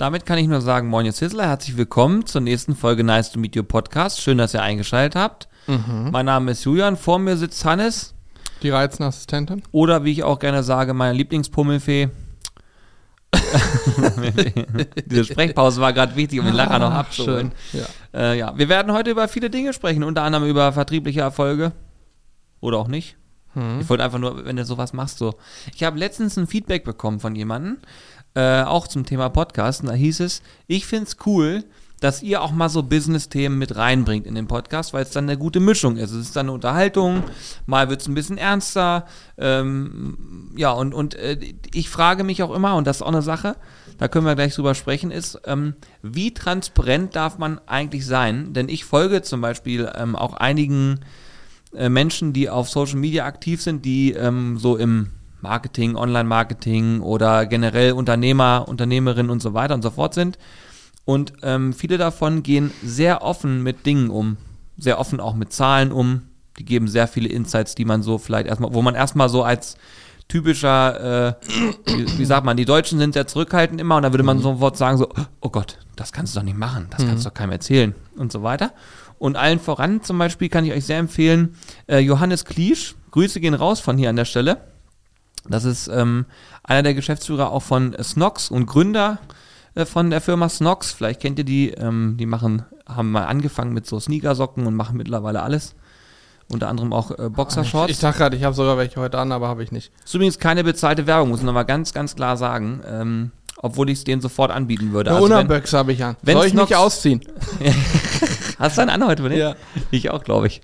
damit kann ich nur sagen, Moin ihr Sizzler, herzlich willkommen zur nächsten Folge Nice to Meet You Podcast. Schön, dass ihr eingeschaltet habt. Mein Name ist Julian, vor mir sitzt Hannes Die reizende Assistentin. oder wie ich auch gerne sage, meine Lieblingspummelfee. Diese Sprechpause war gerade wichtig, um den Lacher noch abzuholen. Ja. Äh, ja, wir werden heute über viele Dinge sprechen, unter anderem über vertriebliche Erfolge. Oder auch nicht. Ich wollte einfach nur, wenn du sowas machst, so. Ich habe letztens ein Feedback bekommen von jemandem, äh, auch zum Thema Podcast, und da hieß es, ich finde es cool, dass ihr auch mal so Business-Themen mit reinbringt in den Podcast, weil es dann eine gute Mischung ist. Es ist dann eine Unterhaltung, mal wird es ein bisschen ernster. Ähm, ja, und, und äh, ich frage mich auch immer, und das ist auch eine Sache, da können wir gleich drüber sprechen, ist, ähm, wie transparent darf man eigentlich sein? Denn ich folge zum Beispiel ähm, auch einigen äh, Menschen, die auf Social Media aktiv sind, die ähm, so im Marketing, Online-Marketing oder generell Unternehmer, Unternehmerinnen und so weiter und so fort sind. Und ähm, viele davon gehen sehr offen mit Dingen um, sehr offen auch mit Zahlen um. Die geben sehr viele Insights, die man so vielleicht erstmal, wo man erstmal so als typischer, äh, wie, wie sagt man, die Deutschen sind sehr zurückhaltend immer und da würde man sofort sagen so, oh Gott, das kannst du doch nicht machen, das kannst du doch keinem erzählen und so weiter. Und allen voran zum Beispiel kann ich euch sehr empfehlen, äh, Johannes Kliesch, Grüße gehen raus von hier an der Stelle. Das ist ähm, einer der Geschäftsführer auch von Snox und Gründer äh, von der Firma Snox. Vielleicht kennt ihr die. Ähm, die machen, haben mal angefangen mit so Sneakersocken und machen mittlerweile alles. Unter anderem auch äh, Boxershorts. Ich dachte gerade, ich habe sogar welche heute an, aber habe ich nicht. ist übrigens keine bezahlte Werbung, muss ich nochmal ganz, ganz klar sagen. Ähm, obwohl ich es denen sofort anbieten würde. Eine Also Unaböx habe ich an. wenn Soll ich mich Snox- ausziehen? Hast du einen an heute, ne? Ja. Ich auch, glaube ich.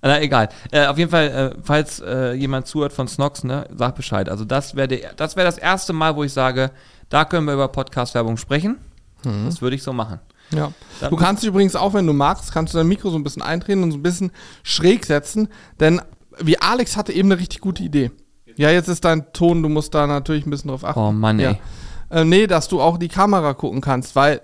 Na, egal. Äh, auf jeden Fall, äh, falls äh, jemand zuhört von Snox, ne, sag Bescheid. Also das wäre das, wär das erste Mal, wo ich sage, da können wir über Podcast-Werbung sprechen. Das würde ich so machen. Ja. Dann- Du kannst dich übrigens auch, wenn du magst, kannst du dein Mikro so ein bisschen eindrehen und so ein bisschen schräg setzen, denn wie Alex hatte eben eine richtig gute Idee. Ja, jetzt ist dein Ton, du musst da natürlich ein bisschen drauf achten. Oh Mann, ja. ey. Äh, nee, dass du auch die Kamera gucken kannst, weil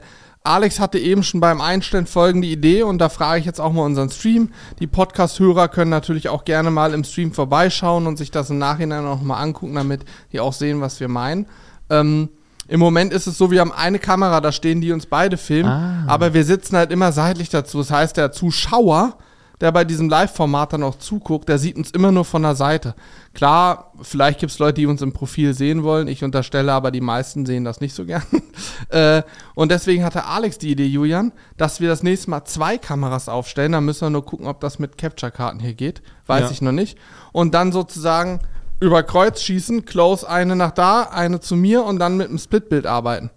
Alex hatte eben schon beim Einstellen folgende Idee und da frage ich jetzt auch mal unseren Stream. Die Podcast-Hörer können natürlich auch gerne mal im Stream vorbeischauen und sich das im Nachhinein auch mal angucken, damit die auch sehen, was wir meinen. Ähm, Im Moment ist es so, wir haben eine Kamera da stehen, die uns beide filmt, Ah. aber wir sitzen halt immer seitlich dazu. Das heißt, der Zuschauer, der bei diesem Live-Format dann auch zuguckt, der sieht uns immer nur von der Seite. Klar, vielleicht gibt es Leute, die uns im Profil sehen wollen. Ich unterstelle aber, die meisten sehen das nicht so gern. äh, und deswegen hatte Alex die Idee, Julian, dass wir das nächste Mal zwei Kameras aufstellen. Da müssen wir nur gucken, ob das mit Capture-Karten hier geht. Weiß Ja. ich noch nicht. Und dann sozusagen über Kreuz schießen, close eine nach da, eine zu mir und dann mit einem Splitbild arbeiten.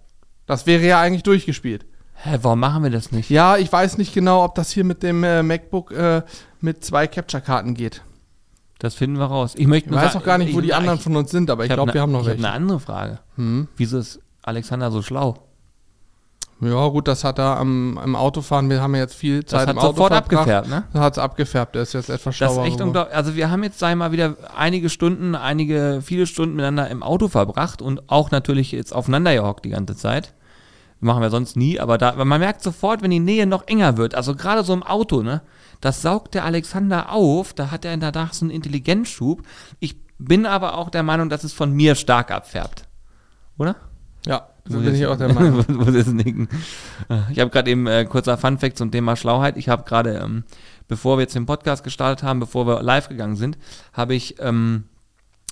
Das wäre ja eigentlich durchgespielt. Hä, warum machen wir das nicht? Ja, ich weiß nicht genau, ob das hier mit dem äh, MacBook äh, mit zwei Capture-Karten geht. Das finden wir raus. Ich möchte Ich weiß auch gar nicht, wo ich- die anderen ich- von uns sind, aber ich glaube, wir haben noch ich welche. habe eine andere Frage. Hm. Wieso ist Alexander so schlau? Ja, gut, das hat er am, im Autofahren, wir haben ja jetzt viel Das Zeit hat im Auto sofort abgefärbt, ne? Das hat es abgefärbt, der ist jetzt etwas Das schlauer ist echt unglaublich. Also wir haben jetzt, sag ich mal, wieder einige Stunden, einige, viele Stunden miteinander im Auto verbracht und auch natürlich jetzt aufeinander gehockt die ganze Zeit. Machen wir sonst nie, aber da, man merkt sofort, wenn die Nähe noch enger wird, also gerade so im Auto, ne, das saugt der Alexander auf, da hat er in der Dach so einen Intelligenzschub. Ich bin aber auch der Meinung, dass es von mir stark abfärbt. Oder? Ja, so bin ich auch der Meinung. Muss jetzt nicken. Ich habe gerade eben äh, kurzer Funfact zum Thema Schlauheit. Ich habe gerade, ähm, bevor wir jetzt den Podcast gestartet haben, bevor wir live gegangen sind, habe ich ähm,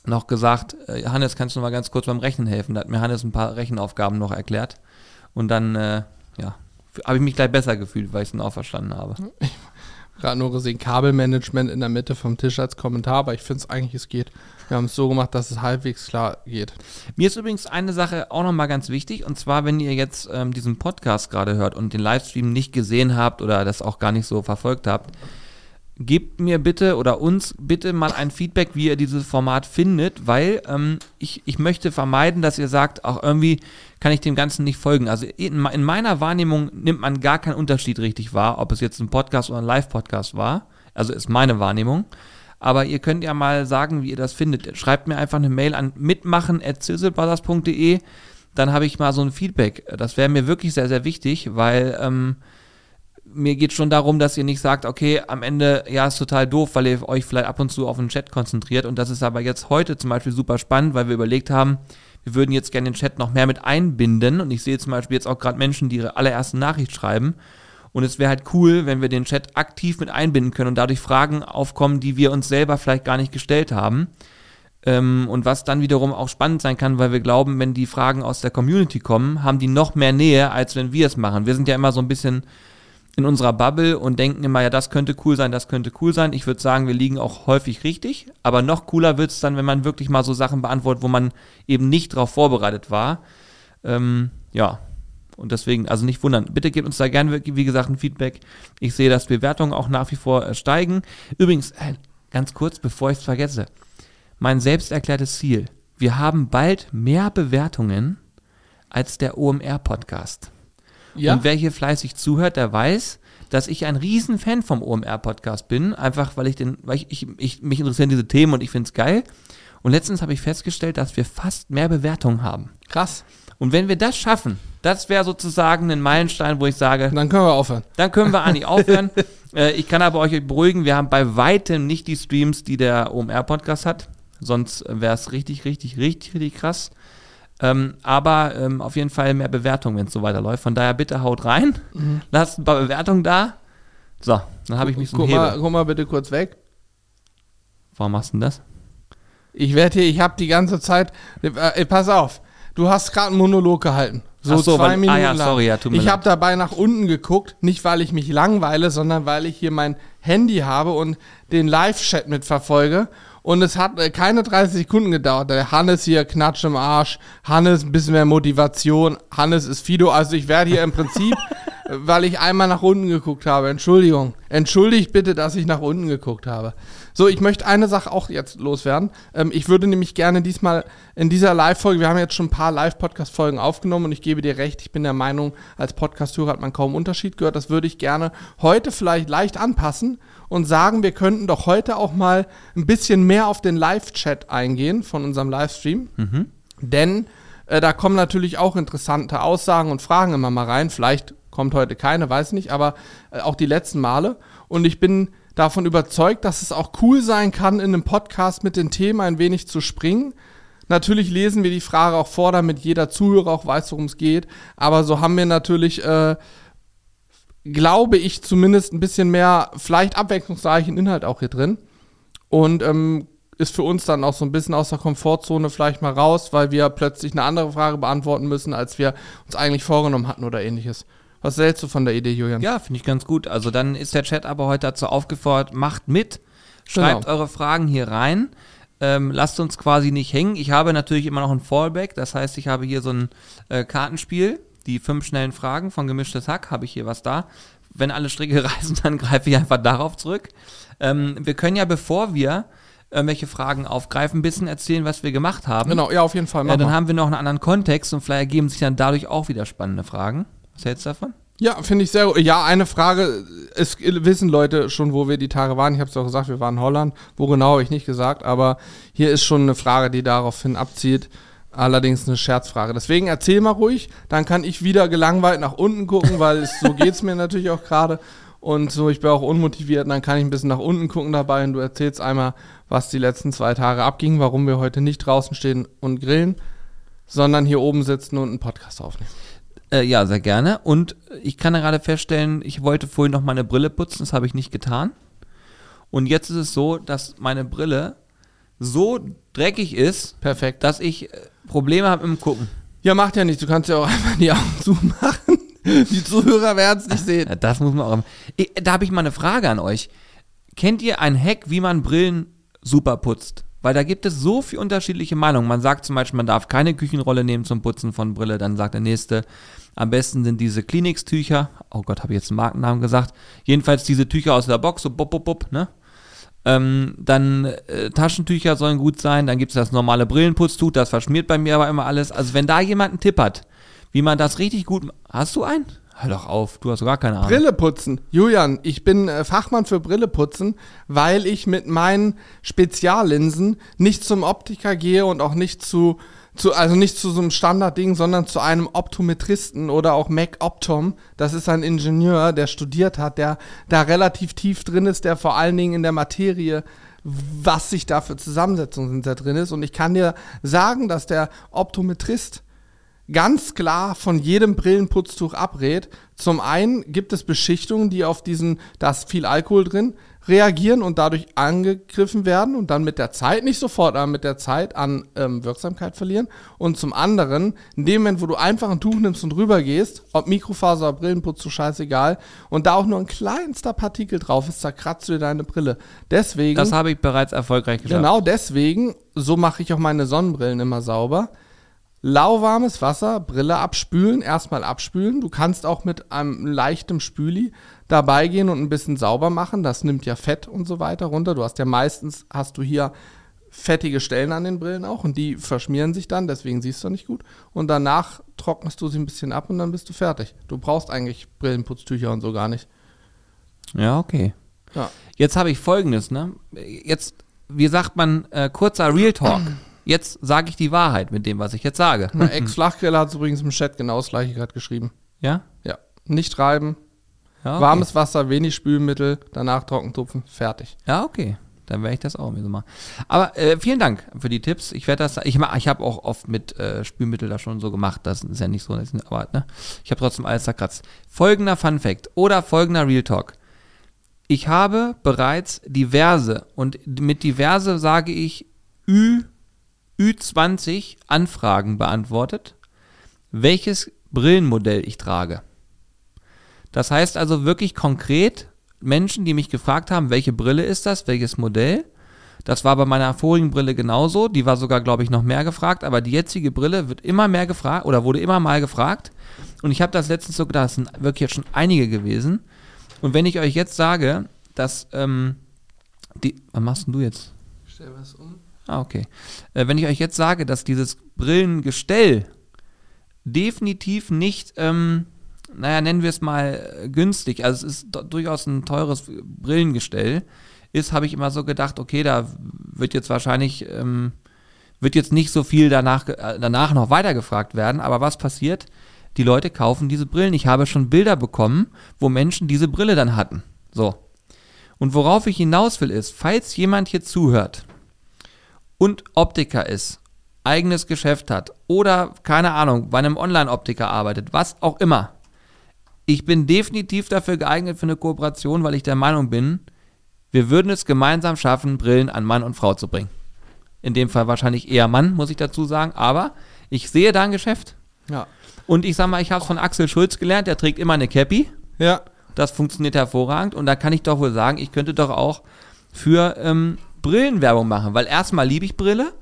noch gesagt, äh, Hannes, kannst du mal ganz kurz beim Rechnen helfen? Da hat mir Hannes ein paar Rechenaufgaben noch erklärt. Und dann, äh, ja, habe ich mich gleich besser gefühlt, weil ich es dann auch verstanden habe. Gerade nur gesehen, Kabelmanagement in der Mitte vom Tisch als Kommentar, aber ich finde es eigentlich, es geht. Wir haben es so gemacht, dass es halbwegs klar geht. Mir ist übrigens eine Sache auch nochmal ganz wichtig, und zwar, wenn ihr jetzt ähm, diesen Podcast gerade hört und den Livestream nicht gesehen habt oder das auch gar nicht so verfolgt habt, gebt mir bitte oder uns bitte mal ein Feedback, wie ihr dieses Format findet, weil ähm, ich, ich möchte vermeiden, dass ihr sagt, auch irgendwie kann ich dem Ganzen nicht folgen. Also in, in meiner Wahrnehmung nimmt man gar keinen Unterschied richtig wahr, ob es jetzt ein Podcast oder ein Live-Podcast war. Also ist meine Wahrnehmung. Aber ihr könnt ja mal sagen, wie ihr das findet. Schreibt mir einfach eine Mail an mitmachen.zizzlebrothers.de. Dann habe ich mal so ein Feedback. Das wäre mir wirklich sehr, sehr wichtig, weil ähm, mir geht schon darum, dass ihr nicht sagt, okay, am Ende, ja, ist total doof, weil ihr euch vielleicht ab und zu auf den Chat konzentriert. Und das ist aber jetzt heute zum Beispiel super spannend, weil wir überlegt haben, wir würden jetzt gerne den Chat noch mehr mit einbinden. Und ich sehe zum Beispiel jetzt auch gerade Menschen, die ihre allererste Nachricht schreiben. Und es wäre halt cool, wenn wir den Chat aktiv mit einbinden können und dadurch Fragen aufkommen, die wir uns selber vielleicht gar nicht gestellt haben. Ähm, und was dann wiederum auch spannend sein kann, weil wir glauben, wenn die Fragen aus der Community kommen, haben die noch mehr Nähe, als wenn wir es machen. Wir sind ja immer so ein bisschen in unserer Bubble und denken immer, ja, das könnte cool sein, das könnte cool sein. Ich würde sagen, wir liegen auch häufig richtig, aber noch cooler wird es dann, wenn man wirklich mal so Sachen beantwortet, wo man eben nicht darauf vorbereitet war. Ähm, ja, und deswegen, also nicht wundern. Bitte gebt uns da gerne, wie gesagt, ein Feedback. Ich sehe, dass Bewertungen auch nach wie vor äh, steigen. Übrigens, äh, ganz kurz, bevor ich es vergesse. Mein selbst erklärtes Ziel. Wir haben bald mehr Bewertungen als der OMR-Podcast. Ja. Und wer hier fleißig zuhört, der weiß, dass ich ein Riesenfan vom OMR-Podcast bin, einfach weil ich den, weil ich, ich, ich mich interessieren diese Themen und ich finde es geil. Und letztens habe ich festgestellt, dass wir fast mehr Bewertungen haben. Krass. Und wenn wir das schaffen, das wäre sozusagen ein Meilenstein, wo ich sage. Dann können wir aufhören. Dann können wir eigentlich aufhören. äh, ich kann aber euch beruhigen, wir haben bei weitem nicht die Streams, die der OMR-Podcast hat. Sonst wäre es richtig, richtig, richtig, richtig krass. Ähm, aber ähm, auf jeden Fall mehr Bewertungen, wenn es so weiterläuft. Von daher bitte haut rein, mhm. lasst ein paar Bewertungen da. So, dann habe ich mich so guck mal, guck mal bitte kurz weg. Warum machst du denn das? Ich werde hier, ich habe die ganze Zeit, äh, pass auf, du hast gerade einen Monolog gehalten. So, so zwei weil, Minuten ah ja, lang. Sorry, ja, ich habe dabei nach unten geguckt, nicht weil ich mich langweile, sondern weil ich hier mein Handy habe und den Live-Chat mitverfolge. Und es hat äh, keine 30 Sekunden gedauert. Der Hannes hier knatscht im Arsch. Hannes ein bisschen mehr Motivation. Hannes ist Fido. Also ich werde hier im Prinzip, weil ich einmal nach unten geguckt habe. Entschuldigung. Entschuldigt bitte, dass ich nach unten geguckt habe. So, ich möchte eine Sache auch jetzt loswerden. Ähm, ich würde nämlich gerne diesmal in dieser Live-Folge, wir haben jetzt schon ein paar Live-Podcast-Folgen aufgenommen und ich gebe dir recht, ich bin der Meinung, als Podcast-Hörer hat man kaum Unterschied gehört. Das würde ich gerne heute vielleicht leicht anpassen und sagen, wir könnten doch heute auch mal ein bisschen mehr auf den Live-Chat eingehen von unserem Livestream. Mhm. Denn äh, da kommen natürlich auch interessante Aussagen und Fragen immer mal rein. Vielleicht kommt heute keine, weiß nicht, aber äh, auch die letzten Male. Und ich bin davon überzeugt, dass es auch cool sein kann, in einem Podcast mit den Themen ein wenig zu springen. Natürlich lesen wir die Frage auch vor, damit jeder Zuhörer auch weiß, worum es geht. Aber so haben wir natürlich, äh, glaube ich, zumindest ein bisschen mehr, vielleicht abwechslungsreichen Inhalt auch hier drin. Und ähm, ist für uns dann auch so ein bisschen aus der Komfortzone vielleicht mal raus, weil wir plötzlich eine andere Frage beantworten müssen, als wir uns eigentlich vorgenommen hatten oder ähnliches. Was hältst du von der Idee, Julian? Ja, finde ich ganz gut. Also dann ist der Chat aber heute dazu aufgefordert, macht mit, schreibt genau. eure Fragen hier rein. Ähm, lasst uns quasi nicht hängen. Ich habe natürlich immer noch ein Fallback, das heißt, ich habe hier so ein äh, Kartenspiel, die fünf schnellen Fragen von gemischtes Hack, habe ich hier was da. Wenn alle Stricke reißen, dann greife ich einfach darauf zurück. Ähm, wir können ja, bevor wir irgendwelche Fragen aufgreifen, ein bisschen erzählen, was wir gemacht haben. Genau, ja, auf jeden Fall. Ja, dann haben wir noch einen anderen Kontext und vielleicht ergeben sich dann dadurch auch wieder spannende Fragen. Was hältst du davon? Ja, finde ich sehr gut. Ja, eine Frage. Es wissen Leute schon, wo wir die Tage waren. Ich habe es auch gesagt, wir waren in Holland. Wo genau, habe ich nicht gesagt. Aber hier ist schon eine Frage, die daraufhin abzieht. Allerdings eine Scherzfrage. Deswegen erzähl mal ruhig. Dann kann ich wieder gelangweilt nach unten gucken, weil es, so geht es mir natürlich auch gerade. Und so, ich bin auch unmotiviert. Und dann kann ich ein bisschen nach unten gucken dabei. Und du erzählst einmal, was die letzten zwei Tage abging, warum wir heute nicht draußen stehen und grillen, sondern hier oben sitzen und einen Podcast aufnehmen. Äh, ja, sehr gerne. Und ich kann gerade feststellen, ich wollte vorhin noch meine Brille putzen, das habe ich nicht getan. Und jetzt ist es so, dass meine Brille so dreckig ist, Perfekt. dass ich äh, Probleme habe im Gucken. Ja, macht ja nichts. Du kannst ja auch einfach die Augen zumachen. Die Zuhörer werden es nicht sehen. Ja, das muss man auch. Ich, da habe ich mal eine Frage an euch. Kennt ihr ein Hack, wie man Brillen super putzt? Weil da gibt es so viele unterschiedliche Meinungen. Man sagt zum Beispiel, man darf keine Küchenrolle nehmen zum Putzen von Brille. Dann sagt der nächste, am besten sind diese Kleenex-Tücher. Oh Gott, habe ich jetzt einen Markennamen gesagt. Jedenfalls diese Tücher aus der Box, so bop, bop, bop, ne? Ähm, dann äh, Taschentücher sollen gut sein. Dann gibt es das normale Brillenputztuch, das verschmiert bei mir aber immer alles. Also wenn da jemand einen Tipp hat, wie man das richtig gut... Hast du einen? Hör doch auf, du hast gar keine Ahnung. Brille putzen. Julian, ich bin äh, Fachmann für Brille putzen, weil ich mit meinen Speziallinsen nicht zum Optiker gehe und auch nicht zu, zu also nicht zu so einem Standardding, sondern zu einem Optometristen oder auch Mac Optom. Das ist ein Ingenieur, der studiert hat, der da relativ tief drin ist, der vor allen Dingen in der Materie was sich da für Zusammensetzungen da drin ist. Und ich kann dir sagen, dass der Optometrist ganz klar von jedem Brillenputztuch abrät. Zum einen gibt es Beschichtungen, die auf diesen, da ist viel Alkohol drin, reagieren und dadurch angegriffen werden und dann mit der Zeit, nicht sofort, aber mit der Zeit an ähm, Wirksamkeit verlieren. Und zum anderen, in dem Moment, wo du einfach ein Tuch nimmst und rüber gehst, ob Mikrofaser oder Brillenputz, so scheißegal, und da auch nur ein kleinster Partikel drauf ist, zerkratzt du dir deine Brille. Deswegen. Das habe ich bereits erfolgreich geschafft. Genau deswegen, so mache ich auch meine Sonnenbrillen immer sauber lauwarmes Wasser, Brille abspülen, erstmal abspülen. Du kannst auch mit einem leichten Spüli dabei gehen und ein bisschen sauber machen. Das nimmt ja Fett und so weiter runter. Du hast ja meistens, hast du hier fettige Stellen an den Brillen auch und die verschmieren sich dann, deswegen siehst du nicht gut. Und danach trocknest du sie ein bisschen ab und dann bist du fertig. Du brauchst eigentlich Brillenputztücher und so gar nicht. Ja, okay. Ja. Jetzt habe ich folgendes, ne? Jetzt, wie sagt man, äh, kurzer Real Talk. Jetzt sage ich die Wahrheit mit dem, was ich jetzt sage. Ex-Flachgriller hat übrigens im Chat genau das gleiche gerade geschrieben. Ja? Ja. Nicht reiben. Ja, okay. Warmes Wasser, wenig Spülmittel, danach Trockentupfen, fertig. Ja, okay. Dann werde ich das auch so machen. Aber äh, vielen Dank für die Tipps. Ich werde das, ich, ich habe auch oft mit äh, Spülmittel da schon so gemacht. Das ist ja nicht so, aber ne, ich habe trotzdem alles zerkratzt. Folgender Fun Fact oder folgender Real Talk. Ich habe bereits diverse und mit diverse sage ich Ü Ü20 Anfragen beantwortet, welches Brillenmodell ich trage. Das heißt also wirklich konkret Menschen, die mich gefragt haben, welche Brille ist das, welches Modell. Das war bei meiner vorigen Brille genauso. Die war sogar, glaube ich, noch mehr gefragt. Aber die jetzige Brille wird immer mehr gefragt oder wurde immer mal gefragt. Und ich habe das letztens so gedacht, das sind wirklich jetzt schon einige gewesen. Und wenn ich euch jetzt sage, dass ähm, die. Was machst denn du jetzt? Ich stell was um. Ah, okay. Äh, wenn ich euch jetzt sage, dass dieses Brillengestell definitiv nicht, ähm, naja, nennen wir es mal äh, günstig, also es ist durchaus ein teures Brillengestell, ist, habe ich immer so gedacht, okay, da wird jetzt wahrscheinlich, ähm, wird jetzt nicht so viel danach, äh, danach noch weitergefragt werden, aber was passiert? Die Leute kaufen diese Brillen. Ich habe schon Bilder bekommen, wo Menschen diese Brille dann hatten. So. Und worauf ich hinaus will ist, falls jemand hier zuhört und Optiker ist, eigenes Geschäft hat oder, keine Ahnung, bei einem Online-Optiker arbeitet, was auch immer. Ich bin definitiv dafür geeignet für eine Kooperation, weil ich der Meinung bin, wir würden es gemeinsam schaffen, Brillen an Mann und Frau zu bringen. In dem Fall wahrscheinlich eher Mann, muss ich dazu sagen, aber ich sehe da ein Geschäft. Ja. Und ich sag mal, ich habe es von Axel Schulz gelernt, der trägt immer eine Cappy. Ja. Das funktioniert hervorragend und da kann ich doch wohl sagen, ich könnte doch auch für ähm, Brillenwerbung machen, weil erstmal liebe ich Brille.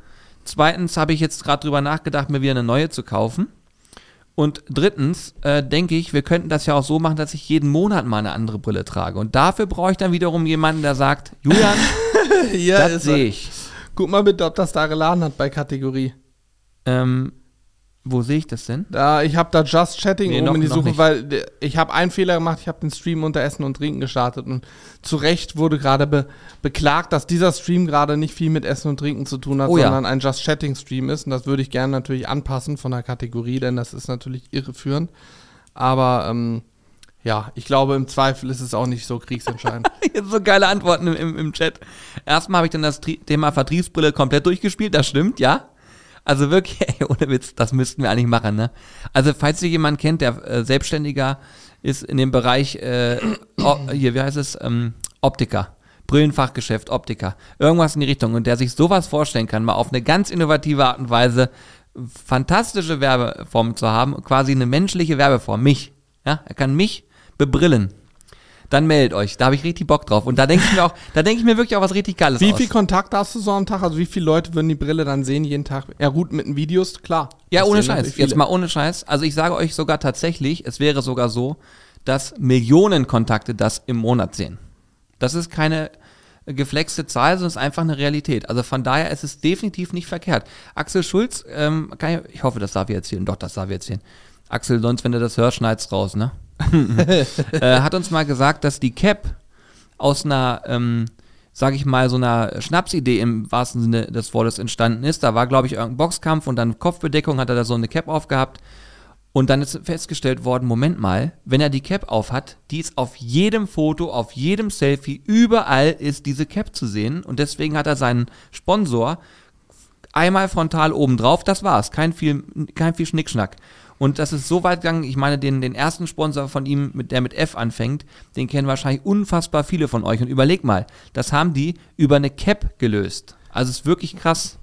Zweitens habe ich jetzt gerade drüber nachgedacht, mir wieder eine neue zu kaufen. Und drittens äh, denke ich, wir könnten das ja auch so machen, dass ich jeden Monat mal eine andere Brille trage. Und dafür brauche ich dann wiederum jemanden, der sagt, Julian, ja, das sehe ich. Guck mal bitte, ob das da geladen hat bei Kategorie. Ähm, wo sehe ich das denn? Da, ich habe da Just Chatting nee, oben noch, in die Suche, weil ich habe einen Fehler gemacht. Ich habe den Stream unter Essen und Trinken gestartet und zu Recht wurde gerade be beklagt, dass dieser Stream gerade nicht viel mit Essen und Trinken zu tun hat, oh, sondern ja. ein Just Chatting Stream ist. Und das würde ich gerne natürlich anpassen von der Kategorie, denn das ist natürlich irreführend. Aber ähm, ja, ich glaube, im Zweifel ist es auch nicht so kriegsentscheidend. Jetzt so geile Antworten im, im, im Chat. Erstmal habe ich dann das Thema Vertriebsbrille komplett durchgespielt, das stimmt, ja. Also wirklich, ey, ohne Witz, das müssten wir eigentlich machen, ne? Also, falls ihr jemanden kennt, der äh, Selbstständiger ist in dem Bereich, äh, hier, wie heißt es, ähm, Optiker. Brillenfachgeschäft, Optiker. Irgendwas in die Richtung. Und der sich sowas vorstellen kann, mal auf eine ganz innovative Art und Weise fantastische Werbeform zu haben, quasi eine menschliche Werbeform, mich. Ja, er kann mich bebrillen dann meldet euch. Da habe ich richtig Bock drauf. Und da denke ich mir auch, da denke ich mir wirklich auch was richtig Geiles Wie aus. viel Kontakt hast du so am Tag? Also wie viele Leute würden die Brille dann sehen jeden Tag? Ja gut, mit den Videos, klar. Ja, ohne Scheiß. Jetzt mal ohne Scheiß. Also ich sage euch sogar tatsächlich, es wäre sogar so, dass Millionen Kontakte das im Monat sehen. Das ist keine geflexte Zahl, sondern es ist einfach eine Realität. Also von daher ist es definitiv nicht verkehrt. Axel Schulz, ähm, ich, ich, hoffe, das darf ich erzählen. Doch, das darf ich erzählen. Axel, sonst, wenn du das hörst, schneid's raus, ne? äh, hat uns mal gesagt, dass die Cap aus einer, ähm, sag ich mal, so einer Schnapsidee im wahrsten Sinne des Wortes entstanden ist. Da war, glaube ich, irgendein Boxkampf und dann Kopfbedeckung hat er da so eine Cap aufgehabt. Und dann ist festgestellt worden, Moment mal, wenn er die Cap auf hat, die ist auf jedem Foto, auf jedem Selfie, überall ist diese Cap zu sehen. Und deswegen hat er seinen Sponsor einmal frontal oben drauf, das war's. Kein viel, kein viel Schnickschnack. Und das ist so weit gegangen, ich meine, den, den ersten Sponsor von ihm, mit, der mit F anfängt, den kennen wahrscheinlich unfassbar viele von euch. Und überleg mal, das haben die über eine Cap gelöst. Also es ist wirklich krass.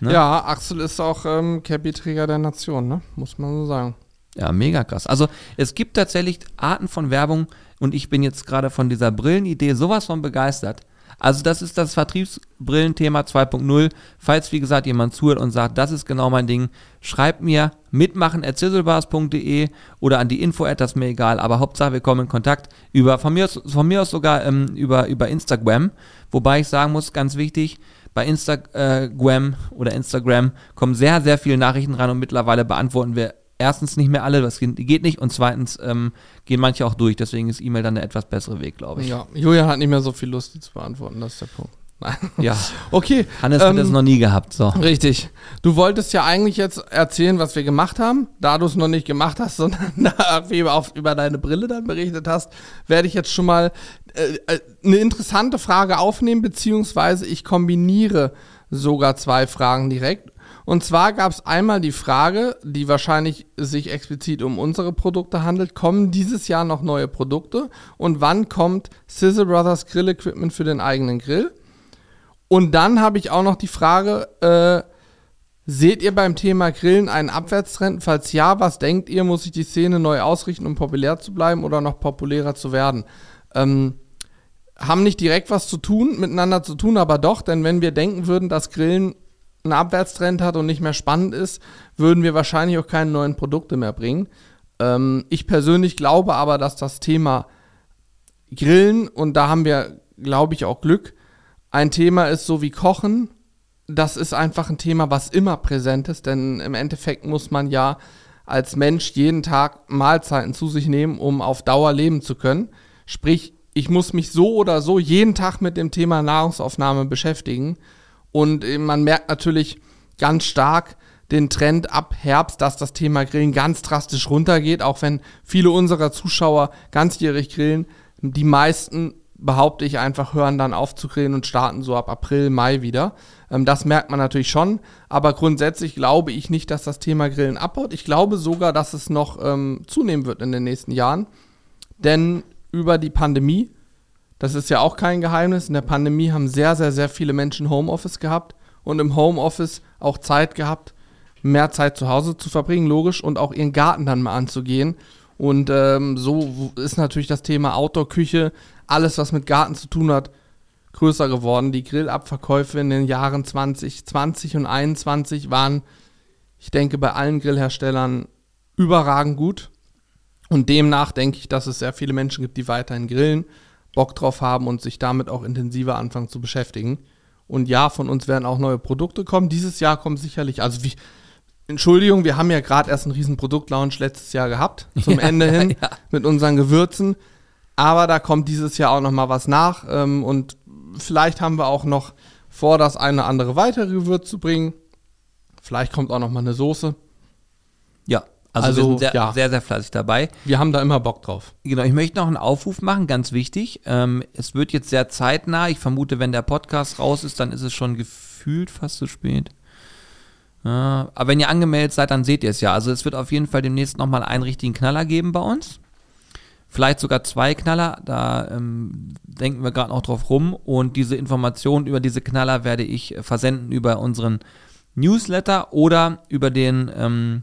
Ne? Ja, Axel ist auch ähm, Cappy-Träger der Nation, ne? muss man so sagen. Ja, mega krass. Also es gibt tatsächlich Arten von Werbung und ich bin jetzt gerade von dieser Brillenidee sowas von begeistert. Also das ist das Vertriebsbrillenthema 2.0. Falls, wie gesagt, jemand zuhört und sagt, das ist genau mein Ding, schreibt mir mitmachen at sizzlebars.de oder an die Info das ist mir egal, aber Hauptsache wir kommen in Kontakt über, von mir aus, von mir aus sogar ähm, über, über Instagram, wobei ich sagen muss, ganz wichtig, bei Instagram oder Instagram kommen sehr, sehr viele Nachrichten rein und mittlerweile beantworten wir erstens nicht mehr alle, das geht nicht und zweitens ähm, gehen manche auch durch. Deswegen ist E-Mail dann der etwas bessere Weg, glaube ich. Ja, Julian hat nicht mehr so viel Lust, die zu beantworten, das ist der Punkt. Nein. Ja. Okay. Hannes ähm, hat das noch nie gehabt. So. Richtig. Du wolltest ja eigentlich jetzt erzählen, was wir gemacht haben. Da du es noch nicht gemacht hast, sondern irgendwie auf, über deine Brille dann berichtet hast, werde ich jetzt schon mal äh, äh, eine interessante Frage aufnehmen, beziehungsweise ich kombiniere sogar zwei Fragen direkt. Und zwar gab es einmal die Frage, die wahrscheinlich sich explizit um unsere Produkte handelt, kommen dieses Jahr noch neue Produkte und wann kommt Sizzle Brothers Grill Equipment für den eigenen Grill? Und dann habe ich auch noch die Frage, äh, seht ihr beim Thema Grillen einen Abwärtstrend? Falls ja, was denkt ihr, muss sich die Szene neu ausrichten, um populär zu bleiben oder noch populärer zu werden? Ähm, haben nicht direkt was zu tun, miteinander zu tun, aber doch, denn wenn wir denken würden, dass Grillen einen Abwärtstrend hat und nicht mehr spannend ist, würden wir wahrscheinlich auch keine neuen Produkte mehr bringen. Ähm, ich persönlich glaube aber, dass das Thema Grillen, und da haben wir, glaube ich, auch Glück, ein Thema ist, so wie Kochen. Das ist einfach ein Thema, was immer präsent ist, denn im Endeffekt muss man ja als Mensch jeden Tag Mahlzeiten zu sich nehmen, um auf Dauer leben zu können. Sprich, ich muss mich so oder so jeden Tag mit dem Thema Nahrungsaufnahme beschäftigen. Und man merkt natürlich ganz stark den Trend ab Herbst, dass das Thema Grillen ganz drastisch runtergeht, auch wenn viele unserer Zuschauer ganzjährig grillen. Die meisten behaupte ich einfach, hören dann auf zu grillen und starten so ab April, Mai wieder. Ähm, das merkt man natürlich schon, aber grundsätzlich glaube ich nicht, dass das Thema Grillen abbaut. Ich glaube sogar, dass es noch ähm, zunehmen wird in den nächsten Jahren, denn über die Pandemie, das ist ja auch kein Geheimnis, in der Pandemie haben sehr, sehr, sehr viele Menschen Homeoffice gehabt und im Homeoffice auch Zeit gehabt, mehr Zeit zu Hause zu verbringen, logisch, und auch ihren Garten dann mal anzugehen. Und ähm, so ist natürlich das Thema Outdoor-Küche alles, was mit Garten zu tun hat, größer geworden. Die Grillabverkäufe in den Jahren 2020 und 2021 waren, ich denke, bei allen Grillherstellern überragend gut. Und demnach denke ich, dass es sehr viele Menschen gibt, die weiterhin grillen, Bock drauf haben und sich damit auch intensiver anfangen zu beschäftigen. Und ja, von uns werden auch neue Produkte kommen. Dieses Jahr kommen sicherlich, also wie, Entschuldigung, wir haben ja gerade erst einen riesen Produktlaunch letztes Jahr gehabt, zum Ende hin, ja. mit unseren Gewürzen. Aber da kommt dieses Jahr auch noch mal was nach ähm, und vielleicht haben wir auch noch vor, das eine oder andere weitere Gewürz zu bringen. Vielleicht kommt auch noch mal eine Soße. Also, also wir sind sehr, ja. sehr, sehr fleißig dabei. Wir haben da immer Bock drauf. Genau, ich möchte noch einen Aufruf machen, ganz wichtig. Ähm, es wird jetzt sehr zeitnah. Ich vermute, wenn der Podcast raus ist, dann ist es schon gefühlt fast zu spät. Ja, aber wenn ihr angemeldet seid, dann seht ihr es ja. Also es wird auf jeden Fall demnächst nochmal einen richtigen Knaller geben bei uns vielleicht sogar zwei Knaller. Da ähm, denken wir gerade noch drauf rum. Und diese Informationen über diese Knaller werde ich versenden über unseren Newsletter oder über den ähm,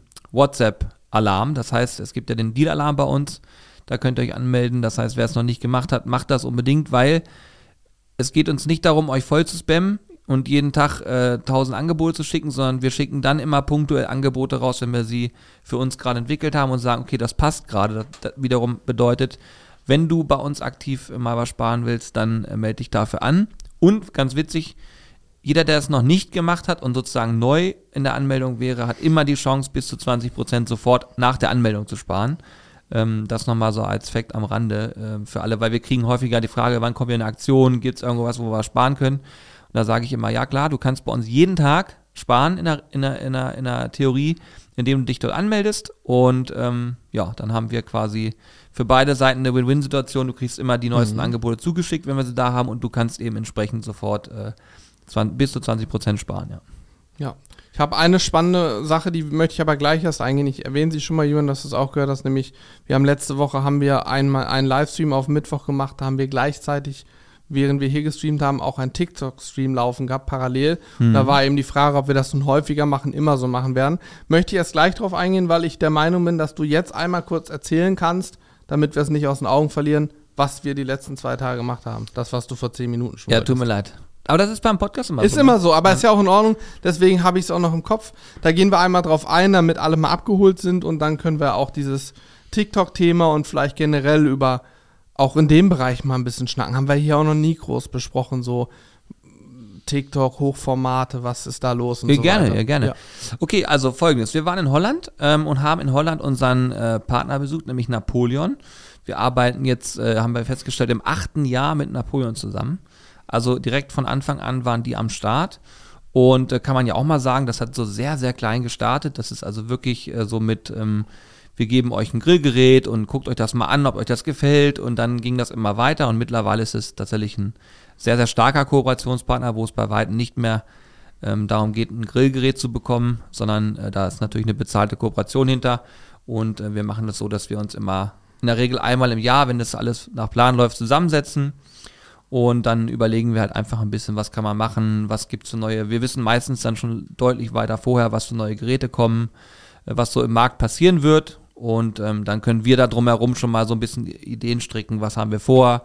WhatsApp-Alarm. Das heißt, es gibt ja den Deal-Alarm bei uns. Da könnt ihr euch anmelden. Das heißt, wer es noch nicht gemacht hat, macht das unbedingt, weil es geht uns nicht darum, euch voll zu spammen und jeden Tag äh, 1000 Angebote zu schicken, sondern wir schicken dann immer punktuell Angebote raus, wenn wir sie für uns gerade entwickelt haben und sagen, okay, das passt gerade. Das, wiederum bedeutet, wenn du bei uns aktiv mal was sparen willst, dann äh, melde dich dafür an. Und ganz witzig, jeder, der es noch nicht gemacht hat und sozusagen neu in der Anmeldung wäre, hat immer die Chance, bis zu 20% sofort nach der Anmeldung zu sparen. Ähm, das nochmal so als Fakt am Rande äh, für alle, weil wir kriegen häufiger die Frage, wann kommen wir in eine Aktion, gibt es irgendwas, wo wir sparen können? Und da sage ich immer, ja klar, du kannst bei uns jeden Tag sparen in der, in der, in der, in der Theorie, indem du dich dort anmeldest. Und ähm, ja, dann haben wir quasi für beide Seiten eine Win-Win-Situation. Du kriegst immer die neuesten mhm. Angebote zugeschickt, wenn wir sie da haben und du kannst eben entsprechend sofort äh, 20, bis zu 20 Prozent sparen, ja. Ja. Ich habe eine spannende Sache, die möchte ich aber gleich erst eingehen. Ich erwähne sie schon mal, Jürgen, dass du es auch gehört hast, nämlich wir haben letzte Woche haben wir einmal einen Livestream auf Mittwoch gemacht, da haben wir gleichzeitig während wir hier gestreamt haben, auch einen TikTok-Stream laufen gehabt, parallel. Mhm. Da war eben die Frage, ob wir das nun häufiger machen, immer so machen werden. Möchte ich erst gleich drauf eingehen, weil ich der Meinung bin, dass du jetzt einmal kurz erzählen kannst, damit wir es nicht aus den Augen verlieren, was wir die letzten zwei Tage gemacht haben. Das, was du vor zehn Minuten schon Ja, tut mir leid. Aber das ist beim Podcast immer ist so. Ist immer so, aber ja. ist ja auch in Ordnung. Deswegen habe ich es auch noch im Kopf. Da gehen wir einmal drauf ein, damit alle mal abgeholt sind und dann können wir auch dieses TikTok-Thema und vielleicht generell über auch in dem Bereich mal ein bisschen schnacken. Haben wir hier auch noch nie groß besprochen, so TikTok, Hochformate, was ist da los und ja, so gerne, weiter. Ja, gerne, ja. Okay, also folgendes. Wir waren in Holland ähm, und haben in Holland unseren äh, Partner besucht, nämlich Napoleon. Wir arbeiten jetzt, äh, haben wir festgestellt, im achten Jahr mit Napoleon zusammen. Also direkt von Anfang an waren die am Start. Und äh, kann man ja auch mal sagen, das hat so sehr, sehr klein gestartet. Das ist also wirklich äh, so mit ähm, wir geben euch ein Grillgerät und guckt euch das mal an, ob euch das gefällt. Und dann ging das immer weiter und mittlerweile ist es tatsächlich ein sehr, sehr starker Kooperationspartner, wo es bei weitem nicht mehr ähm, darum geht, ein Grillgerät zu bekommen, sondern äh, da ist natürlich eine bezahlte Kooperation hinter. Und äh, wir machen das so, dass wir uns immer in der Regel einmal im Jahr, wenn das alles nach Plan läuft, zusammensetzen. Und dann überlegen wir halt einfach ein bisschen, was kann man machen, was gibt es für neue. Wir wissen meistens dann schon deutlich weiter vorher, was für neue Geräte kommen, äh, was so im Markt passieren wird. Und ähm, dann können wir da drumherum schon mal so ein bisschen Ideen stricken, was haben wir vor,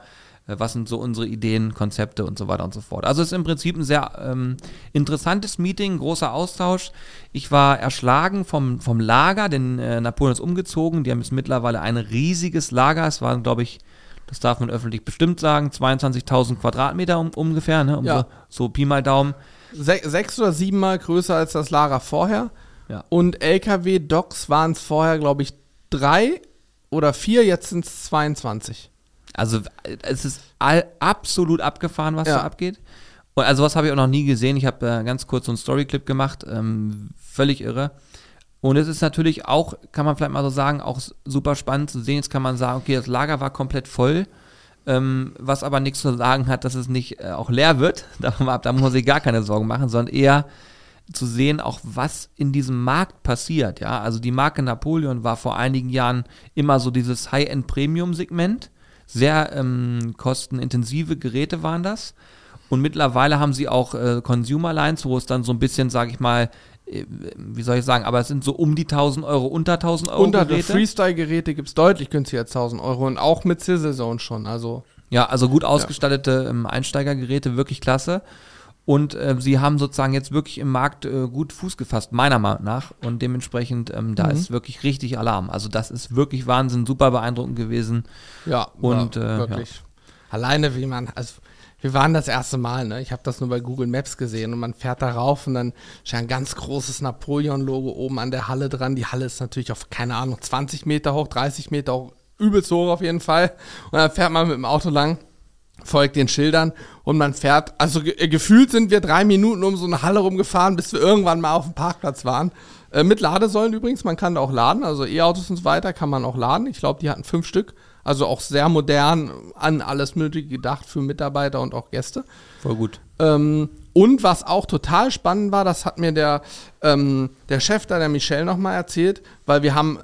äh, was sind so unsere Ideen, Konzepte und so weiter und so fort. Also es ist im Prinzip ein sehr ähm, interessantes Meeting, großer Austausch. Ich war erschlagen vom, vom Lager, denn äh, Napoleon ist umgezogen. Die haben jetzt mittlerweile ein riesiges Lager. Es waren, glaube ich, das darf man öffentlich bestimmt sagen, 22.000 Quadratmeter um, ungefähr, ne? um ja. so, so Pi mal Daumen. Se sechs oder siebenmal größer als das Lager vorher. Ja. Und LKW-Docks waren es vorher, glaube ich, drei oder vier, jetzt sind es 22. Also es ist all, absolut abgefahren, was ja. da abgeht. Und also was habe ich auch noch nie gesehen. Ich habe äh, ganz kurz so einen Storyclip gemacht, ähm, völlig irre. Und es ist natürlich auch, kann man vielleicht mal so sagen, auch super spannend zu sehen. Jetzt kann man sagen, okay, das Lager war komplett voll, ähm, was aber nichts zu sagen hat, dass es nicht äh, auch leer wird. Da, da muss man sich gar keine Sorgen machen, sondern eher, zu sehen, auch was in diesem Markt passiert. Ja, also die Marke Napoleon war vor einigen Jahren immer so dieses High-End-Premium-Segment. Sehr ähm, kostenintensive Geräte waren das. Und mittlerweile haben sie auch äh, Consumer Lines, wo es dann so ein bisschen, sage ich mal, wie soll ich sagen, aber es sind so um die 1000 Euro, unter 1000 Euro unter Geräte. Freestyle-Geräte gibt es deutlich günstiger als 1000 Euro und auch mit Sizzle Zone schon, also. Ja, also gut ausgestattete ja. ähm, Einsteigergeräte, wirklich klasse. Und äh, sie haben sozusagen jetzt wirklich im Markt äh, gut Fuß gefasst, meiner Meinung nach. Und dementsprechend, ähm, da mhm. ist wirklich richtig Alarm. Also das ist wirklich Wahnsinn, super beeindruckend gewesen. Ja, und äh, wirklich. Ja. Alleine wie man, also wir waren das erste Mal, ne? Ich habe das nur bei Google Maps gesehen und man fährt da rauf und dann steht ein ganz großes Napoleon-Logo oben an der Halle dran. Die Halle ist natürlich auf, keine Ahnung, 20 Meter hoch, 30 Meter hoch, übelst hoch auf jeden Fall. Und dann fährt man mit dem Auto lang folgt den Schildern und man fährt, also ge äh, gefühlt sind wir drei Minuten um so eine Halle rumgefahren, bis wir irgendwann mal auf dem Parkplatz waren. Äh, mit Ladesäulen übrigens, man kann da auch laden, also E-Autos und so weiter kann man auch laden. Ich glaube, die hatten fünf Stück, also auch sehr modern an alles Mögliche gedacht für Mitarbeiter und auch Gäste. Voll gut. Ähm, und was auch total spannend war, das hat mir der, ähm, der Chef da, der Michel, nochmal erzählt, weil wir haben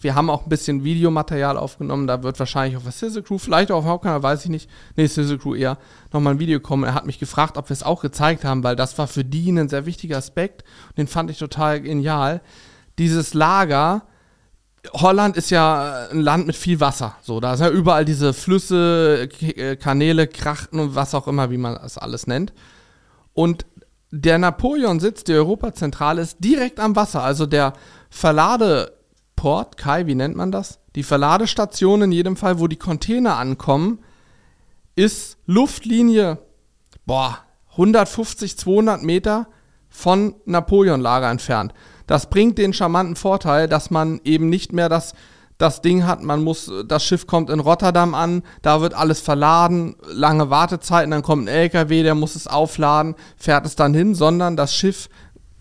wir haben auch ein bisschen Videomaterial aufgenommen. Da wird wahrscheinlich auf der Sizzle Crew, vielleicht auch auf dem Hauptkanal, weiß ich nicht. Nee, Sizzle Crew eher, nochmal ein Video kommen. Er hat mich gefragt, ob wir es auch gezeigt haben, weil das war für die ein sehr wichtiger Aspekt. Den fand ich total genial. Dieses Lager, Holland ist ja ein Land mit viel Wasser. So, da sind ja überall diese Flüsse, äh, Kanäle, Krachten und was auch immer, wie man das alles nennt. Und der Napoleon-Sitz, die Europazentrale, ist direkt am Wasser. Also der Verlade Port, Kai, wie nennt man das? Die Verladestation in jedem Fall, wo die Container ankommen, ist Luftlinie, boah, 150, 200 Meter von Napoleon-Lager entfernt. Das bringt den charmanten Vorteil, dass man eben nicht mehr das, das Ding hat, man muss, das Schiff kommt in Rotterdam an, da wird alles verladen, lange Wartezeiten, dann kommt ein LKW, der muss es aufladen, fährt es dann hin, sondern das Schiff,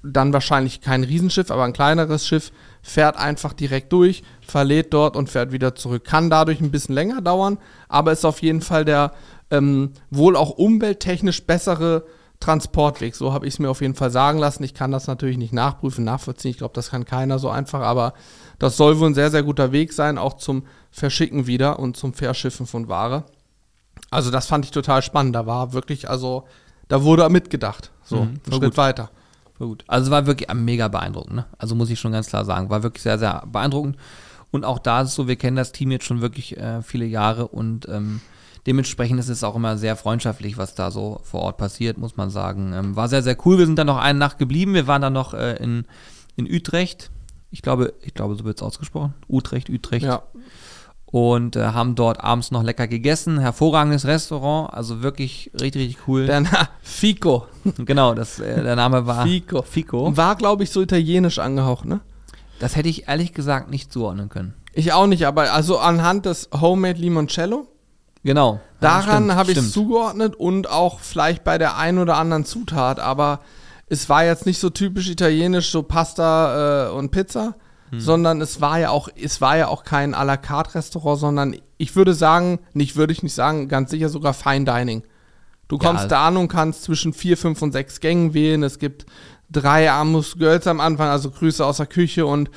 dann wahrscheinlich kein Riesenschiff, aber ein kleineres Schiff, fährt einfach direkt durch, verlädt dort und fährt wieder zurück. Kann dadurch ein bisschen länger dauern, aber ist auf jeden Fall der ähm, wohl auch umwelttechnisch bessere Transportweg. So habe ich es mir auf jeden Fall sagen lassen. Ich kann das natürlich nicht nachprüfen, nachvollziehen. Ich glaube, das kann keiner so einfach, aber das soll wohl ein sehr, sehr guter Weg sein, auch zum Verschicken wieder und zum Verschiffen von Ware. Also das fand ich total spannend. Da war wirklich, also da wurde mitgedacht. So, mhm, Schritt gut. weiter. War gut. Also war wirklich mega beeindruckend. Ne? Also muss ich schon ganz klar sagen, war wirklich sehr, sehr beeindruckend. Und auch da ist es so, wir kennen das Team jetzt schon wirklich äh, viele Jahre und ähm, dementsprechend ist es auch immer sehr freundschaftlich, was da so vor Ort passiert, muss man sagen. Ähm, war sehr, sehr cool. Wir sind dann noch eine Nacht geblieben. Wir waren dann noch äh, in, in Utrecht. Ich glaube, ich glaube, so wird es ausgesprochen. Utrecht, Utrecht. Ja und äh, haben dort abends noch lecker gegessen. Hervorragendes Restaurant, also wirklich richtig, richtig cool. Der Na Fico. Genau, das, äh, der Name war Fico. Fico. War, glaube ich, so italienisch angehaucht, ne? Das hätte ich ehrlich gesagt nicht zuordnen können. Ich auch nicht, aber also anhand des Homemade Limoncello. Genau. Daran habe ich es zugeordnet und auch vielleicht bei der einen oder anderen Zutat, aber es war jetzt nicht so typisch italienisch, so Pasta äh, und Pizza, hm. sondern es war ja auch, es war ja auch kein à la carte Restaurant, sondern ich würde sagen, nicht würde ich nicht sagen, ganz sicher sogar Fine Dining. Du kommst ja, da an und kannst zwischen vier, fünf und sechs Gängen wählen. Es gibt drei Amus Girls am Anfang, also Grüße aus der Küche und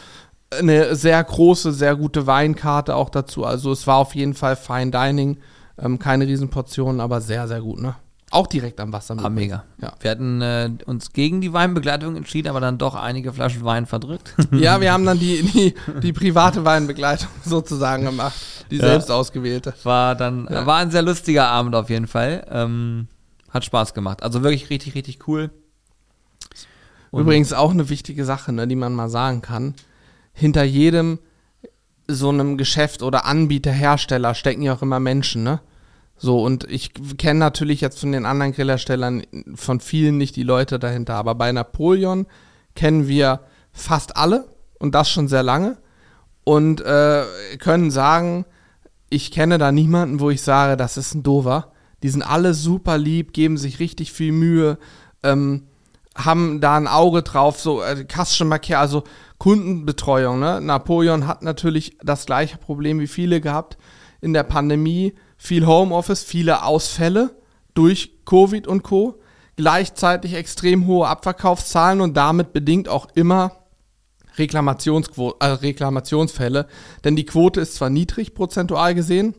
eine sehr große, sehr gute Weinkarte auch dazu. Also es war auf jeden Fall Fine Dining. Ähm, keine Riesenportionen, aber sehr, sehr gut, ne? Auch direkt am Wasser. Ah, mega. Ja. Wir hatten äh, uns gegen die Weinbegleitung entschieden, aber dann doch einige Flaschen Wein verdrückt. ja, wir haben dann die, die, die private Weinbegleitung sozusagen gemacht. Die ja. selbst ausgewählte. War dann, ja. war ein sehr lustiger Abend auf jeden Fall. Ähm, hat Spaß gemacht. Also wirklich richtig, richtig cool. Und Übrigens auch eine wichtige Sache, ne, die man mal sagen kann. Hinter jedem so einem Geschäft oder Anbieter, Hersteller stecken ja auch immer Menschen, ne? So, und ich kenne natürlich jetzt von den anderen Grillherstellern von vielen nicht die Leute dahinter, aber bei Napoleon kennen wir fast alle und das schon sehr lange und äh, können sagen, ich kenne da niemanden, wo ich sage, das ist ein Dover. Die sind alle super lieb, geben sich richtig viel Mühe, ähm, haben da ein Auge drauf, so äh, Customer Care, also Kundenbetreuung. Ne? Napoleon hat natürlich das gleiche Problem wie viele gehabt in der Pandemie viel Homeoffice, viele Ausfälle durch Covid und Co. Gleichzeitig extrem hohe Abverkaufszahlen und damit bedingt auch immer Reklamationsquo äh, Reklamationsfälle. Denn die Quote ist zwar niedrig prozentual gesehen,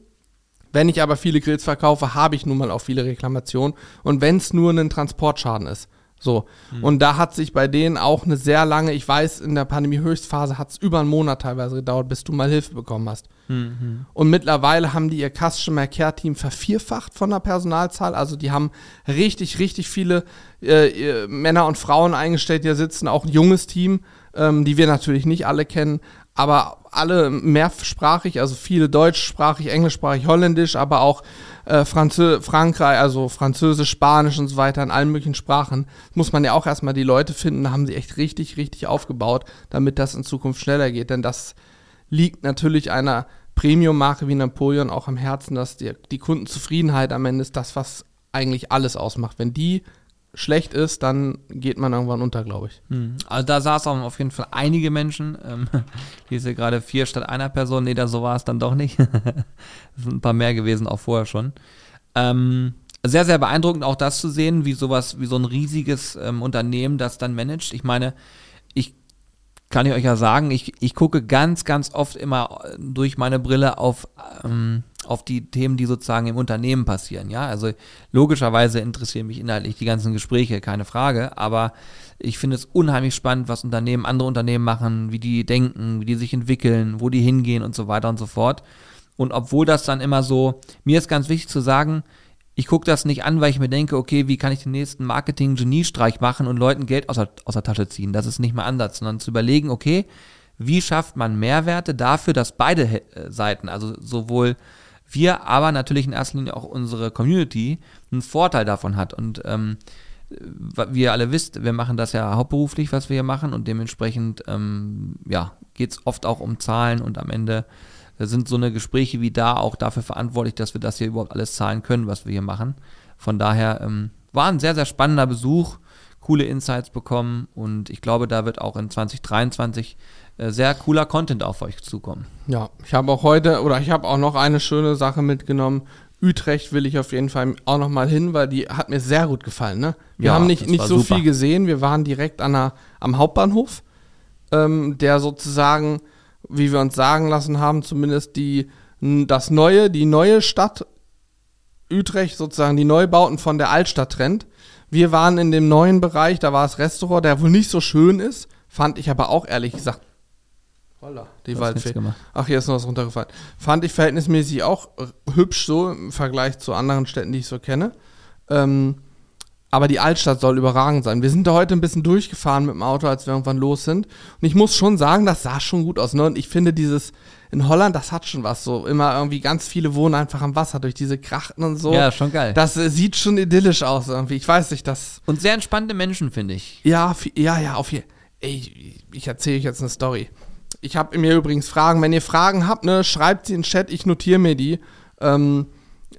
wenn ich aber viele Grills verkaufe, habe ich nun mal auch viele Reklamationen. Und wenn es nur ein Transportschaden ist. So. Mhm. Und da hat sich bei denen auch eine sehr lange, ich weiß, in der Pandemie-Höchstphase hat es über einen Monat teilweise gedauert, bis du mal Hilfe bekommen hast. Mhm. Und mittlerweile haben die ihr Customer Care Team vervierfacht von der Personalzahl. Also die haben richtig, richtig viele äh, Männer und Frauen eingestellt, die da sitzen, auch ein junges Team, ähm, die wir natürlich nicht alle kennen, aber alle mehrsprachig, also viele deutschsprachig, englischsprachig, holländisch, aber auch äh, Franzö Frankreich, also Französisch, Spanisch und so weiter in allen möglichen Sprachen. Muss man ja auch erstmal die Leute finden, da haben sie echt richtig, richtig aufgebaut, damit das in Zukunft schneller geht. Denn das liegt natürlich einer Premium-Marke wie Napoleon auch am Herzen, dass die, die Kundenzufriedenheit am Ende ist das, was eigentlich alles ausmacht. Wenn die schlecht ist, dann geht man irgendwann unter, glaube ich. Hm. Also da saßen auf jeden Fall einige Menschen. Ähm, hier ist ja gerade vier statt einer Person. Nee, da so war es dann doch nicht. Es sind ein paar mehr gewesen, auch vorher schon. Ähm, sehr, sehr beeindruckend auch das zu sehen, wie sowas, wie so ein riesiges ähm, Unternehmen das dann managt. Ich meine, ich kann ich euch ja sagen, ich, ich gucke ganz, ganz oft immer durch meine Brille auf, ähm, auf die Themen, die sozusagen im Unternehmen passieren. Ja, also logischerweise interessieren mich inhaltlich die ganzen Gespräche, keine Frage, aber ich finde es unheimlich spannend, was Unternehmen, andere Unternehmen machen, wie die denken, wie die sich entwickeln, wo die hingehen und so weiter und so fort. Und obwohl das dann immer so, mir ist ganz wichtig zu sagen, ich gucke das nicht an, weil ich mir denke, okay, wie kann ich den nächsten Marketing-Geniestreich machen und Leuten Geld aus der, aus der Tasche ziehen. Das ist nicht mein Ansatz, sondern zu überlegen, okay, wie schafft man Mehrwerte dafür, dass beide äh, Seiten, also sowohl wir, aber natürlich in erster Linie auch unsere Community einen Vorteil davon hat. Und ähm, wie ihr alle wisst, wir machen das ja hauptberuflich, was wir hier machen und dementsprechend ähm, ja, geht es oft auch um Zahlen und am Ende sind so eine Gespräche wie da auch dafür verantwortlich, dass wir das hier überhaupt alles zahlen können, was wir hier machen. Von daher ähm, war ein sehr, sehr spannender Besuch, coole Insights bekommen und ich glaube, da wird auch in 2023 äh, sehr cooler Content auf euch zukommen. Ja, ich habe auch heute, oder ich habe auch noch eine schöne Sache mitgenommen. Utrecht will ich auf jeden Fall auch noch mal hin, weil die hat mir sehr gut gefallen. Ne? Wir Ja, haben nicht, nicht so super. viel gesehen. Wir waren direkt an der, am Hauptbahnhof, ähm, der sozusagen, wie wir uns sagen lassen haben, zumindest die, das neue, die neue Stadt Utrecht, sozusagen die Neubauten von der Altstadt trennt. Wir waren in dem neuen Bereich, da war das Restaurant, der wohl nicht so schön ist, fand ich aber auch ehrlich gesagt. Holla, die Waldfee. Ach, hier ist noch was runtergefallen. Fand ich verhältnismäßig auch hübsch so im Vergleich zu anderen Städten, die ich so kenne. Ähm, aber die Altstadt soll überragend sein. Wir sind da heute ein bisschen durchgefahren mit dem Auto, als wir irgendwann los sind. Und ich muss schon sagen, das sah schon gut aus. Ne? Und ich finde dieses in Holland, das hat schon was. So immer irgendwie ganz viele wohnen einfach am Wasser durch diese Krachten und so. Ja, schon geil. Das äh, sieht schon idyllisch aus irgendwie. Ich weiß nicht, das. Und sehr entspannte Menschen, finde ich. Ja, ja, ja, auf jeden Ey, ich erzähle euch jetzt eine Story. Ich habe mir übrigens Fragen. Wenn ihr Fragen habt, ne, schreibt sie in den Chat. Ich notiere mir die. Ähm,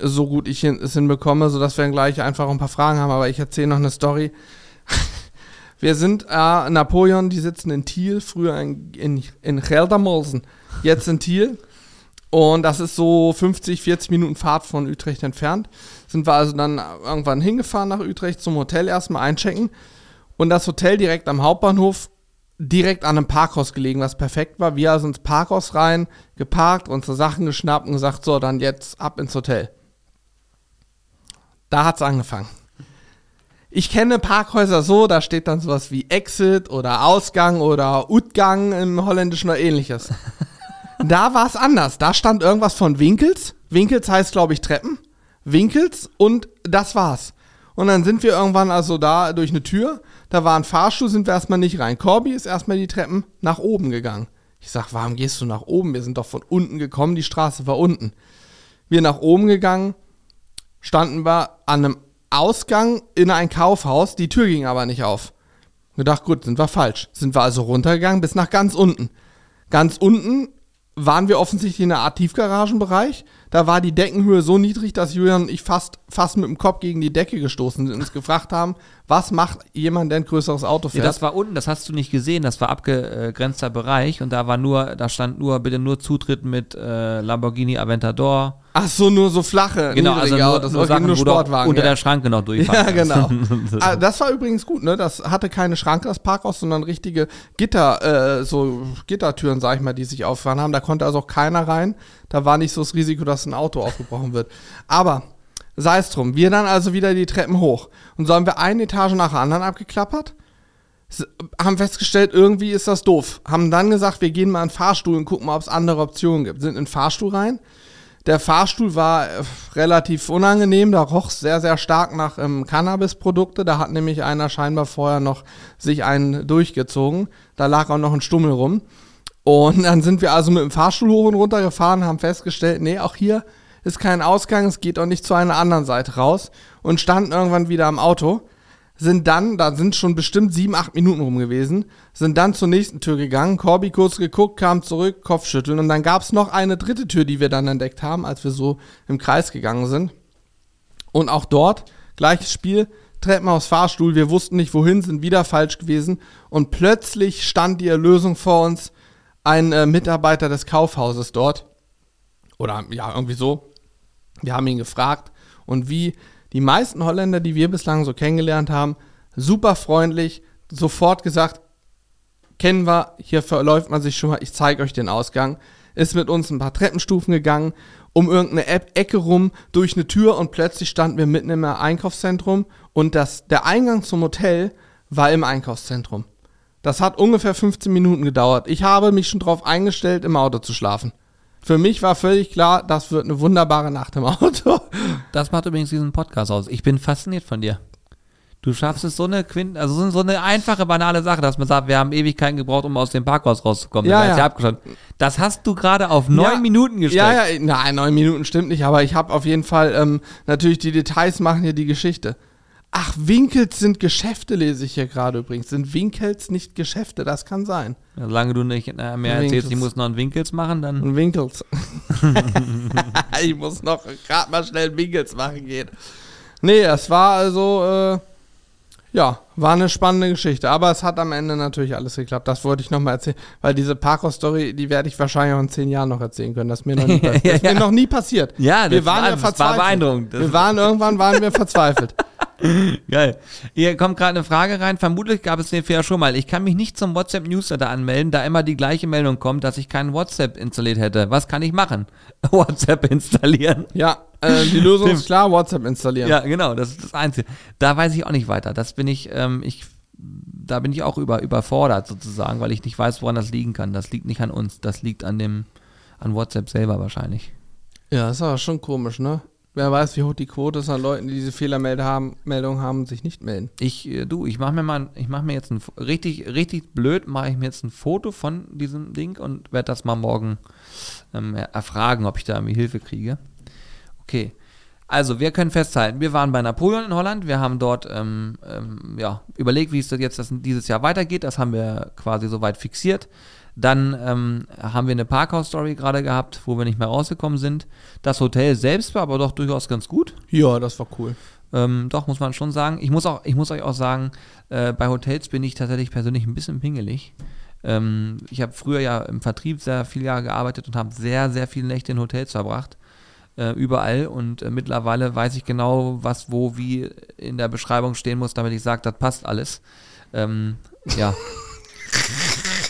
so gut ich hin, es hinbekomme, sodass wir dann gleich einfach ein paar Fragen haben. Aber ich erzähle noch eine Story. Wir sind äh, Napoleon, die sitzen in Thiel, früher in, in, in Geldermalsen, jetzt in Thiel. Und das ist so 50, 40 Minuten Fahrt von Utrecht entfernt. Sind wir also dann irgendwann hingefahren nach Utrecht zum Hotel erstmal einchecken. Und das Hotel direkt am Hauptbahnhof, direkt an einem Parkhaus gelegen, was perfekt war. Wir also ins Parkhaus rein, geparkt, unsere Sachen geschnappt und gesagt, so, dann jetzt ab ins Hotel. Da hat's angefangen. Ich kenne Parkhäuser so, da steht dann sowas wie Exit oder Ausgang oder Utgang im Holländischen oder ähnliches. Da war es anders. Da stand irgendwas von Winkels. Winkels heißt, glaube ich, Treppen. Winkels und das war's. Und dann sind wir irgendwann also da durch eine Tür. Da war ein Fahrstuhl, sind wir erstmal nicht rein. Corby ist erstmal die Treppen nach oben gegangen. Ich sag, warum gehst du nach oben? Wir sind doch von unten gekommen, die Straße war unten. Wir nach oben gegangen, standen wir an einem Ausgang in ein Kaufhaus, die Tür ging aber nicht auf. Gedacht, gut, sind wir falsch. Sind wir also runtergegangen bis nach ganz unten. Ganz unten waren wir offensichtlich in einer Art Tiefgaragenbereich. Da war die Deckenhöhe so niedrig, dass Julian und ich fast, fast mit dem Kopf gegen die Decke gestoßen sind und uns gefragt haben, was macht jemand, der ein größeres Auto Ja, fährt? das war unten, das hast du nicht gesehen, das war abgegrenzter Bereich und da war nur, da stand nur, bitte nur Zutritt mit äh, Lamborghini Aventador. Ach so, nur so flache, Genau, also nur, Autos, nur Sachen, nur Sportwagen. unter ja. der Schranke noch durchfahren Ja, genau. ah, das war übrigens gut, ne? Das hatte keine Schranke, das Parkhaus, sondern richtige Gitter, äh, so Gittertüren, sag ich mal, die sich auffahren haben. Da konnte also auch keiner rein. Da war nicht so das Risiko, dass ein Auto aufgebrochen wird. Aber sei es drum. Wir dann also wieder die Treppen hoch. Und so haben wir eine Etage nach der anderen abgeklappert. Haben festgestellt, irgendwie ist das doof. Haben dann gesagt, wir gehen mal in den Fahrstuhl und gucken mal, ob es andere Optionen gibt. Sind in den Fahrstuhl rein. Der Fahrstuhl war äh, relativ unangenehm, da roch sehr, sehr stark nach ähm, Cannabis-Produkte. Da hat nämlich einer scheinbar vorher noch sich einen durchgezogen. Da lag auch noch ein Stummel rum. Und dann sind wir also mit dem Fahrstuhl hoch und runter gefahren, haben festgestellt, nee, auch hier ist kein Ausgang, es geht auch nicht zu einer anderen Seite raus und standen irgendwann wieder am Auto sind dann, da sind schon bestimmt sieben, acht Minuten rum gewesen, sind dann zur nächsten Tür gegangen, Corby kurz geguckt, kam zurück, Kopfschütteln und dann gab es noch eine dritte Tür, die wir dann entdeckt haben, als wir so im Kreis gegangen sind. Und auch dort, gleiches Spiel, Treppenhaus, Fahrstuhl, wir wussten nicht wohin, sind wieder falsch gewesen und plötzlich stand die Erlösung vor uns, ein äh, Mitarbeiter des Kaufhauses dort, oder ja, irgendwie so, wir haben ihn gefragt. Und wie die meisten Holländer, die wir bislang so kennengelernt haben, super freundlich, sofort gesagt, kennen wir, hier verläuft man sich schon mal, ich zeige euch den Ausgang, ist mit uns ein paar Treppenstufen gegangen, um irgendeine Ecke rum, durch eine Tür und plötzlich standen wir mitten im Einkaufszentrum. Und das, der Eingang zum Hotel war im Einkaufszentrum. Das hat ungefähr 15 Minuten gedauert. Ich habe mich schon darauf eingestellt, im Auto zu schlafen. Für mich war völlig klar, das wird eine wunderbare Nacht im Auto. Das macht übrigens diesen Podcast aus. Ich bin fasziniert von dir. Du schaffst es so eine Quint, also so- eine einfache, banale Sache, dass man sagt, wir haben Ewigkeiten gebraucht, um aus dem Parkhaus rauszukommen. Ja, ja. abgeschlossen. Das hast du gerade auf neun Ja. Minuten gestellt. Ja, ja, nein, neun Minuten stimmt nicht, aber ich habe auf jeden Fall, ähm, natürlich die Details machen hier die Geschichte. Ach, Winkels sind Geschäfte, lese ich hier gerade übrigens. Sind Winkels nicht Geschäfte? Das kann sein. Solange du nicht äh, mehr erzählst, Winkels. ich muss noch einen Winkels machen, dann. Ein Winkels. ich muss noch gerade mal schnell Winkels machen gehen. Nee, es war also, äh, ja, War eine spannende Geschichte, aber es hat am Ende natürlich alles geklappt. Das wollte ich nochmal erzählen, weil diese Parkhaus-Story, die werde ich wahrscheinlich auch in zehn Jahren noch erzählen können. Das ist mir noch nie, passiert. Ja, mir noch nie passiert. Ja, wir das waren war- ja das war verzweifelt. beeindruckend. Wir waren irgendwann waren wir verzweifelt. Geil. Hier kommt gerade eine Frage rein. Vermutlich gab es den Fehler schon mal. Ich kann mich nicht zum WhatsApp-Newsletter anmelden, da immer die gleiche Meldung kommt, dass ich keinen WhatsApp installiert hätte. Was kann ich machen? WhatsApp installieren. Ja, äh, die Lösung ist klar, WhatsApp installieren. Ja, genau, das ist das Einzige. Da weiß ich auch nicht weiter. Das bin ich, ähm, ich, da bin ich auch über, überfordert sozusagen, weil ich nicht weiß, woran das liegen kann. Das liegt nicht an uns, das liegt an dem, an WhatsApp selber wahrscheinlich. Ja, ist aber schon komisch, ne? Wer weiß, wie hoch die Quote ist an Leuten, die diese Fehlermeldung haben, Meldung haben sich nicht melden. Ich, äh, du, ich mache mir mal, ich mache mir jetzt ein, richtig, richtig blöd, mache ich mir jetzt ein Foto von diesem Ding und werde das mal morgen ähm, erfragen, ob ich da irgendwie Hilfe kriege. Okay. Also, wir können festhalten, wir waren bei Napoleon in Holland, wir haben dort ähm, ähm, ja, überlegt, wie es jetzt das, dieses Jahr weitergeht, das haben wir quasi soweit fixiert. Dann ähm, haben wir eine Parkhaus-Story gerade gehabt, wo wir nicht mehr rausgekommen sind. Das Hotel selbst war aber doch durchaus ganz gut. Ja, das war cool. Ähm, doch, muss man schon sagen. Ich muss, auch, ich muss euch auch sagen, äh, bei Hotels bin ich tatsächlich persönlich ein bisschen pingelig. Ähm, ich habe früher ja im Vertrieb sehr viele Jahre gearbeitet und habe sehr, sehr viele Nächte in Hotels verbracht. Äh, überall. Und äh, mittlerweile weiß ich genau, was wo wie in der Beschreibung stehen muss, damit ich sage, das passt alles. Ähm, ja.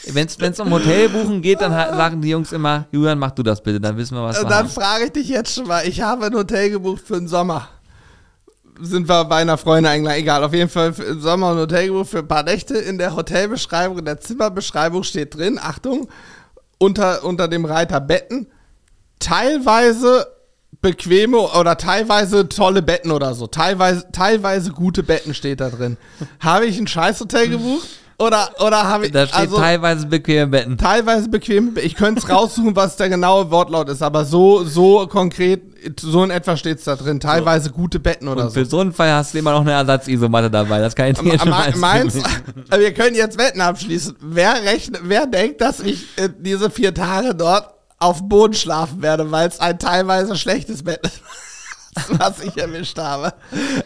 Wenn es um Hotelbuchen geht, dann sagen die Jungs immer, Julian, mach du das bitte, dann wissen wir, was wir Dann frage ich dich jetzt schon mal, ich habe ein Hotel gebucht für den Sommer. Sind wir bei einer Freundin eigentlich, egal, auf jeden Fall für den Sommer ein Hotel gebucht für ein paar Nächte. In der Hotelbeschreibung, in der Zimmerbeschreibung steht drin, Achtung, unter, unter dem Reiter Betten, teilweise bequeme oder teilweise tolle Betten oder so. Teilweise, teilweise gute Betten steht da drin. habe ich ein Scheißhotel gebucht? Oder, oder habe ich. Da steht also, teilweise bequeme Betten. teilweise bequem. Ich könnte es raussuchen, was der genaue Wortlaut ist, aber so, so konkret, so in etwa steht es da drin. Teilweise gute Betten oder Und so. für so einen Fall hast du immer noch eine Ersatz-Isomatte dabei. Das kann ich dir schon mal Me- Meins, wir können jetzt Wetten abschließen. Wer rechnet, wer denkt, dass ich äh, diese vier Tage dort auf dem Boden schlafen werde, weil es ein teilweise schlechtes Bett ist, was ich erwischt habe.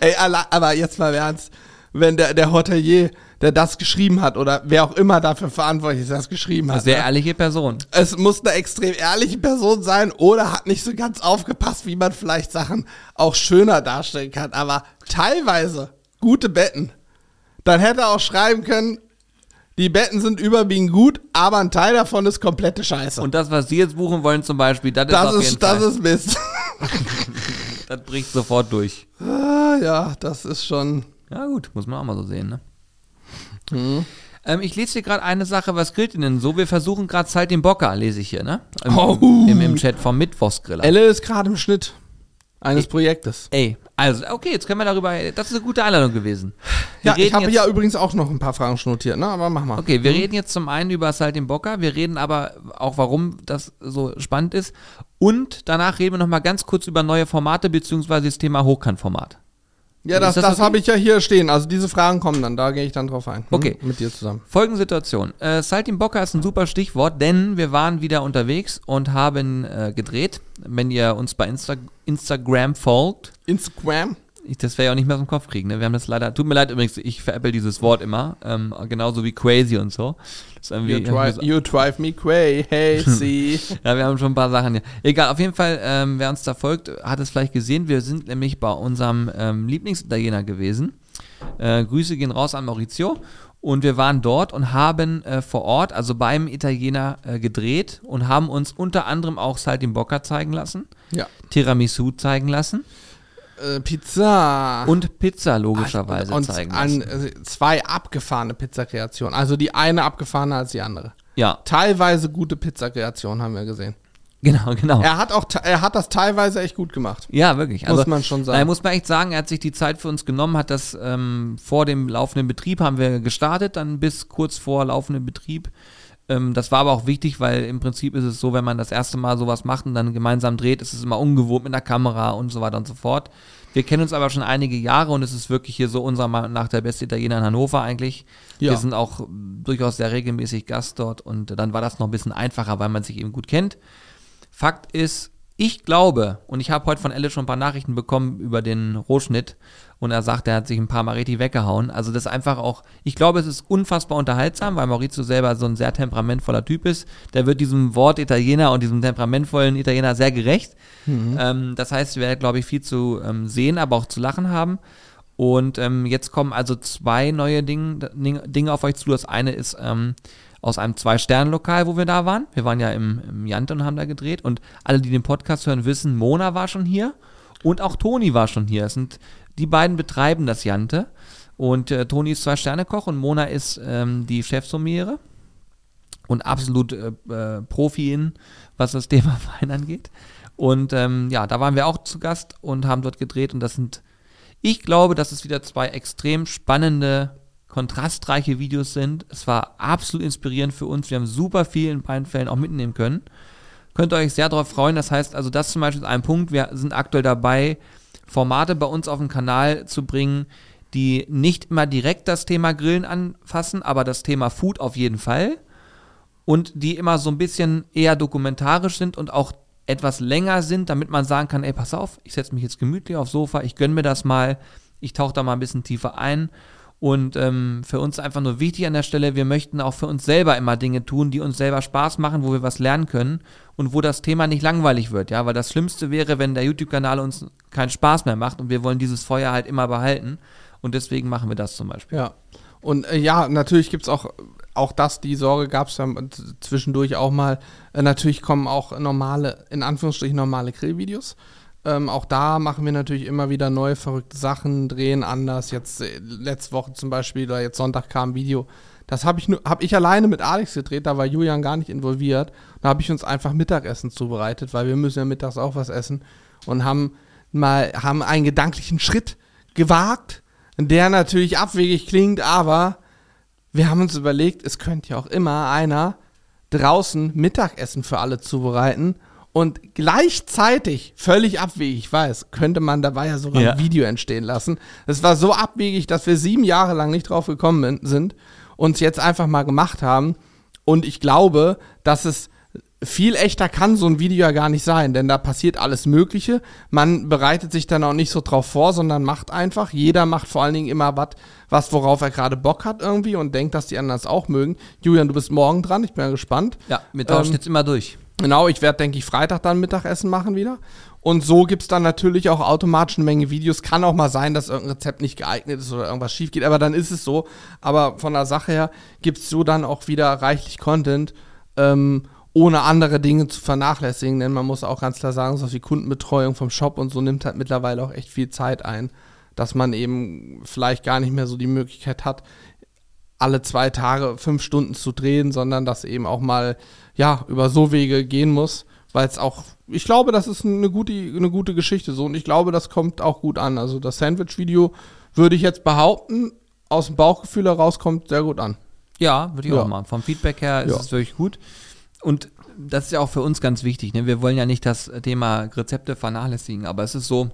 Ey, aber jetzt mal im ernst, wenn der, der Hotelier, der das geschrieben hat oder wer auch immer dafür verantwortlich ist, das geschrieben hat. Sehr ne? ehrliche Person. es muss eine extrem ehrliche Person sein oder hat nicht so ganz aufgepasst, wie man vielleicht Sachen auch schöner darstellen kann. Aber teilweise gute Betten. Dann hätte er auch schreiben können, die Betten sind überwiegend gut, aber ein Teil davon ist komplette Scheiße. Und das, was Sie jetzt buchen wollen zum Beispiel, das, das ist auf jeden das Fall, ist Mist. das bricht sofort durch. ah, ja, das ist schon. Ja gut, muss man auch mal so sehen, ne? Mhm. Ähm, ich lese hier gerade eine Sache, was grillt ihr denn so? Wir versuchen gerade Zeit den Bocker, lese ich hier, ne? Im, Oh. im, im Chat vom Mittwochsgriller. Elle ist gerade im Schnitt eines Projektes. Ey, also, okay, jetzt können wir darüber, das ist eine gute Einladung gewesen. Wir Ja, ich habe ja übrigens auch noch ein paar Fragen schon notiert, ne? Aber mach mal. Okay, wir reden jetzt zum einen über Salt im Bocker, wir reden aber auch, warum das so spannend ist. Und danach reden wir nochmal ganz kurz über neue Formate, beziehungsweise das Thema Hochkantformat. Ja, das, das das okay? habe ich ja hier stehen. Also diese Fragen kommen dann, da gehe ich dann drauf ein. Hm? Okay. Mit dir zusammen. Folgende Situation. Äh, Salt im Bocker ist ein super Stichwort, denn wir waren wieder unterwegs und haben äh, gedreht. Wenn ihr uns bei Insta Instagram folgt, Instagram. Ich, das wäre ja auch nicht mehr aus dem Kopf kriegen. Ne? Wir haben das leider, tut mir leid übrigens, ich veräpple dieses Wort immer, ähm, genauso wie crazy und so. You drive, you drive me crazy. Ja, wir haben schon ein paar Sachen hier. Egal, auf jeden Fall, ähm, wer uns da folgt, hat es vielleicht gesehen. Wir sind nämlich bei unserem ähm, Lieblingsitaliener gewesen. Äh, Grüße gehen raus an Maurizio. Und wir waren dort und haben äh, vor Ort, also beim Italiener, äh, gedreht und haben uns unter anderem auch Saltimbocca zeigen lassen, ja. Tiramisu zeigen lassen Äh, Pizza. und Pizza logischerweise und zeigen an, lassen. äh, zwei abgefahrene Pizzakreationen. Also die eine abgefahrener als die andere. Ja, Teilweise gute Pizzakreationen haben wir gesehen. genau, genau. Er hat auch, er hat das teilweise echt gut gemacht. Ja, wirklich. Also, Muss man schon sagen. Da muss man echt sagen, er hat sich die Zeit für uns genommen, hat das ähm, vor dem laufenden Betrieb haben wir gestartet, dann bis kurz vor laufendem Betrieb. Ähm, das war aber auch wichtig, weil im Prinzip ist es so, wenn man das erste Mal sowas macht und dann gemeinsam dreht, ist es immer ungewohnt mit einer Kamera und so weiter und so fort. Wir kennen uns aber schon einige Jahre und es ist wirklich hier so unserer Meinung nach der beste Italiener in Hannover eigentlich. Ja. Wir sind auch durchaus sehr regelmäßig Gast dort und dann war das noch ein bisschen einfacher, weil man sich eben gut kennt. Fakt ist, Ich glaube, und ich habe heute von Elle schon ein paar Nachrichten bekommen über den Rohschnitt und er sagt, er hat sich ein paar Mal richtig weggehauen. Also das ist einfach auch, ich glaube, es ist unfassbar unterhaltsam, weil Maurizio selber so ein sehr temperamentvoller Typ ist. Der wird diesem Wort Italiener und diesem temperamentvollen Italiener sehr gerecht. Mhm. Ähm, das heißt, wir werden, glaube ich, viel zu ähm, sehen, aber auch zu lachen haben. Und ähm, jetzt kommen also zwei neue Ding, Dinge auf euch zu. Das eine ist ähm, aus einem Zwei-Sterne-Lokal, wo wir da waren. Wir waren ja im, im Jante und haben da gedreht. Und alle, die den Podcast hören, wissen, Mona war schon hier und auch Toni war schon hier. Es sind, die beiden betreiben das Jante. Und äh, Toni ist Zwei-Sterne-Koch und Mona ist ähm, die Chefsommiere und absolut äh, äh, Profi was das Thema Wein angeht. Und ähm, ja, da waren wir auch zu Gast und haben dort gedreht. Und das sind, ich glaube, dass es wieder zwei extrem spannende kontrastreiche Videos sind. Es war absolut inspirierend für uns. Wir haben super viel in beiden Fällen auch mitnehmen können. Könnt ihr euch sehr darauf freuen. Das heißt, also das zum Beispiel ist ein Punkt. Wir sind aktuell dabei, Formate bei uns auf den Kanal zu bringen, die nicht immer direkt das Thema Grillen anfassen, aber das Thema Food auf jeden Fall. Und die immer so ein bisschen eher dokumentarisch sind und auch etwas länger sind, damit man sagen kann, ey, pass auf, ich setze mich jetzt gemütlich aufs Sofa, ich gönne mir das mal, ich tauche da mal ein bisschen tiefer ein und ähm, für uns einfach nur wichtig an der Stelle, wir möchten auch für uns selber immer Dinge tun, die uns selber Spaß machen, wo wir was lernen können und wo das Thema nicht langweilig wird, ja, weil das Schlimmste wäre, wenn der YouTube-Kanal uns keinen Spaß mehr macht und wir wollen dieses Feuer halt immer behalten und deswegen machen wir das zum Beispiel. Ja. Und äh, ja, natürlich gibt es auch, auch das, die Sorge gab es ja zwischendurch auch mal. Äh, natürlich kommen auch normale, in Anführungsstrichen normale Grillvideos. Ähm, auch da machen wir natürlich immer wieder neue verrückte Sachen, drehen anders. Jetzt äh, letzte Woche zum Beispiel oder jetzt Sonntag kam ein Video. Das habe ich, hab ich alleine mit Alex gedreht, da war Julian gar nicht involviert. Da habe ich uns einfach Mittagessen zubereitet, weil wir müssen ja mittags auch was essen. Und haben mal haben einen gedanklichen Schritt gewagt, der natürlich abwegig klingt, aber wir haben uns überlegt, es könnte ja auch immer einer draußen Mittagessen für alle zubereiten und gleichzeitig, völlig abwegig, ich weiß, könnte man dabei ja sogar ja. ein Video entstehen lassen. Es war so abwegig, dass wir sieben Jahre lang nicht drauf gekommen sind, uns jetzt einfach mal gemacht haben. Und ich glaube, dass es viel echter kann so ein Video ja gar nicht sein, denn da passiert alles Mögliche. Man bereitet sich dann auch nicht so drauf vor, sondern macht einfach. Jeder macht vor allen Dingen immer wat, was, worauf er gerade Bock hat irgendwie und denkt, dass die anderen es auch mögen. Julian, du bist morgen dran, ich bin ja gespannt. Ja, wir tauschen ähm, jetzt immer durch. Genau, ich werde, denke ich, Freitag dann Mittagessen machen wieder. Und so gibt es dann natürlich auch automatisch eine Menge Videos. Kann auch mal sein, dass irgendein Rezept nicht geeignet ist oder irgendwas schief geht, aber dann ist es so. Aber von der Sache her gibt es so dann auch wieder reichlich Content, ähm, ohne andere Dinge zu vernachlässigen. Denn man muss auch ganz klar sagen, so wie Kundenbetreuung vom Shop und so nimmt halt mittlerweile auch echt viel Zeit ein, dass man eben vielleicht gar nicht mehr so die Möglichkeit hat, alle zwei Tage fünf Stunden zu drehen, sondern dass eben auch mal ja über so Wege gehen muss, weil es auch, ich glaube, das ist eine gute, eine gute Geschichte so und ich glaube, das kommt auch gut an. Also das Sandwich-Video würde ich jetzt behaupten, aus dem Bauchgefühl heraus kommt sehr gut an. Ja, würde ich ja. auch machen. Vom Feedback her ist ja. es wirklich gut. Und das ist ja auch für uns ganz wichtig. Ne? Wir wollen ja nicht das Thema Rezepte vernachlässigen, aber es ist so,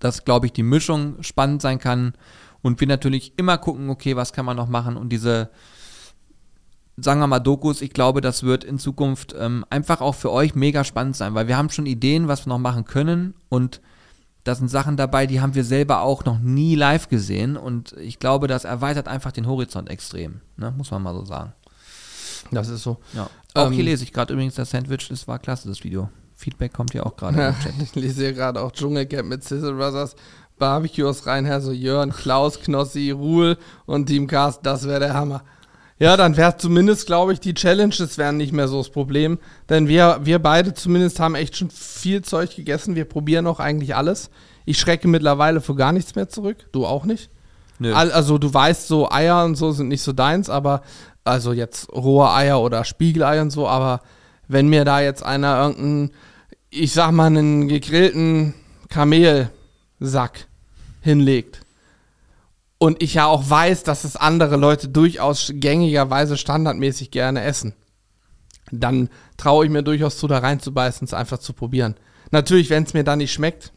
dass, glaube ich, die Mischung spannend sein kann und wir natürlich immer gucken, okay, was kann man noch machen und diese, sagen wir mal, Dokus, ich glaube, das wird in Zukunft ähm, einfach auch für euch mega spannend sein, weil wir haben schon Ideen, was wir noch machen können und da sind Sachen dabei, die haben wir selber auch noch nie live gesehen und ich glaube, das erweitert einfach den Horizont extrem, ne? muss man mal so sagen. Das ist so. Ja. Auch ähm, hier lese ich gerade übrigens das Sandwich, das war klasse, das Video. Feedback kommt ja auch gerade. Ich lese hier gerade auch Dschungelcamp mit Sizzle Brothers. Barbecue aus Rheinherr, so Jörn, Klaus, Knossi, Ruhl und Team Cast, das wäre der Hammer. Ja, dann wäre zumindest, glaube ich, die Challenges wären nicht mehr so das Problem. Denn wir, wir beide zumindest haben echt schon viel Zeug gegessen. Wir probieren auch eigentlich alles. Ich schrecke mittlerweile für gar nichts mehr zurück. Du auch nicht? Nö. Also du weißt, so Eier und so sind nicht so deins, aber also jetzt rohe Eier oder Spiegeleier und so, aber wenn mir da jetzt einer irgendeinen, ich sag mal, einen gegrillten Kamel Sack hinlegt. Und ich ja auch weiß, dass es andere Leute durchaus gängigerweise standardmäßig gerne essen. Dann traue ich mir durchaus zu, da reinzubeißen, es einfach zu probieren. Natürlich, wenn es mir dann nicht schmeckt,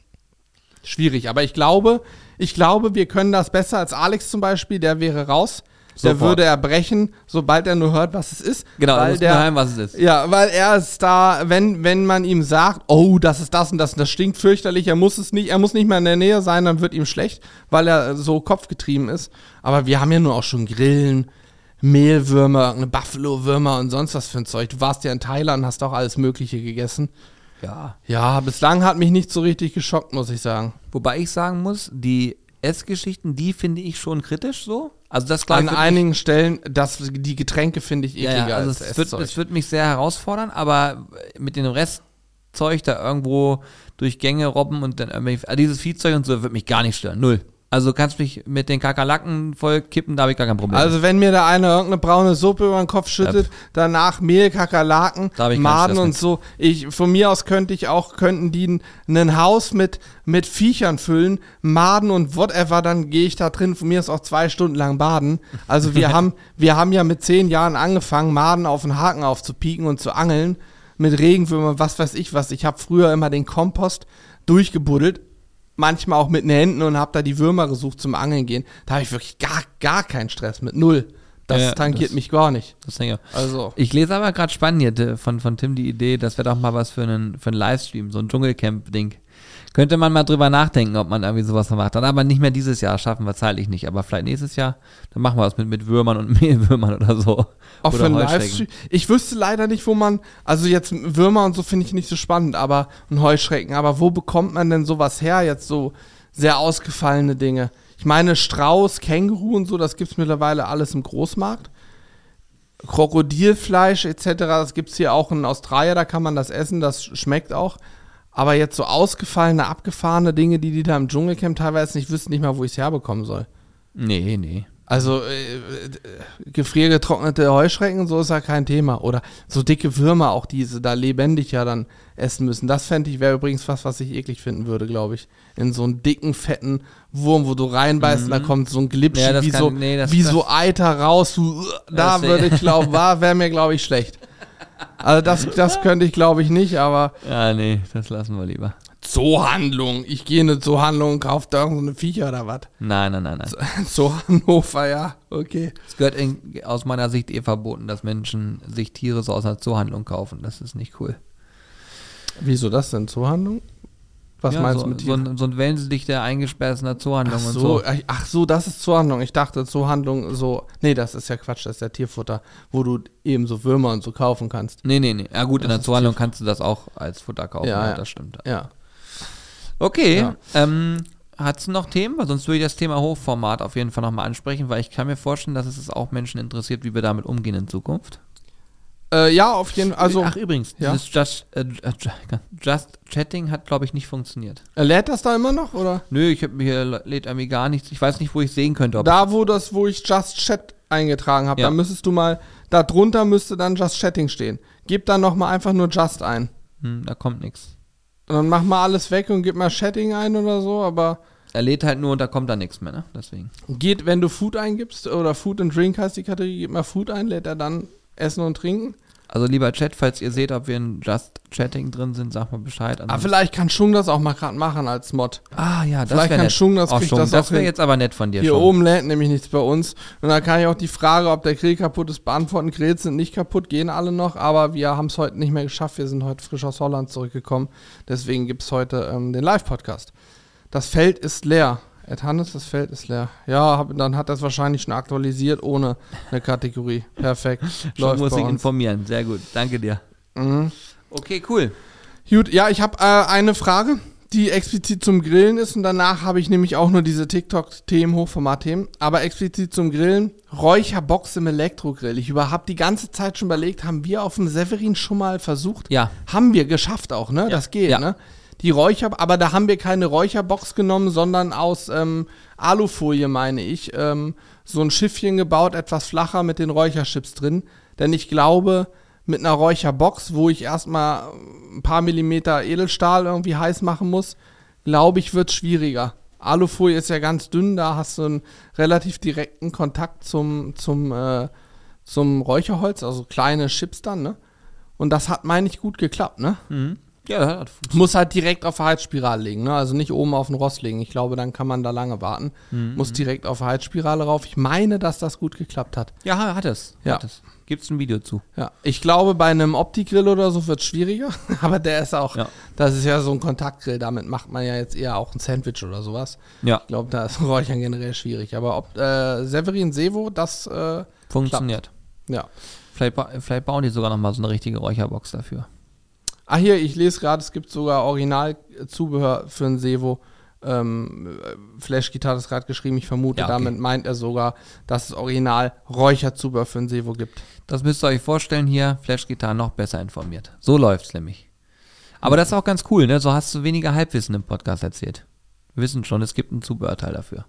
schwierig. Aber ich glaube, ich glaube, wir können das besser als Alex zum Beispiel, der wäre raus. Der Sofort. würde erbrechen, sobald er nur hört, was es ist. Genau, weil muss der, daheim, was es ist. Ja, weil er ist da, wenn, wenn man ihm sagt, oh, das ist das und das und das stinkt fürchterlich, er muss es nicht, er muss nicht mehr in der Nähe sein, dann wird ihm schlecht, weil er so kopfgetrieben ist. Aber wir haben ja nur auch schon Grillen, Mehlwürmer, eine Buffalo-Würmer und sonst was für ein Zeug. Du warst ja in Thailand, hast auch alles Mögliche gegessen. Ja. Ja, bislang hat mich nicht so richtig geschockt, muss ich sagen. Wobei ich sagen muss, die Essgeschichten, die finde ich schon kritisch so. Also das An ich, wird einigen Stellen, das, die Getränke finde ich mich, ja, ekliger ja, also als es wird, es wird mich sehr herausfordern, aber mit dem Restzeug da irgendwo durch Gänge robben und dann irgendwie, also dieses Viehzeug und so wird mich gar nicht stören. Null. Also kannst mich mit den Kakerlaken voll kippen, da habe ich gar kein Problem. Also wenn mir da einer irgendeine braune Suppe über den Kopf schüttet, danach Mehl, Kakerlaken, Maden und so. Ich, von mir aus könnte ich auch, könnten die ein- ein Haus mit, mit Viechern füllen, Maden und whatever, dann gehe ich da drin, von mir aus auch zwei Stunden lang baden. Also wir haben, wir haben ja mit zehn Jahren angefangen, Maden auf den Haken aufzupieken und zu angeln. Mit Regenwürmern, was weiß ich was. Ich habe früher immer den Kompost durchgebuddelt, manchmal auch mit den Händen und habe da die Würmer gesucht zum Angeln gehen. Da habe ich wirklich gar, gar keinen Stress mit. Null. Das Ja, tangiert das- mich gar nicht. das denke ich. Also. Ich lese aber gerade spannend äh, von, von Tim die Idee, das wäre doch mal was für einen, für einen Livestream, so ein Dschungelcamp-Ding. Könnte man mal drüber nachdenken, ob man irgendwie sowas macht. Dann aber nicht mehr dieses Jahr, schaffen wir zeitlich nicht. Aber vielleicht nächstes Jahr, dann machen wir was mit, mit Würmern und Mehlwürmern oder so. Auch oder für. Livestream. Ich wüsste leider nicht, wo man, also jetzt Würmer und so finde ich nicht so spannend, aber ein Heuschrecken, aber wo bekommt man denn sowas her, jetzt so sehr ausgefallene Dinge? Ich meine, Strauß, Känguru und so, das gibt es mittlerweile alles im Großmarkt. Krokodilfleisch etc., das gibt es hier auch in Australien, da kann man das essen, das schmeckt auch. Aber jetzt so ausgefallene, abgefahrene Dinge, die die da im Dschungelcamp teilweise nicht wüssten, nicht mal, wo ich es herbekommen soll. Nee, nee. Also äh, äh, gefriergetrocknete Heuschrecken, so ist ja kein Thema. Oder so dicke Würmer, auch diese da lebendig ja dann essen müssen. Das fände ich, wäre übrigens was, was ich eklig finden würde, glaube ich. In so einen dicken, fetten Wurm, wo du reinbeißt und da kommt so ein Glipschi, Mhm. Ja, wie, kann- so, nee, das- wie das- so Eiter raus. Du, da würde ich glauben, war, wäre mir, glaube ich, schlecht. Also das, das könnte ich, glaube ich, nicht, aber Ja, nee, das lassen wir lieber. Zoohandlung. Ich gehe in eine Zoohandlung und kaufe da irgendeine Viecher oder was. Nein, nein, nein, nein. Zoo Hannover, ja, okay. Es gehört in, aus meiner Sicht eh verboten, dass Menschen sich Tiere so aus einer Zoohandlung kaufen. Das ist nicht cool. Wieso das denn? Zoohandlung? Was ja, meinst so, du mit so Tieren? ein, so ein der in der Zoohandlung Ach und so, so. ach- so, das ist Zoohandlung. Ich dachte Zoohandlung so. Nee, das ist ja Quatsch, das ist ja Tierfutter, wo du eben so Würmer und so kaufen kannst. Nee, nee, nee. Ja gut, in Das der ist Zoohandlung kannst du das auch als Futter kaufen. Ja, Ja, das stimmt. Ja. Okay, Ja. ähm, hat's noch Themen? Weil sonst würde ich das Thema Hochformat auf jeden Fall nochmal ansprechen, weil ich kann mir vorstellen, dass es es auch Menschen interessiert, wie wir damit umgehen in Zukunft. Äh, ja, auf jeden Fall. Also, Ach übrigens, ja. dieses Just, äh, äh, Just Chatting hat, glaube ich, nicht funktioniert. äh, lädt das da immer noch? Oder? Nö, ich habe hier lädt irgendwie gar nichts. Ich weiß nicht, wo ich sehen könnte. Da, wo das, wo ich Just Chat eingetragen habe, Ja. da müsstest du mal, da drunter müsste dann Just Chatting stehen. Gib dann nochmal einfach nur Just ein. hm, da kommt nichts. Und dann mach mal alles weg und gib mal Chatting ein oder so, aber Er lädt halt nur und da kommt da nichts mehr, ne? Deswegen. geht, wenn du Food eingibst oder Food and Drink heißt die Kategorie, gib mal Food ein, lädt er dann Essen und Trinken. Also lieber Chat, falls ihr seht, ob wir in Just Chatting drin sind, sagt mal Bescheid. Aber Ansonsten- Ah, vielleicht kann Schung das auch mal gerade machen als Mod. ah ja, das vielleicht kann nett. Schung das, Oh, Schung, das das wäre jetzt aber nett von dir Hier schon. oben lädt nämlich nichts bei uns. Und da kann ich auch die Frage, ob der Grill kaputt ist, beantworten. Grills sind nicht kaputt, gehen alle noch, aber wir haben es heute nicht mehr geschafft. Wir sind heute frisch aus Holland zurückgekommen. Deswegen gibt es heute ähm, den Live-Podcast. Das Feld ist leer. Ed Hannes, das Feld ist leer. Ja, hab, dann hat das wahrscheinlich schon aktualisiert ohne eine Kategorie. Perfekt. Schon muss ich informieren. Sehr gut. Danke dir. Mhm. Okay, cool. Gut, ja, ich habe äh, eine Frage, die explizit zum Grillen ist und danach habe ich nämlich auch nur diese TikTok-Themen, Hochformat-Themen, aber explizit zum Grillen. Räucherbox im Elektrogrill. Ich habe die ganze Zeit schon überlegt, haben wir auf dem Severin schon mal versucht? Ja. Haben wir geschafft auch, ne? Das geht, Ja. ne? Die Räucher, aber da haben wir keine Räucherbox genommen, sondern aus ähm, Alufolie, meine ich, ähm, so ein Schiffchen gebaut, etwas flacher mit den Räucherchips drin. Denn ich glaube, mit einer Räucherbox, wo ich erstmal ein paar Millimeter Edelstahl irgendwie heiß machen muss, glaube ich, wird schwieriger. Alufolie ist ja ganz dünn, da hast du einen relativ direkten Kontakt zum, zum, äh, zum Räucherholz, also kleine Chips dann, ne? Und das hat, meine ich, gut geklappt, ne? Mhm. Ja, das hat Muss halt direkt auf der Heizspirale legen, ne? Also nicht oben auf den Rost legen. Ich glaube, dann kann man da lange warten. Mhm. Muss direkt auf der Heizspirale rauf. Ich meine, dass das gut geklappt hat. Ja, hat es. Ja. Hat es. Gibt es ein Video zu. Ja. Ich glaube, bei einem Opti-Grill oder so wird es schwieriger. Aber der ist auch, ja. das ist ja so ein Kontaktgrill. Damit macht man ja jetzt eher auch ein Sandwich oder sowas. Ja. Ich glaube, da ist Räuchern generell schwierig. Aber ob äh, Severin Sevo, das äh, funktioniert. Klappt. Ja. Vielleicht, vielleicht bauen die sogar noch mal so eine richtige Räucherbox dafür. Ah, hier, ich lese gerade, es gibt sogar Originalzubehör für ein Sevo. Ähm, Flash-Gitarre ist gerade geschrieben, ich vermute, ja, okay. damit meint er sogar, dass es original Räucherzubehör für ein Sevo gibt. Das müsst ihr euch vorstellen hier, Flash-Gitarre noch besser informiert. So läuft es nämlich. Aber das ist auch ganz cool, ne? So hast du weniger Halbwissen im Podcast erzählt. Wir wissen schon, es gibt ein Zubehörteil dafür.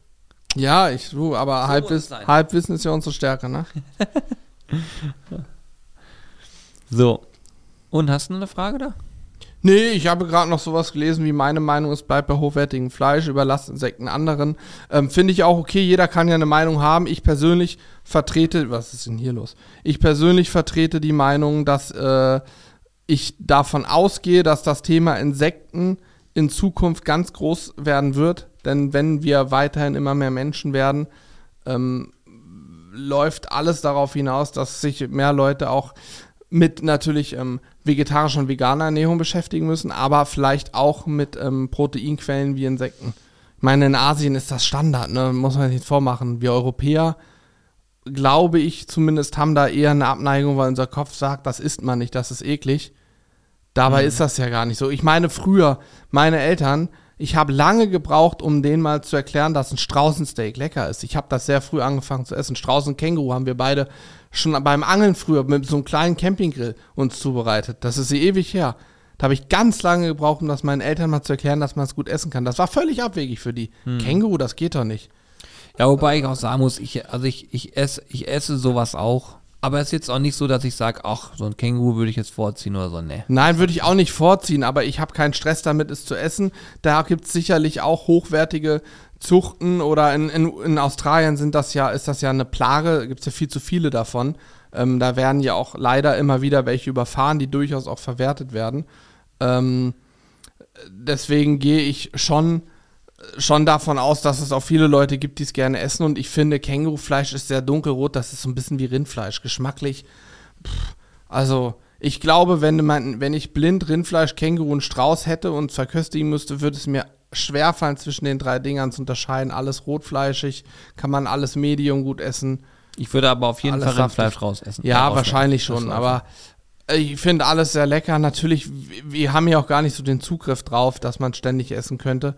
Ja, ich, du, aber so Halbwissen, Halbwissen ist ja unsere Stärke, ne? so, und hast du eine Frage da? Nee, ich habe gerade noch sowas gelesen, wie meine Meinung ist, bleibt bei hochwertigem Fleisch, überlasst Insekten anderen. Ähm, Finde ich auch okay, jeder kann ja eine Meinung haben. Ich persönlich vertrete, was ist denn hier los? Ich persönlich vertrete die Meinung, dass äh, ich davon ausgehe, dass das Thema Insekten in Zukunft ganz groß werden wird. Denn wenn wir weiterhin immer mehr Menschen werden, ähm, läuft alles darauf hinaus, dass sich mehr Leute auch mit natürlich ähm, vegetarischer und veganer Ernährung beschäftigen müssen, aber vielleicht auch mit ähm, Proteinquellen wie Insekten. Ich meine, in Asien ist das Standard, ne? muss man sich nicht vormachen. Wir Europäer, glaube ich zumindest, haben da eher eine Abneigung, weil unser Kopf sagt, das isst man nicht, das ist eklig. Dabei mhm. ist das ja gar nicht so. Ich meine, früher, meine Eltern, ich habe lange gebraucht, um denen mal zu erklären, dass ein Straußensteak lecker ist. Ich habe das sehr früh angefangen zu essen. Straußenkänguru haben wir beide schon beim Angeln früher mit so einem kleinen Campinggrill uns zubereitet. Das ist ewig her. Da habe ich ganz lange gebraucht, um das meinen Eltern mal zu erklären, dass man es gut essen kann. Das war völlig abwegig für die. Hm. Känguru, das geht doch nicht. Ja, wobei ich auch sagen muss, ich, also ich, ich, esse, ich esse sowas auch. Aber es ist jetzt auch nicht so, dass ich sage, ach, so ein Känguru würde ich jetzt vorziehen oder so, ne. Nein, würde ich auch nicht vorziehen, aber ich habe keinen Stress damit, es zu essen. Da gibt es sicherlich auch hochwertige Zuchten oder in, in, in Australien sind das ja, ist das ja eine Plage, gibt es ja viel zu viele davon. Ähm, da werden ja auch leider immer wieder welche überfahren, die durchaus auch verwertet werden. Ähm, deswegen gehe ich schon, schon davon aus, dass es auch viele Leute gibt, die es gerne essen. Und ich finde, Kängurufleisch ist sehr dunkelrot, das ist so ein bisschen wie Rindfleisch, geschmacklich. Pff, also, ich glaube, wenn, man, wenn ich blind Rindfleisch, Känguru und Strauß hätte und verköstigen müsste, würde es mir schwerfallen, zwischen den drei Dingern zu unterscheiden. Alles rotfleischig, kann man alles Medium gut essen. Ich würde aber auf jeden Fall Rindfleisch raus essen. Ja, wahrscheinlich schon, aber ich finde alles sehr lecker. Natürlich, wir haben ja auch gar nicht so den Zugriff drauf, dass man ständig essen könnte.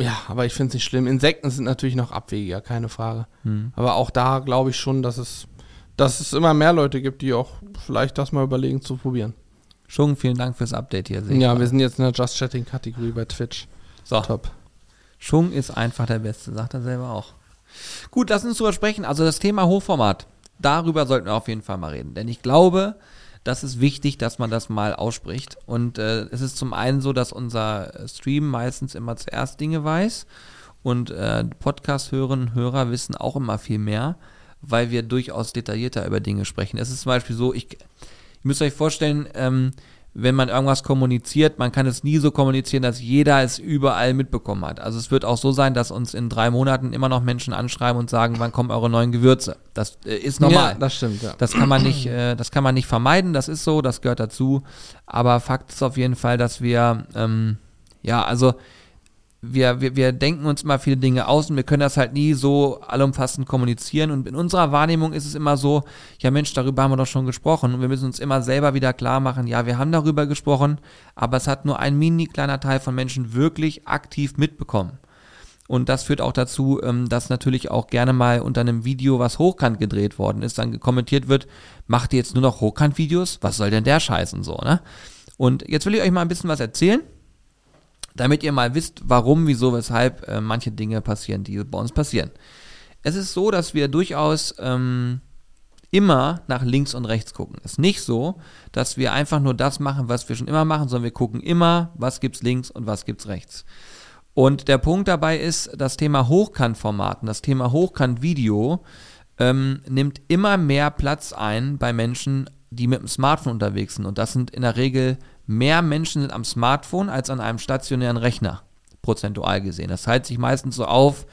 Ja, aber ich finde es nicht schlimm. Insekten sind natürlich noch abwegiger, keine Frage. Hm. Aber auch da glaube ich schon, dass es, dass es immer mehr Leute gibt, die auch vielleicht das mal überlegen zu probieren. Schung, vielen Dank fürs Update hier. Ja, wir sind jetzt in der Just Chatting-Kategorie bei Twitch. So. Top. Schung ist einfach der Beste, sagt er selber auch. Gut, lass uns drüber sprechen. Also das Thema Hochformat, darüber sollten wir auf jeden Fall mal reden. Denn ich glaube, das ist wichtig, dass man das mal ausspricht. Und äh, es ist zum einen so, dass unser Stream meistens immer zuerst Dinge weiß. Und äh, Podcast-Hörerinnen und Hörer wissen auch immer viel mehr, weil wir durchaus detaillierter über Dinge sprechen. Es ist zum Beispiel so, ich Ihr müsst euch vorstellen, ähm, wenn man irgendwas kommuniziert, man kann es nie so kommunizieren, dass jeder es überall mitbekommen hat. Also es wird auch so sein, dass uns in drei Monaten immer noch Menschen anschreiben und sagen, wann kommen eure neuen Gewürze. Das äh, ist normal. Ja, das stimmt, ja. Das kann man nicht, äh, das kann man nicht vermeiden, das ist so, das gehört dazu. Aber Fakt ist auf jeden Fall, dass wir, ähm, ja, also wir, wir, wir denken uns immer viele Dinge aus und wir können das halt nie so allumfassend kommunizieren. Und in unserer Wahrnehmung ist es immer so, ja Mensch, darüber haben wir doch schon gesprochen. Und wir müssen uns immer selber wieder klar machen, ja, wir haben darüber gesprochen, aber es hat nur ein mini kleiner Teil von Menschen wirklich aktiv mitbekommen. Und das führt auch dazu, ähm, dass natürlich auch gerne mal unter einem Video, was hochkant gedreht worden ist, dann kommentiert wird, macht ihr jetzt nur noch Hochkant-Videos? Was soll denn der Scheiß und so, ne? Und jetzt will ich euch mal ein bisschen was erzählen damit ihr mal wisst, warum, wieso, weshalb äh, manche Dinge passieren, die bei uns passieren. Es ist so, dass wir durchaus ähm, immer nach links und rechts gucken. Es ist nicht so, dass wir einfach nur das machen, was wir schon immer machen, sondern wir gucken immer, was gibt's links und was gibt's rechts. Und der Punkt dabei ist, das Thema Hochkantformaten, das Thema Hochkant-Video ähm, nimmt immer mehr Platz ein bei Menschen, die mit dem Smartphone unterwegs sind. Und das sind in der Regel mehr Menschen sind am Smartphone als an einem stationären Rechner, prozentual gesehen. Das teilt sich meistens so auf,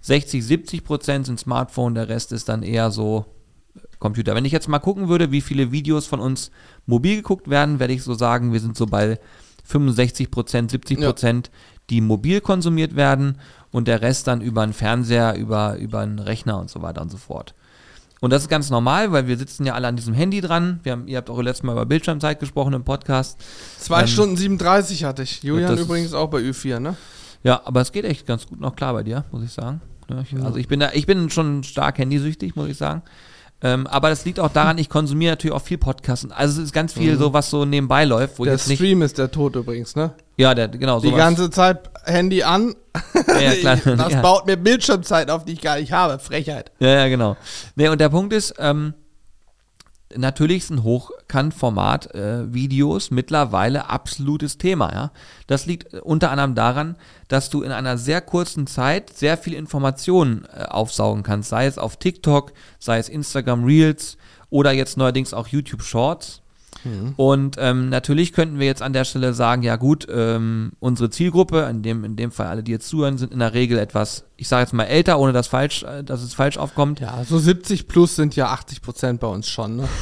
60, 70 Prozent sind Smartphone, der Rest ist dann eher so Computer. Wenn ich jetzt mal gucken würde, wie viele Videos von uns mobil geguckt werden, werde ich so sagen, wir sind so bei 65 Prozent, 70 Prozent, ja. die mobil konsumiert werden und der Rest dann über einen Fernseher, über, über einen Rechner und so weiter und so fort. Und das ist ganz normal, weil wir sitzen ja alle an diesem Handy dran. Wir haben, ihr habt auch letztes Mal über Bildschirmzeit gesprochen im Podcast. Zwei ähm, Stunden 37 hatte ich. Julian übrigens auch bei Ü4, ne? Ja, aber es geht echt ganz gut noch klar bei dir, muss ich sagen. Also ich bin da, ich bin schon stark handysüchtig, muss ich sagen. Ähm, aber das liegt auch daran, ich konsumiere natürlich auch viel Podcasts. Also es ist ganz viel mhm. so, was so nebenbei läuft. Wo der jetzt Stream ist der Tod übrigens, ne? Ja, der, genau. Die ganze Zeit Handy an. Ja, klar. das ja. baut mir Bildschirmzeit auf, die ich gar nicht habe. Frechheit. Ja, ja, genau. Nee, und der Punkt ist, ähm, natürlich sind Hochkant-Format-Videos äh, mittlerweile absolutes Thema. Ja? Das liegt äh, unter anderem daran, dass du in einer sehr kurzen Zeit sehr viel Informationen äh, aufsaugen kannst, sei es auf TikTok, sei es Instagram Reels oder jetzt neuerdings auch YouTube Shorts. Mhm. Und ähm, natürlich könnten wir jetzt an der Stelle sagen, ja gut, ähm, unsere Zielgruppe, in dem, in dem Fall alle, die jetzt zuhören, sind in der Regel etwas, ich sage jetzt mal älter, ohne dass, falsch, äh, dass es falsch aufkommt. Ja, so 70 plus sind ja 80 Prozent bei uns schon. Ne?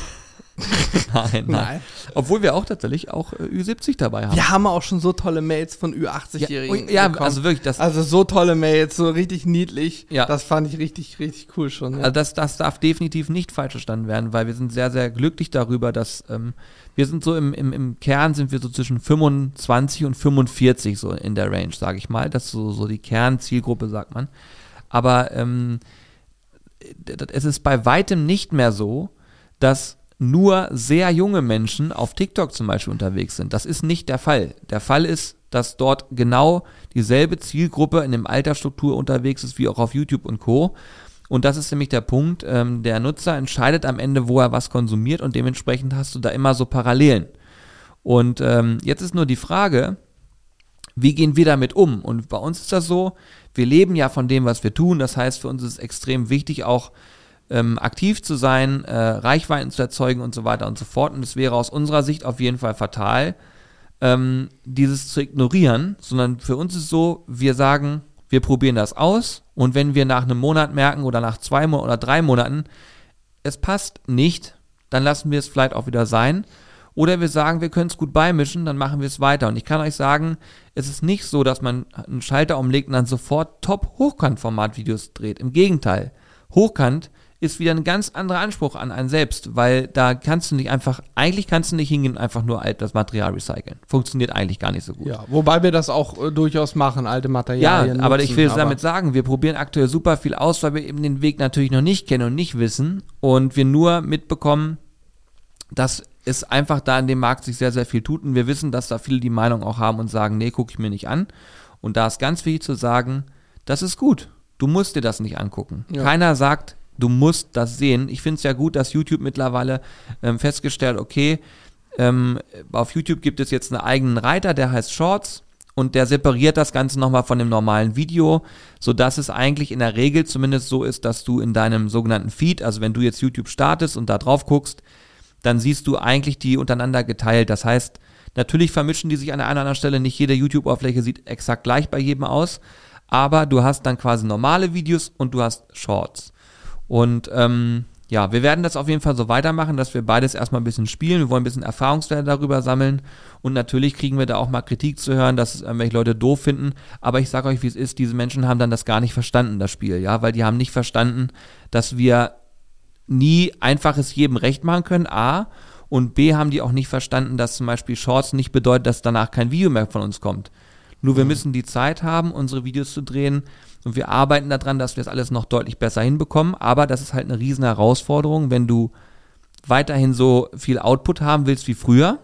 nein, nein, nein. Obwohl wir auch tatsächlich auch äh, Ü70 dabei haben. Wir haben auch schon so tolle Mails von Ü80-Jährigen. Ja, ja also wirklich. Das also so tolle Mails, so richtig niedlich. Ja. Das fand ich richtig, richtig cool schon. Ja. Also das, das darf definitiv nicht falsch verstanden werden, weil wir sind sehr, sehr glücklich darüber, dass ähm, wir sind so im, im, im Kern sind wir so zwischen 25 und 45 so in der Range, sage ich mal. Das ist so, so die Kernzielgruppe, sagt man. Aber ähm, es ist bei weitem nicht mehr so, dass nur sehr junge Menschen auf TikTok zum Beispiel unterwegs sind. Das ist nicht der Fall. Der Fall ist, dass dort genau dieselbe Zielgruppe in dem Altersstruktur unterwegs ist wie auch auf YouTube und Co. Und das ist nämlich der Punkt, ähm, der Nutzer entscheidet am Ende, wo er was konsumiert und dementsprechend hast du da immer so Parallelen. Und ähm, jetzt ist nur die Frage, wie gehen wir damit um? Und bei uns ist das so, wir leben ja von dem, was wir tun. Das heißt, für uns ist es extrem wichtig, auch ähm, aktiv zu sein, äh, Reichweiten zu erzeugen und so weiter und so fort. Und es wäre aus unserer Sicht auf jeden Fall fatal, ähm, dieses zu ignorieren, sondern für uns ist so, wir sagen, wir probieren das aus und wenn wir nach einem Monat merken oder nach zwei Monaten oder drei Monaten, es passt nicht, dann lassen wir es vielleicht auch wieder sein. Oder wir sagen, wir können es gut beimischen, dann machen wir es weiter. Und ich kann euch sagen, es ist nicht so, dass man einen Schalter umlegt und dann sofort Top-Hochkant-Format-Videos dreht. Im Gegenteil. Hochkant ist wieder ein ganz anderer Anspruch an einen selbst, weil da kannst du nicht einfach, eigentlich kannst du nicht hingehen und einfach nur das Material recyceln. Funktioniert eigentlich gar nicht so gut. Ja, wobei wir das auch äh, durchaus machen, alte Materialien. Ja, aber nutzen, ich will damit sagen, wir probieren aktuell super viel aus, weil wir eben den Weg natürlich noch nicht kennen und nicht wissen und wir nur mitbekommen, dass es einfach da in dem Markt sich sehr, sehr viel tut und wir wissen, dass da viele die Meinung auch haben und sagen, nee, gucke ich mir nicht an. Und da ist ganz wichtig zu sagen, das ist gut. Du musst dir das nicht angucken. Ja. Keiner sagt, Du musst das sehen. Ich finde es ja gut, dass YouTube mittlerweile ähm, festgestellt, okay, ähm, auf YouTube gibt es jetzt einen eigenen Reiter, der heißt Shorts und der separiert das Ganze nochmal von dem normalen Video, sodass es eigentlich in der Regel zumindest so ist, dass du in deinem sogenannten Feed, also wenn du jetzt YouTube startest und da drauf guckst, dann siehst du eigentlich die untereinander geteilt. Das heißt, natürlich vermischen die sich an einer anderen Stelle, nicht jede YouTube-Oberfläche sieht exakt gleich bei jedem aus, aber du hast dann quasi normale Videos und du hast Shorts. Und ähm, ja, wir werden das auf jeden Fall so weitermachen, dass wir beides erstmal ein bisschen spielen. Wir wollen ein bisschen Erfahrungswerte darüber sammeln. Und natürlich kriegen wir da auch mal Kritik zu hören, dass es irgendwelche Leute doof finden. Aber ich sage euch, wie es ist, diese Menschen haben dann das gar nicht verstanden, das Spiel, ja, weil die haben nicht verstanden, dass wir nie einfaches jedem recht machen können, A. Und B haben die auch nicht verstanden, dass zum Beispiel Shorts nicht bedeutet, dass danach kein Video mehr von uns kommt. Nur wir mhm. müssen die Zeit haben, unsere Videos zu drehen, und wir arbeiten daran, dass wir das alles noch deutlich besser hinbekommen. Aber das ist halt eine riesen Herausforderung, wenn du weiterhin so viel Output haben willst wie früher,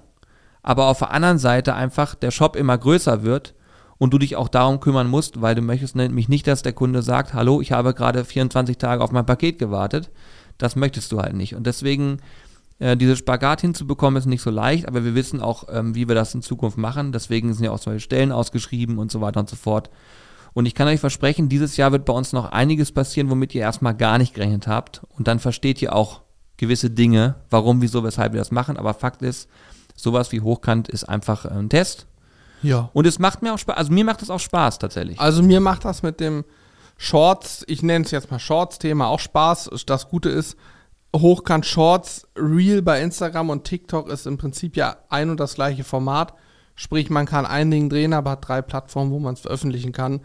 aber auf der anderen Seite einfach der Shop immer größer wird und du dich auch darum kümmern musst, weil du möchtest nämlich nicht, dass der Kunde sagt, hallo, ich habe gerade 24 Tage auf mein Paket gewartet. Das möchtest du halt nicht. Und deswegen äh, diese Spagat hinzubekommen ist nicht so leicht, aber wir wissen auch, ähm, wie wir das in Zukunft machen. Deswegen sind ja auch solche Stellen ausgeschrieben und so weiter und so fort. Und ich kann euch versprechen, dieses Jahr wird bei uns noch einiges passieren, womit ihr erstmal gar nicht gerechnet habt. Und dann versteht ihr auch gewisse Dinge, warum, wieso, weshalb wir das machen. Aber Fakt ist, sowas wie Hochkant ist einfach ein Test. Ja. Und es macht mir auch Spaß, also mir macht es auch Spaß tatsächlich. Also mir macht das mit dem Shorts, ich nenne es jetzt mal Shorts-Thema, auch Spaß. Das Gute ist, Hochkant Shorts, Real bei Instagram und TikTok ist im Prinzip ja ein und das gleiche Format. Sprich, man kann ein Ding drehen, aber hat drei Plattformen, wo man es veröffentlichen kann.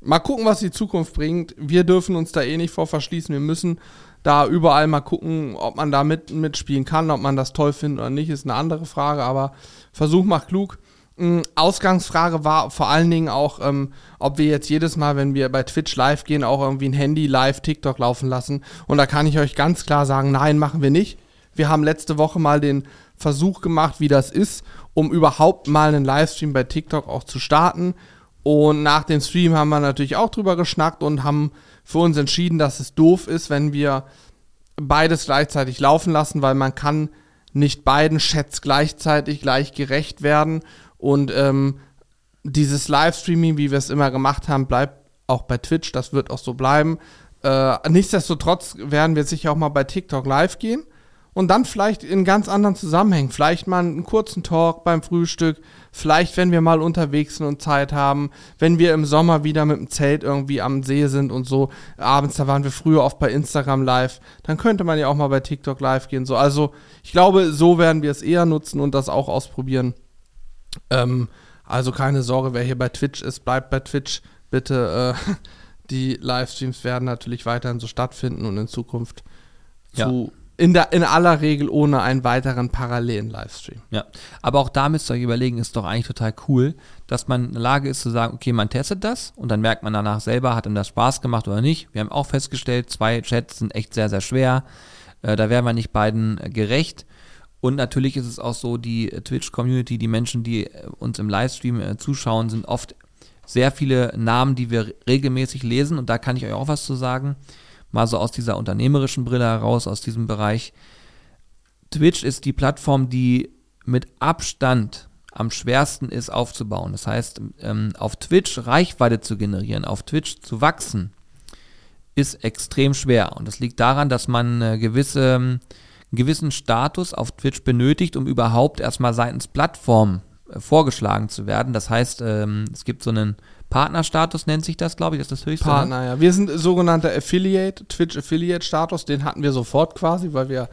Mal gucken, was die Zukunft bringt. Wir dürfen uns da eh nicht vor verschließen. Wir müssen da überall mal gucken, ob man da mit, mitspielen kann, ob man das toll findet oder nicht, ist eine andere Frage, aber Versuch macht klug. Mm, Ausgangsfrage war vor allen Dingen auch, ähm, ob wir jetzt jedes Mal, wenn wir bei Twitch live gehen, auch irgendwie ein Handy live TikTok laufen lassen. Und da kann ich euch ganz klar sagen, nein, machen wir nicht. Wir haben letzte Woche mal den Versuch gemacht, wie das ist, um überhaupt mal einen Livestream bei TikTok auch zu starten. Und nach dem Stream haben wir natürlich auch drüber geschnackt und haben für uns entschieden, dass es doof ist, wenn wir beides gleichzeitig laufen lassen, weil man kann nicht beiden Chats gleichzeitig gleich gerecht werden. Und ähm, dieses Livestreaming, wie wir es immer gemacht haben, bleibt auch bei Twitch, das wird auch so bleiben. Äh, nichtsdestotrotz werden wir sicher auch mal bei TikTok live gehen und dann vielleicht in ganz anderen Zusammenhängen. Vielleicht mal einen kurzen Talk beim Frühstück, vielleicht wenn wir mal unterwegs sind und Zeit haben, wenn wir im Sommer wieder mit dem Zelt irgendwie am See sind und so. Abends, da waren wir früher oft bei Instagram live, dann könnte man ja auch mal bei TikTok live gehen. So, also ich glaube, so werden wir es eher nutzen und das auch ausprobieren. Ähm, also keine Sorge, wer hier bei Twitch ist, bleibt bei Twitch. Bitte, äh, die Livestreams werden natürlich weiterhin so stattfinden und in Zukunft Ja. zu in, der, in aller Regel ohne einen weiteren parallelen Livestream. Ja, aber auch da müsst ihr euch überlegen, ist doch eigentlich total cool, dass man in der Lage ist zu sagen, okay, man testet das und dann merkt man danach selber, hat ihm das Spaß gemacht oder nicht. Wir haben auch festgestellt, zwei Chats sind echt sehr, sehr schwer. Äh, da wären wir nicht beiden äh, gerecht. Und natürlich ist es auch so, die äh, Twitch-Community, die Menschen, die äh, uns im Livestream äh, zuschauen, sind oft sehr viele Namen, die wir regelmäßig lesen. Und da kann ich euch auch was zu sagen. Mal so aus dieser unternehmerischen Brille heraus, aus diesem Bereich. Twitch ist die Plattform, die mit Abstand am schwersten ist aufzubauen. Das heißt, ähm, auf Twitch Reichweite zu generieren, auf Twitch zu wachsen, ist extrem schwer. Und das liegt daran, dass man gewisse, einen gewissen Status auf Twitch benötigt, um überhaupt erstmal seitens Plattform äh, vorgeschlagen zu werden. Das heißt, ähm, es gibt so einen Partnerstatus, nennt sich das, glaube ich, das ist das höchste. ne? Partner, ja. Wir sind sogenannter Affiliate, Twitch Affiliate Status, den hatten wir sofort quasi, weil wir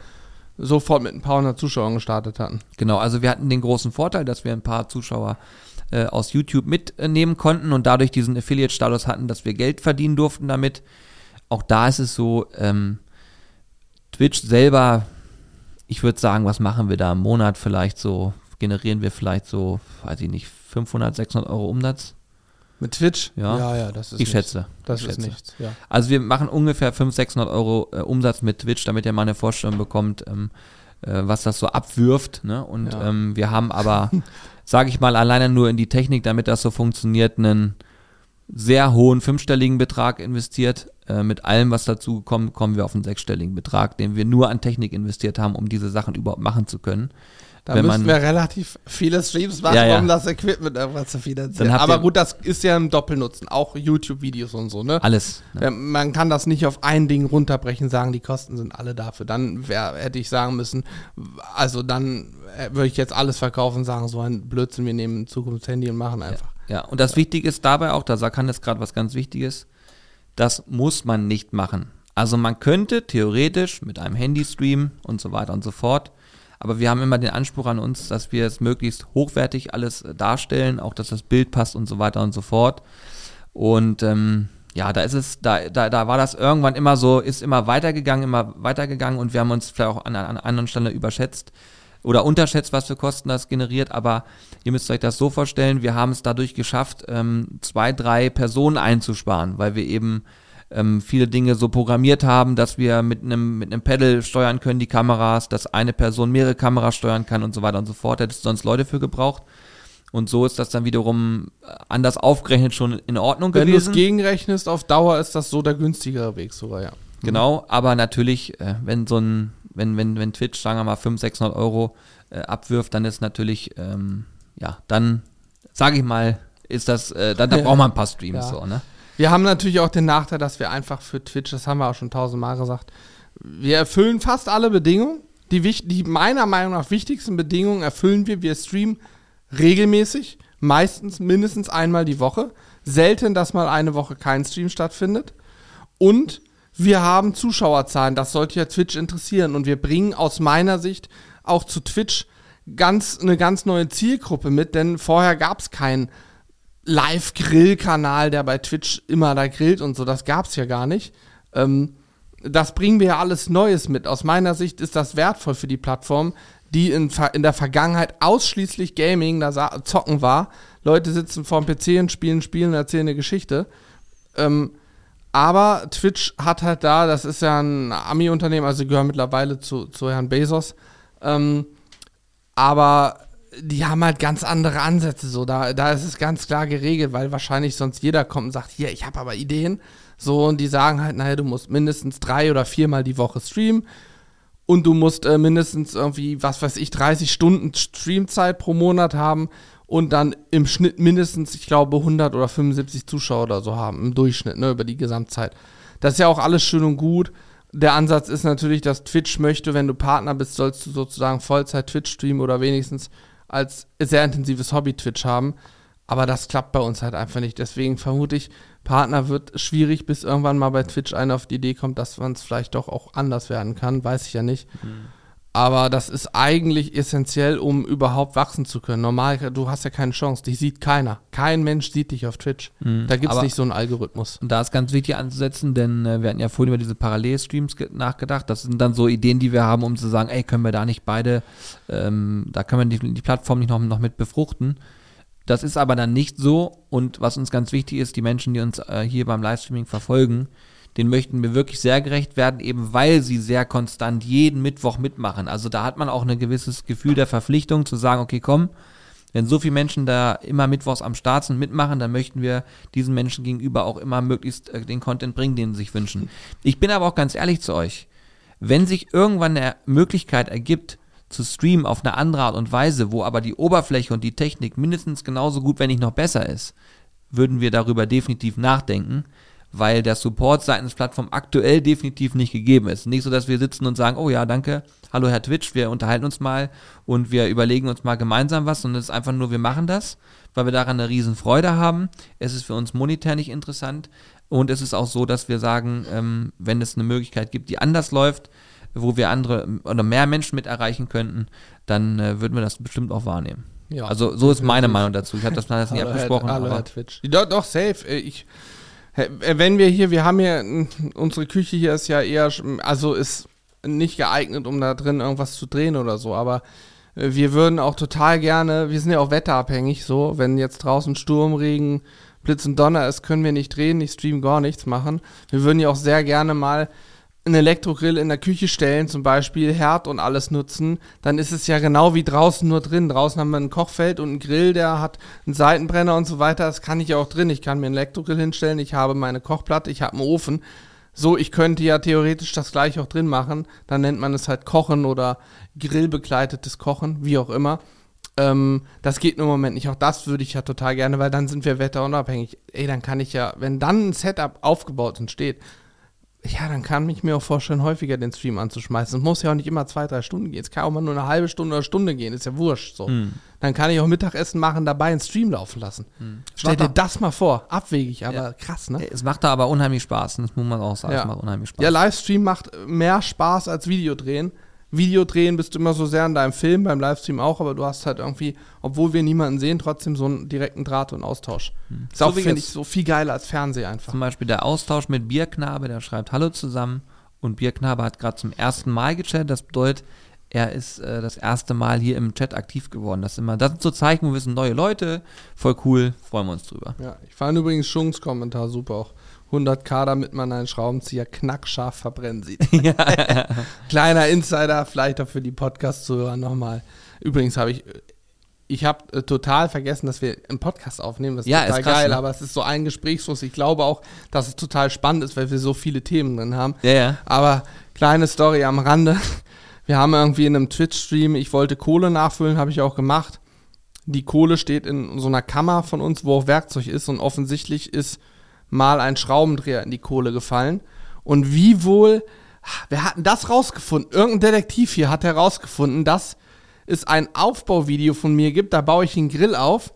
sofort mit ein paar hundert Zuschauern gestartet hatten. Genau, also wir hatten den großen Vorteil, dass wir ein paar Zuschauer äh, aus YouTube mitnehmen konnten und dadurch diesen Affiliate-Status hatten, dass wir Geld verdienen durften damit. Auch da ist es so, ähm, Twitch selber, ich würde sagen, was machen wir da im Monat vielleicht so, generieren wir vielleicht so, weiß ich nicht, 500, 600 Euro Umsatz? Mit Twitch? Ja. ja, ja das ist Ich nichts. schätze. Das ich ist schätze. nichts, ja. Also wir machen ungefähr 500, 600 Euro äh, Umsatz mit Twitch, damit ihr mal eine Vorstellung bekommt, ähm, äh, was das so abwirft. Ne? Und Ja. ähm, wir haben aber, sage ich mal, alleine nur in die Technik, damit das so funktioniert, einen sehr hohen fünfstelligen Betrag investiert. Äh, mit allem, was dazu kommt, kommen wir auf einen sechsstelligen Betrag, den wir nur an Technik investiert haben, um diese Sachen überhaupt machen zu können. Da Wenn müssen man- wir relativ viele Streams machen, Ja, ja. um das Equipment irgendwann zu finanzieren. Aber gut, das ist ja im Doppelnutzen, auch YouTube-Videos und so, ne? Alles. Ne? Ja, Man kann das nicht auf ein Ding runterbrechen, sagen, die Kosten sind alle dafür. Dann wär, hätte ich sagen müssen, also dann äh, würde ich jetzt alles verkaufen und sagen, so ein Blödsinn, wir nehmen in Zukunft das Handy und machen einfach. Ja, und das Wichtige ist dabei auch, da kann jetzt gerade was ganz Wichtiges, das muss man nicht machen. Also man könnte theoretisch mit einem Handy streamen und so weiter und so fort, aber wir haben immer den Anspruch an uns, dass wir es möglichst hochwertig alles äh, darstellen, auch dass das Bild passt und so weiter und so fort. Und ähm, ja, da ist es, da, da, da war das irgendwann immer so, ist immer weitergegangen, immer weitergegangen und wir haben uns vielleicht auch an, einer anderen Stelle überschätzt oder unterschätzt, was für Kosten das generiert, aber ihr müsst euch das so vorstellen, wir haben es dadurch geschafft, ähm, zwei, drei Personen einzusparen, weil wir eben ähm, viele Dinge so programmiert haben, dass wir mit einem mit einem Pedal steuern können, die Kameras, dass eine Person mehrere Kameras steuern kann und so weiter und so fort. Hättest du sonst Leute für gebraucht. Und so ist das dann wiederum äh, anders aufgerechnet schon in Ordnung Wenn du es gewesen. gegenrechnest, auf Dauer ist das so der günstigere Weg sogar, ja. Genau, aber natürlich, äh, wenn so ein, wenn, wenn, wenn Twitch, sagen wir mal, 500, 600 Euro äh, abwirft, dann ist natürlich, ähm, ja, dann, sage ich mal, ist das, äh, da, da Ja. braucht man ein paar Streams Ja. so, ne? Wir haben natürlich auch den Nachteil, dass wir einfach für Twitch, das haben wir auch schon tausendmal gesagt, wir erfüllen fast alle Bedingungen. Die, die meiner Meinung nach wichtigsten Bedingungen erfüllen wir. Wir streamen regelmäßig, meistens mindestens einmal die Woche. Selten, dass mal eine Woche kein Stream stattfindet. Und wir haben Zuschauerzahlen. Das sollte ja Twitch interessieren. Und wir bringen aus meiner Sicht auch zu Twitch ganz, eine ganz neue Zielgruppe mit, denn vorher gab es keinen Live-Grill-Kanal, der bei Twitch immer da grillt und so. Das gab es ja gar nicht. Ähm, das bringen wir ja alles Neues mit. Aus meiner Sicht ist das wertvoll für die Plattform, die in, in der Vergangenheit ausschließlich Gaming, da zocken war. Leute sitzen vorm PC und spielen, spielen, erzählen eine Geschichte. Ähm, aber Twitch hat halt da, das ist ja ein Ami-Unternehmen, also gehören mittlerweile zu, zu Herrn Bezos. Ähm, aber die haben halt ganz andere Ansätze. So, da, da ist es ganz klar geregelt, weil wahrscheinlich sonst jeder kommt und sagt, hier, ich habe aber Ideen. So, und die sagen halt, naja, du musst mindestens drei oder viermal die Woche streamen und du musst äh, mindestens irgendwie, was weiß ich, 30 Stunden Streamzeit pro Monat haben und dann im Schnitt mindestens, ich glaube, 100 oder 75 Zuschauer oder so haben, im Durchschnitt, ne, über die Gesamtzeit. Das ist ja auch alles schön und gut. Der Ansatz ist natürlich, dass Twitch möchte, wenn du Partner bist, sollst du sozusagen Vollzeit Twitch streamen oder wenigstens als sehr intensives Hobby Twitch haben. Aber das klappt bei uns halt einfach nicht. Deswegen vermute ich, Partner wird schwierig, bis irgendwann mal bei Twitch einer auf die Idee kommt, dass man es vielleicht doch auch anders werden kann. Weiß ich ja nicht. Mhm. Aber das ist eigentlich essentiell, um überhaupt wachsen zu können. Normal, du hast ja keine Chance. Dich sieht keiner. Kein Mensch sieht dich auf Twitch. Mhm. Da gibt es nicht so einen Algorithmus. Und da ist ganz wichtig anzusetzen, denn äh, wir hatten ja vorhin über diese Parallelstreams nachgedacht. Das sind dann so Ideen, die wir haben, um zu sagen, ey, können wir da nicht beide, ähm, da können wir die, die Plattform nicht noch, noch mit befruchten. Das ist aber dann nicht so. Und was uns ganz wichtig ist, die Menschen, die uns äh, hier beim Livestreaming verfolgen, den möchten wir wirklich sehr gerecht werden, eben weil sie sehr konstant jeden Mittwoch mitmachen. Also da hat man auch ein gewisses Gefühl der Verpflichtung zu sagen, okay, komm, wenn so viele Menschen da immer mittwochs am Start sind, mitmachen, dann möchten wir diesen Menschen gegenüber auch immer möglichst äh, den Content bringen, den sie sich wünschen. Ich bin aber auch ganz ehrlich zu euch. Wenn sich irgendwann eine Möglichkeit ergibt, zu streamen auf eine andere Art und Weise, wo aber die Oberfläche und die Technik mindestens genauso gut, wenn nicht noch besser ist, würden wir darüber definitiv nachdenken weil der Support seitens Plattform aktuell definitiv nicht gegeben ist. Nicht so, dass wir sitzen und sagen, oh ja, danke, hallo Herr Twitch, wir unterhalten uns mal und wir überlegen uns mal gemeinsam was, sondern es ist einfach nur, wir machen das, weil wir daran eine riesen Freude haben. Es ist für uns monetär nicht interessant und es ist auch so, dass wir sagen, ähm, wenn es eine Möglichkeit gibt, die anders läuft, wo wir andere oder mehr Menschen mit erreichen könnten, dann äh, würden wir das bestimmt auch wahrnehmen. Ja, also so ist meine Meinung dazu. Ich habe das mal nicht abgesprochen. Hallo, Herr Twitch. Doch, doch, safe. Äh, ich wenn wir hier, wir haben hier, unsere Küche hier ist ja eher, also ist nicht geeignet, um da drin irgendwas zu drehen oder so, aber äh, wir würden auch total gerne, wir sind ja auch wetterabhängig, so, wenn jetzt draußen Sturm, Regen, Blitz und Donner ist, können wir nicht drehen, nicht streamen, gar nichts machen. Wir würden ja auch sehr gerne mal einen Elektrogrill in der Küche stellen, zum Beispiel Herd und alles nutzen, dann ist es ja genau wie draußen nur drin. Draußen haben wir ein Kochfeld und einen Grill, der hat einen Seitenbrenner und so weiter. Das kann ich ja auch drin. Ich kann mir einen Elektrogrill hinstellen, ich habe meine Kochplatte, ich habe einen Ofen. So, ich könnte ja theoretisch das gleich auch drin machen. Dann nennt man es halt Kochen oder grillbegleitetes Kochen, wie auch immer. Ähm, das geht nur im Moment nicht. Auch das würde ich ja total gerne, weil dann sind wir wetterunabhängig. Ey, dann kann ich ja, wenn dann ein Setup aufgebaut und steht, ja, dann kann ich mir auch vorstellen, häufiger den Stream anzuschmeißen. Es muss ja auch nicht immer zwei, drei Stunden gehen. Es kann auch mal nur eine halbe Stunde oder Stunde gehen, ist ja wurscht. So. Hm. Dann kann ich auch Mittagessen machen, dabei einen Stream laufen lassen. Hm. Stell dir das mal vor. Abwegig, aber ja. krass, ne? Es macht da aber unheimlich Spaß, das muss man auch sagen. Ja. Es macht unheimlich Spaß. Ja, Livestream macht mehr Spaß als Videodrehen. Video drehen bist du immer so sehr in deinem Film, beim Livestream auch, aber du hast halt irgendwie, obwohl wir niemanden sehen, trotzdem so einen direkten Draht und Austausch. Hm. Ist so auch, finde ich, so viel geiler als Fernsehen einfach. Zum Beispiel der Austausch mit Bierknabe, der schreibt Hallo zusammen und Bierknabe hat gerade zum ersten Mal gechattet. Das bedeutet, er ist äh, das erste Mal hier im Chat aktiv geworden. Das, immer, das sind so Zeichen, wo wir sind neue Leute, voll cool, freuen wir uns drüber. Ja, ich fand übrigens Schungs Kommentar super auch. 100k, damit man einen Schraubenzieher knackscharf verbrennen sieht. Ja. Kleiner Insider, vielleicht auch für die Podcast-Zuhörer nochmal. Übrigens habe ich, ich habe äh, total vergessen, dass wir einen Podcast aufnehmen. Das ist ja, total ist krass, geil, ne? aber es ist so ein Gesprächsfluss. Ich glaube auch, dass es total spannend ist, weil wir so viele Themen drin haben. Ja, ja. Aber kleine Story am Rande. Wir haben irgendwie in einem Twitch-Stream, ich wollte Kohle nachfüllen, habe ich auch gemacht. Die Kohle steht in so einer Kammer von uns, wo auch Werkzeug ist und offensichtlich ist mal ein Schraubendreher in die Kohle gefallen. Und wie wohl wer hat denn das rausgefunden? Irgendein Detektiv hier hat herausgefunden, dass es ein Aufbauvideo von mir gibt. Da baue ich einen Grill auf.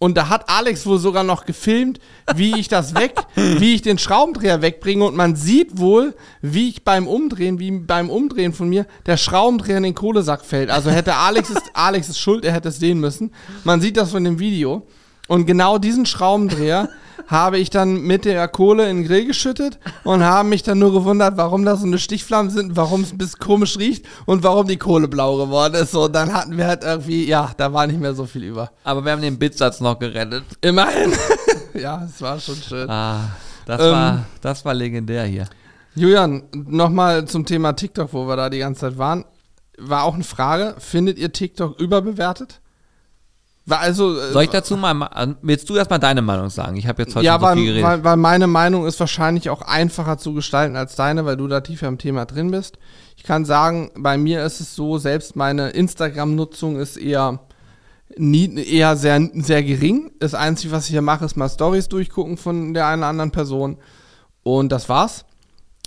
Und da hat Alex wohl sogar noch gefilmt, wie ich das weg, wie ich den Schraubendreher wegbringe. Und man sieht wohl, wie ich beim Umdrehen, wie beim Umdrehen von mir, der Schraubendreher in den Kohlesack fällt. Also hätte Alex ist, Alex ist schuld, er hätte es sehen müssen. Man sieht das von dem Video. Und genau diesen Schraubendreher habe ich dann mit der Kohle in den Grill geschüttet und habe mich dann nur gewundert, warum da so eine Stichflamme sind, warum es ein bisschen komisch riecht und warum die Kohle blau geworden ist. So, dann hatten wir halt irgendwie, ja, da war nicht mehr so viel über. Aber wir haben den Bitsatz noch gerettet. Immerhin. ja, es war schon schön. Ah, das, ähm, war, das war legendär hier. Julian, nochmal zum Thema TikTok, wo wir da die ganze Zeit waren. War auch eine Frage. Findet ihr TikTok überbewertet? Also, äh, Soll ich dazu mal, willst du erstmal deine Meinung sagen? Ich habe jetzt heute ja, so weil, viel geredet. Weil, weil meine Meinung ist wahrscheinlich auch einfacher zu gestalten als deine, weil du da tiefer im Thema drin bist. Ich kann sagen, bei mir ist es so, selbst meine Instagram-Nutzung ist eher, nie, eher sehr, sehr gering. Das Einzige, was ich hier mache, ist mal Stories durchgucken von der einen oder anderen Person. Und das war's.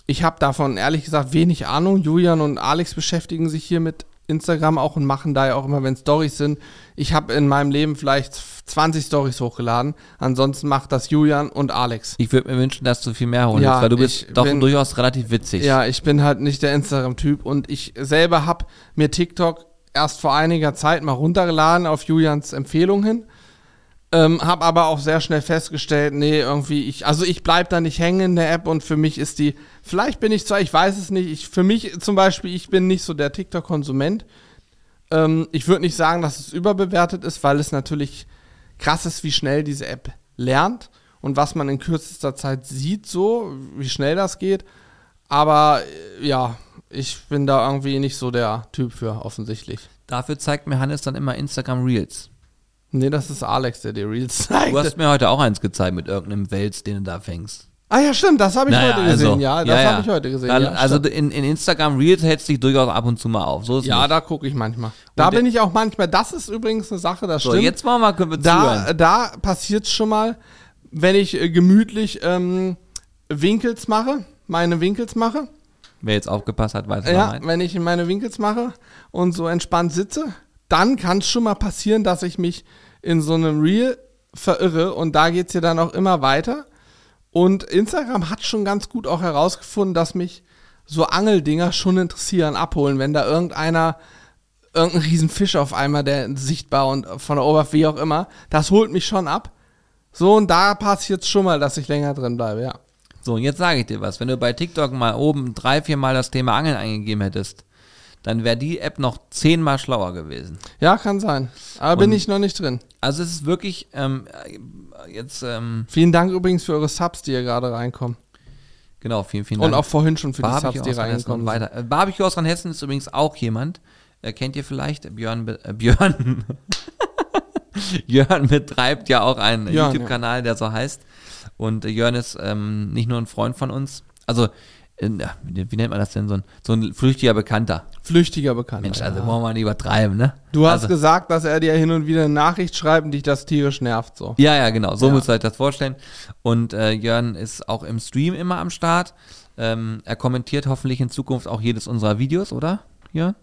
Ich habe davon ehrlich gesagt wenig Ahnung. Julian und Alex beschäftigen sich hier mit Instagram auch und machen da ja auch immer, wenn Stories sind. Ich habe in meinem Leben vielleicht 20 Stories hochgeladen. Ansonsten macht das Julian und Alex. Ich würde mir wünschen, dass du viel mehr holst, ja, weil du bist doch bin, durchaus relativ witzig. Ja, ich bin halt nicht der Instagram-Typ und ich selber habe mir TikTok erst vor einiger Zeit mal runtergeladen auf Julians Empfehlung hin. Ähm, hab aber auch sehr schnell festgestellt, nee, irgendwie, ich, also ich bleib da nicht hängen in der App und für mich ist die, vielleicht bin ich zwar, ich weiß es nicht, ich, für mich zum Beispiel, ich bin nicht so der TikTok-Konsument. Ähm, ich würde nicht sagen, dass es überbewertet ist, weil es natürlich krass ist, wie schnell diese App lernt und was man in kürzester Zeit sieht, so, wie schnell das geht. Aber äh, ja, ich bin da irgendwie nicht so der Typ für, offensichtlich. Dafür zeigt mir Hannes dann immer Instagram Reels. Nee, das ist Alex, der dir Reels zeigt. Du hast mir heute auch eins gezeigt mit irgendeinem Wels, den du da fängst. Ah ja, stimmt, das habe ich naja, heute gesehen, also, ja, das ja, habe ich heute gesehen. Da, ja, also in, in, Instagram Reels hältst dich durchaus ab und zu mal auf. So ja, nicht. da gucke ich manchmal. Da und bin ich auch manchmal, das ist übrigens eine Sache, das so, stimmt. jetzt mal, mal können wir da, zuhören. da passiert schon mal, wenn ich äh, gemütlich ähm, Winkels mache, meine Winkels mache. Wer jetzt aufgepasst hat, weiß es Ja, wenn ich meine Winkels mache und so entspannt sitze, dann kann es schon mal passieren, dass ich mich in so einem Reel verirre und da geht es ja dann auch immer weiter. Und Instagram hat schon ganz gut auch herausgefunden, dass mich so Angeldinger schon interessieren, abholen, wenn da irgendeiner, irgendein Riesenfisch auf einmal, der sichtbar und von der Oberfläche, wie auch immer, das holt mich schon ab. So, und da passiert es schon mal, dass ich länger drin bleibe, ja. So, und jetzt sage ich dir was. Wenn du bei TikTok mal oben drei, vier Mal das Thema Angeln eingegeben hättest, dann wäre die App noch zehnmal schlauer gewesen. Ja, kann sein. Aber und bin ich noch nicht drin. Also es ist wirklich ähm, jetzt. Ähm, vielen Dank übrigens für eure Subs, die hier gerade reinkommen. Genau, vielen, vielen Dank. Und auch vorhin schon für Barbecue die Subs, die reinkommen. Weiter. Äh, Barbecue aus Rheinhessen ist übrigens auch jemand. Äh, kennt ihr vielleicht? Björn. Äh, Björn. Jörn betreibt ja auch einen YouTube-Kanal, der so heißt. Und Jörn ist ähm, nicht nur ein Freund von uns. Also wie nennt man das denn, so ein, so ein flüchtiger Bekannter. Flüchtiger Bekannter. Mensch, also ja. wollen wir nicht übertreiben, ne? Du hast also, gesagt, dass er dir hin und wieder eine Nachricht schreibt und dich das tierisch nervt, so. Ja, ja, genau, so ja. müsst ihr euch das vorstellen. Und äh, Jörn ist auch im Stream immer am Start. Ähm, er kommentiert hoffentlich in Zukunft auch jedes unserer Videos, oder, Jörn?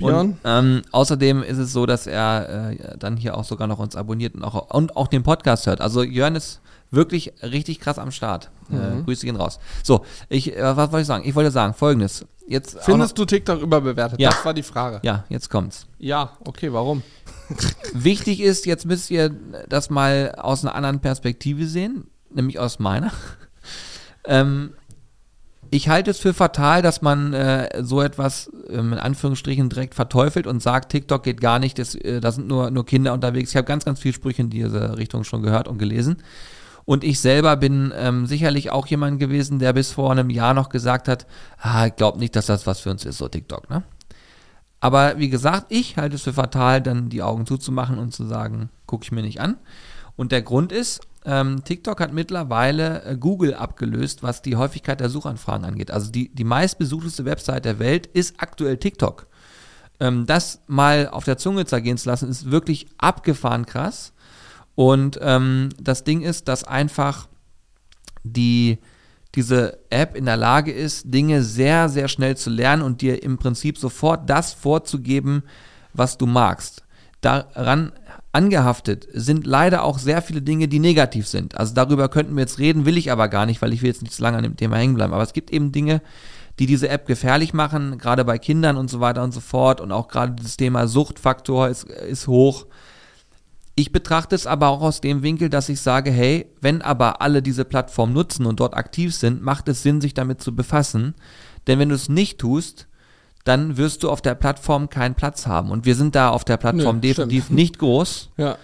Und, ähm, außerdem ist es so, dass er äh, dann hier auch sogar noch uns abonniert und auch, und auch den Podcast hört. Also Jörn ist wirklich richtig krass am Start. Äh, mhm. Äh, Grüße gehen raus. So, ich, äh, was wollte ich sagen? Ich wollte sagen, folgendes. Jetzt Findest du TikTok überbewertet? Ja. Das war die Frage. Ja, jetzt kommt's. Ja, okay, warum? Wichtig ist, jetzt müsst ihr das mal aus einer anderen Perspektive sehen, nämlich aus meiner. ähm, ich halte es für fatal, dass man äh, so etwas ähm, in Anführungsstrichen direkt verteufelt und sagt, TikTok geht gar nicht, das, äh, da sind nur, nur Kinder unterwegs. Ich habe ganz, ganz viele Sprüche in diese Richtung schon gehört und gelesen. Und ich selber bin ähm, sicherlich auch jemand gewesen, der bis vor einem Jahr noch gesagt hat, ah, ich glaube nicht, dass das was für uns ist, so TikTok, ne? Aber wie gesagt, ich halte es für fatal, dann die Augen zuzumachen und zu sagen, gucke ich mir nicht an. Und der Grund ist, ähm, TikTok hat mittlerweile äh, Google abgelöst, was die Häufigkeit der Suchanfragen angeht. Also die, die meistbesuchteste Website der Welt ist aktuell TikTok. Ähm, das mal auf der Zunge zergehen zu lassen, ist wirklich abgefahren krass. Und ähm, das Ding ist, dass einfach die, diese App in der Lage ist, Dinge sehr, sehr schnell zu lernen und dir im Prinzip sofort das vorzugeben, was du magst. Daran angehaftet sind leider auch sehr viele Dinge, die negativ sind. Also darüber könnten wir jetzt reden, will ich aber gar nicht, weil ich will jetzt nicht zu lange an dem Thema hängen bleiben. Aber es gibt eben Dinge, die diese App gefährlich machen, gerade bei Kindern und so weiter und so fort. Und auch gerade das Thema Suchtfaktor ist, ist hoch. Ich betrachte es aber auch aus dem Winkel, dass ich sage, hey, wenn aber alle diese Plattform nutzen und dort aktiv sind, macht es Sinn, sich damit zu befassen. Denn wenn du es nicht tust, dann wirst du auf der Plattform keinen Platz haben. Und wir sind da auf der Plattform Nö, definitiv stimmt. nicht groß. Ja.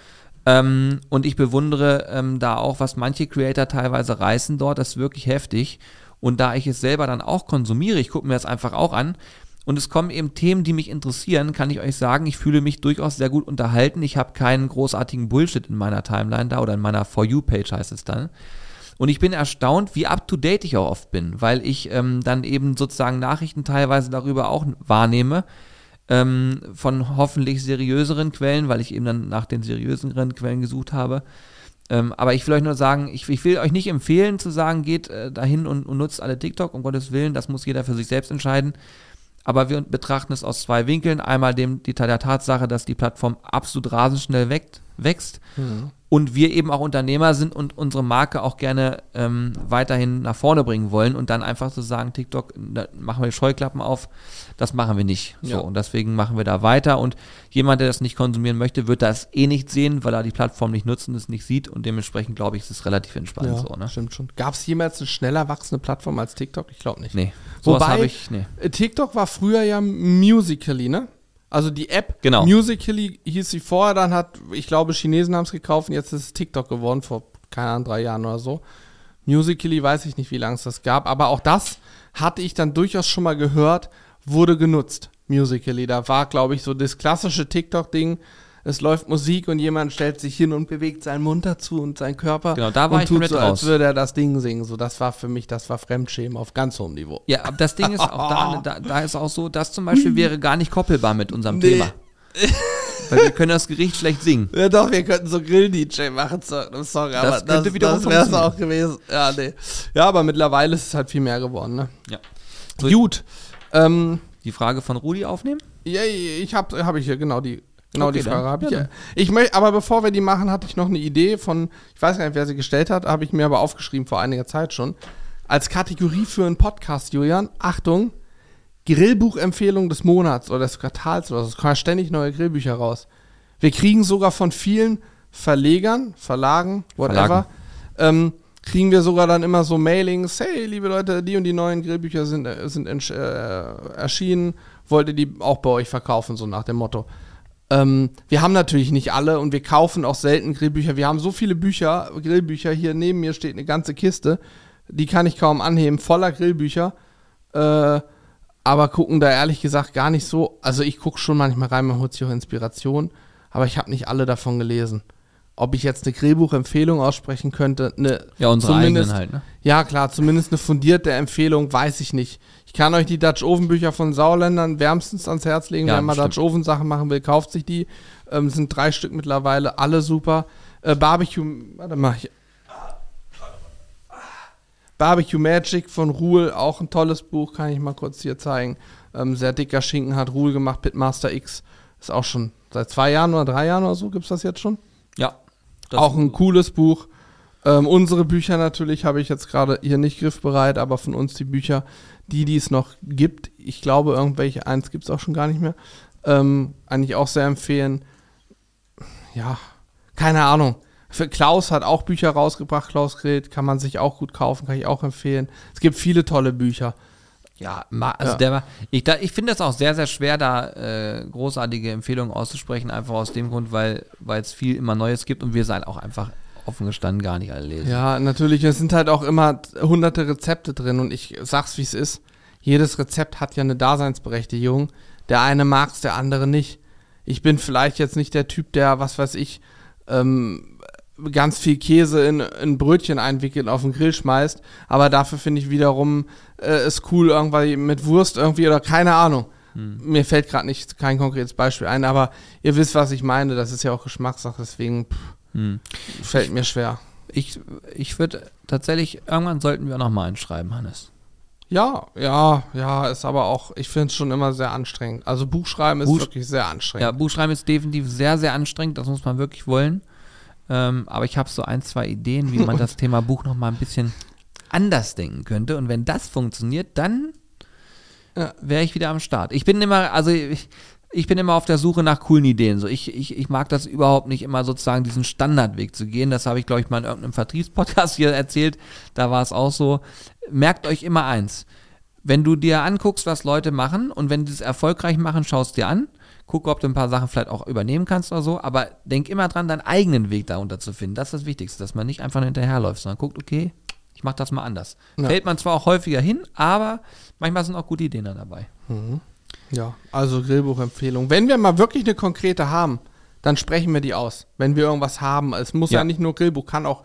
Ähm, und ich bewundere ähm, da auch, was manche Creator teilweise reißen dort. Das ist wirklich heftig. Und da ich es selber dann auch konsumiere, ich gucke mir das einfach auch an, und es kommen eben Themen, die mich interessieren, kann ich euch sagen, ich fühle mich durchaus sehr gut unterhalten. Ich habe keinen großartigen Bullshit in meiner Timeline da oder in meiner For You-Page heißt es dann. Und ich bin erstaunt, wie up-to-date ich auch oft bin, weil ich ähm, dann eben sozusagen Nachrichten teilweise darüber auch wahrnehme, ähm, von hoffentlich seriöseren Quellen, weil ich eben dann nach den seriöseren Quellen gesucht habe. Ähm, aber ich will euch nur sagen, ich, ich, will euch nicht empfehlen zu sagen, geht äh, dahin und, und, nutzt alle TikTok, um Gottes Willen, das muss jeder für sich selbst entscheiden. Aber wir betrachten es aus zwei Winkeln. Einmal dem, die, der Tatsache, dass die Plattform absolut rasend schnell wächst, mhm und wir eben auch Unternehmer sind und unsere Marke auch gerne ähm, weiterhin nach vorne bringen wollen und dann einfach zu so sagen, TikTok, da machen wir Scheuklappen auf, das machen wir nicht. So, ja. und deswegen machen wir da weiter und jemand, der das nicht konsumieren möchte, wird das eh nicht sehen, weil er die Plattform nicht nutzt und es nicht sieht und dementsprechend glaube ich, ist es relativ entspannt ja, so. Ne? Stimmt schon. Gab es jemals eine schneller wachsende Plattform als TikTok? Ich glaube nicht. Nee. Wobei, ich, nee. TikTok war früher ja Musically, ne? Also die App genau. Musical.ly hieß sie vorher, dann hat, ich glaube, Chinesen haben es gekauft und jetzt ist es TikTok geworden, vor, keine Ahnung, drei Jahren oder so. Musical.ly weiß ich nicht, wie lange es das gab, aber auch das hatte ich dann durchaus schon mal gehört, wurde genutzt. Musical.ly, da war, glaube ich, so das klassische TikTok-Ding, es läuft Musik und jemand stellt sich hin und bewegt seinen Mund dazu und seinen Körper. Genau, da war und ich tut so, raus. als würde er das Ding singen. So, das war für mich, das war Fremdschämen auf ganz hohem Niveau. Ja, aber das Ding ist auch da, da, da ist auch so, das zum Beispiel wäre gar nicht koppelbar mit unserem nee. Thema. Weil wir können das Gericht schlecht singen. Ja doch, wir könnten so Grill-DJ machen zu einem Song, das aber das, das wäre es auch gewesen. Ja, nee. Ja, aber mittlerweile ist es halt viel mehr geworden, ne? Ja. So, Gut. Ähm, die Frage von Rudi aufnehmen? Ja, ich habe hab ich hier, genau, die Genau okay, die Frage habe ich. Ja, ich möchte, aber bevor wir die machen, hatte ich noch eine Idee von, ich weiß gar nicht, wer sie gestellt hat, habe ich mir aber aufgeschrieben vor einiger Zeit schon. Als Kategorie für einen Podcast, Julian, Achtung, Grillbuchempfehlung des Monats oder des Quartals oder so. Es kommen ständig neue Grillbücher raus. Wir kriegen sogar von vielen Verlegern, Verlagen, whatever, ähm, kriegen wir sogar dann immer so Mailings, hey, liebe Leute, die und die neuen Grillbücher sind, äh, sind äh, erschienen, wollt ihr die auch bei euch verkaufen, so nach dem Motto. Ähm, wir haben natürlich nicht alle und wir kaufen auch selten Grillbücher. Wir haben so viele Bücher, Grillbücher. Hier neben mir steht eine ganze Kiste. Die kann ich kaum anheben, voller Grillbücher. Äh, aber gucken da ehrlich gesagt gar nicht so. Also ich gucke schon manchmal rein, man holt sich auch Inspiration. Aber ich habe nicht alle davon gelesen. Ob ich jetzt eine Grillbuchempfehlung aussprechen könnte, eine ja, unsere eigenen halt, ne? Ja, klar, zumindest eine fundierte Empfehlung, weiß ich nicht. Ich kann euch die Dutch Oven Bücher von Sauländern wärmstens ans Herz legen. Ja, Wer mal Dutch Oven Sachen machen will, kauft sich die. Ähm, sind drei Stück mittlerweile, alle super. Äh, Barbecue, warte mal, ich, Barbecue Magic von Ruhl, auch ein tolles Buch, kann ich mal kurz hier zeigen. Ähm, sehr dicker Schinken hat Ruhl gemacht, Pitmaster X. Ist auch schon seit zwei Jahren oder drei Jahren oder so, gibt es das jetzt schon? Ja. Auch ein cooles Buch. Ähm, unsere Bücher natürlich habe ich jetzt gerade hier nicht griffbereit, aber von uns die Bücher, die, die es noch gibt, ich glaube, irgendwelche, eins gibt es auch schon gar nicht mehr, ähm, eigentlich auch sehr empfehlen. Ja, keine Ahnung. Für Klaus hat auch Bücher rausgebracht, Klaus Gret, kann man sich auch gut kaufen, kann ich auch empfehlen. Es gibt viele tolle Bücher. Ja, also ja. der war, ich, ich finde es auch sehr, sehr schwer, da äh, großartige Empfehlungen auszusprechen, einfach aus dem Grund, weil es viel immer Neues gibt und wir halt auch einfach offen gestanden gar nicht alle lesen. Ja, natürlich, es sind halt auch immer hunderte Rezepte drin und ich sag's wie es ist. Jedes Rezept hat ja eine Daseinsberechtigung. Der eine mag's, der andere nicht. Ich bin vielleicht jetzt nicht der Typ, der, was weiß ich, ähm, ganz viel Käse in, in Brötchen einwickelt und auf den Grill schmeißt. Aber dafür finde ich wiederum äh, es cool, irgendwie mit Wurst irgendwie oder keine Ahnung. Hm. Mir fällt gerade nicht kein konkretes Beispiel ein, aber ihr wisst, was ich meine. Das ist ja auch Geschmackssache, deswegen pff, hm. fällt mir schwer. ich, ich würde tatsächlich, irgendwann sollten wir nochmal einschreiben, Hannes. Ja, ja, ja, ist aber auch, ich finde es schon immer sehr anstrengend. Also Buchschreiben ist Buch- wirklich sehr anstrengend. Ja, Buchschreiben ist definitiv sehr, sehr anstrengend, das muss man wirklich wollen. Ähm, aber ich habe so ein, zwei Ideen, wie man das Thema Buch nochmal ein bisschen anders denken könnte. Und wenn das funktioniert, dann Ja. wäre ich wieder am Start. Ich bin immer, also ich, ich bin immer auf der Suche nach coolen Ideen. So, ich, ich, ich mag das überhaupt nicht immer sozusagen diesen Standardweg zu gehen. Das habe ich, glaube ich, mal in irgendeinem Vertriebspodcast hier erzählt. Da war es auch so. Merkt euch immer eins. Wenn du dir anguckst, was Leute machen und wenn die es erfolgreich machen, schaust dir an. Guck, ob du ein paar Sachen vielleicht auch übernehmen kannst oder so. Aber denk immer dran, deinen eigenen Weg darunter zu finden. Das ist das Wichtigste, dass man nicht einfach hinterherläuft, sondern guckt, okay, ich mache das mal anders. Ja. Fällt man zwar auch häufiger hin, aber manchmal sind auch gute Ideen dann dabei. Ja, also Grillbuchempfehlung. Wenn wir mal wirklich eine konkrete haben, dann sprechen wir die aus. Wenn wir irgendwas haben. Es muss ja, Ja. nicht nur Grillbuch, kann auch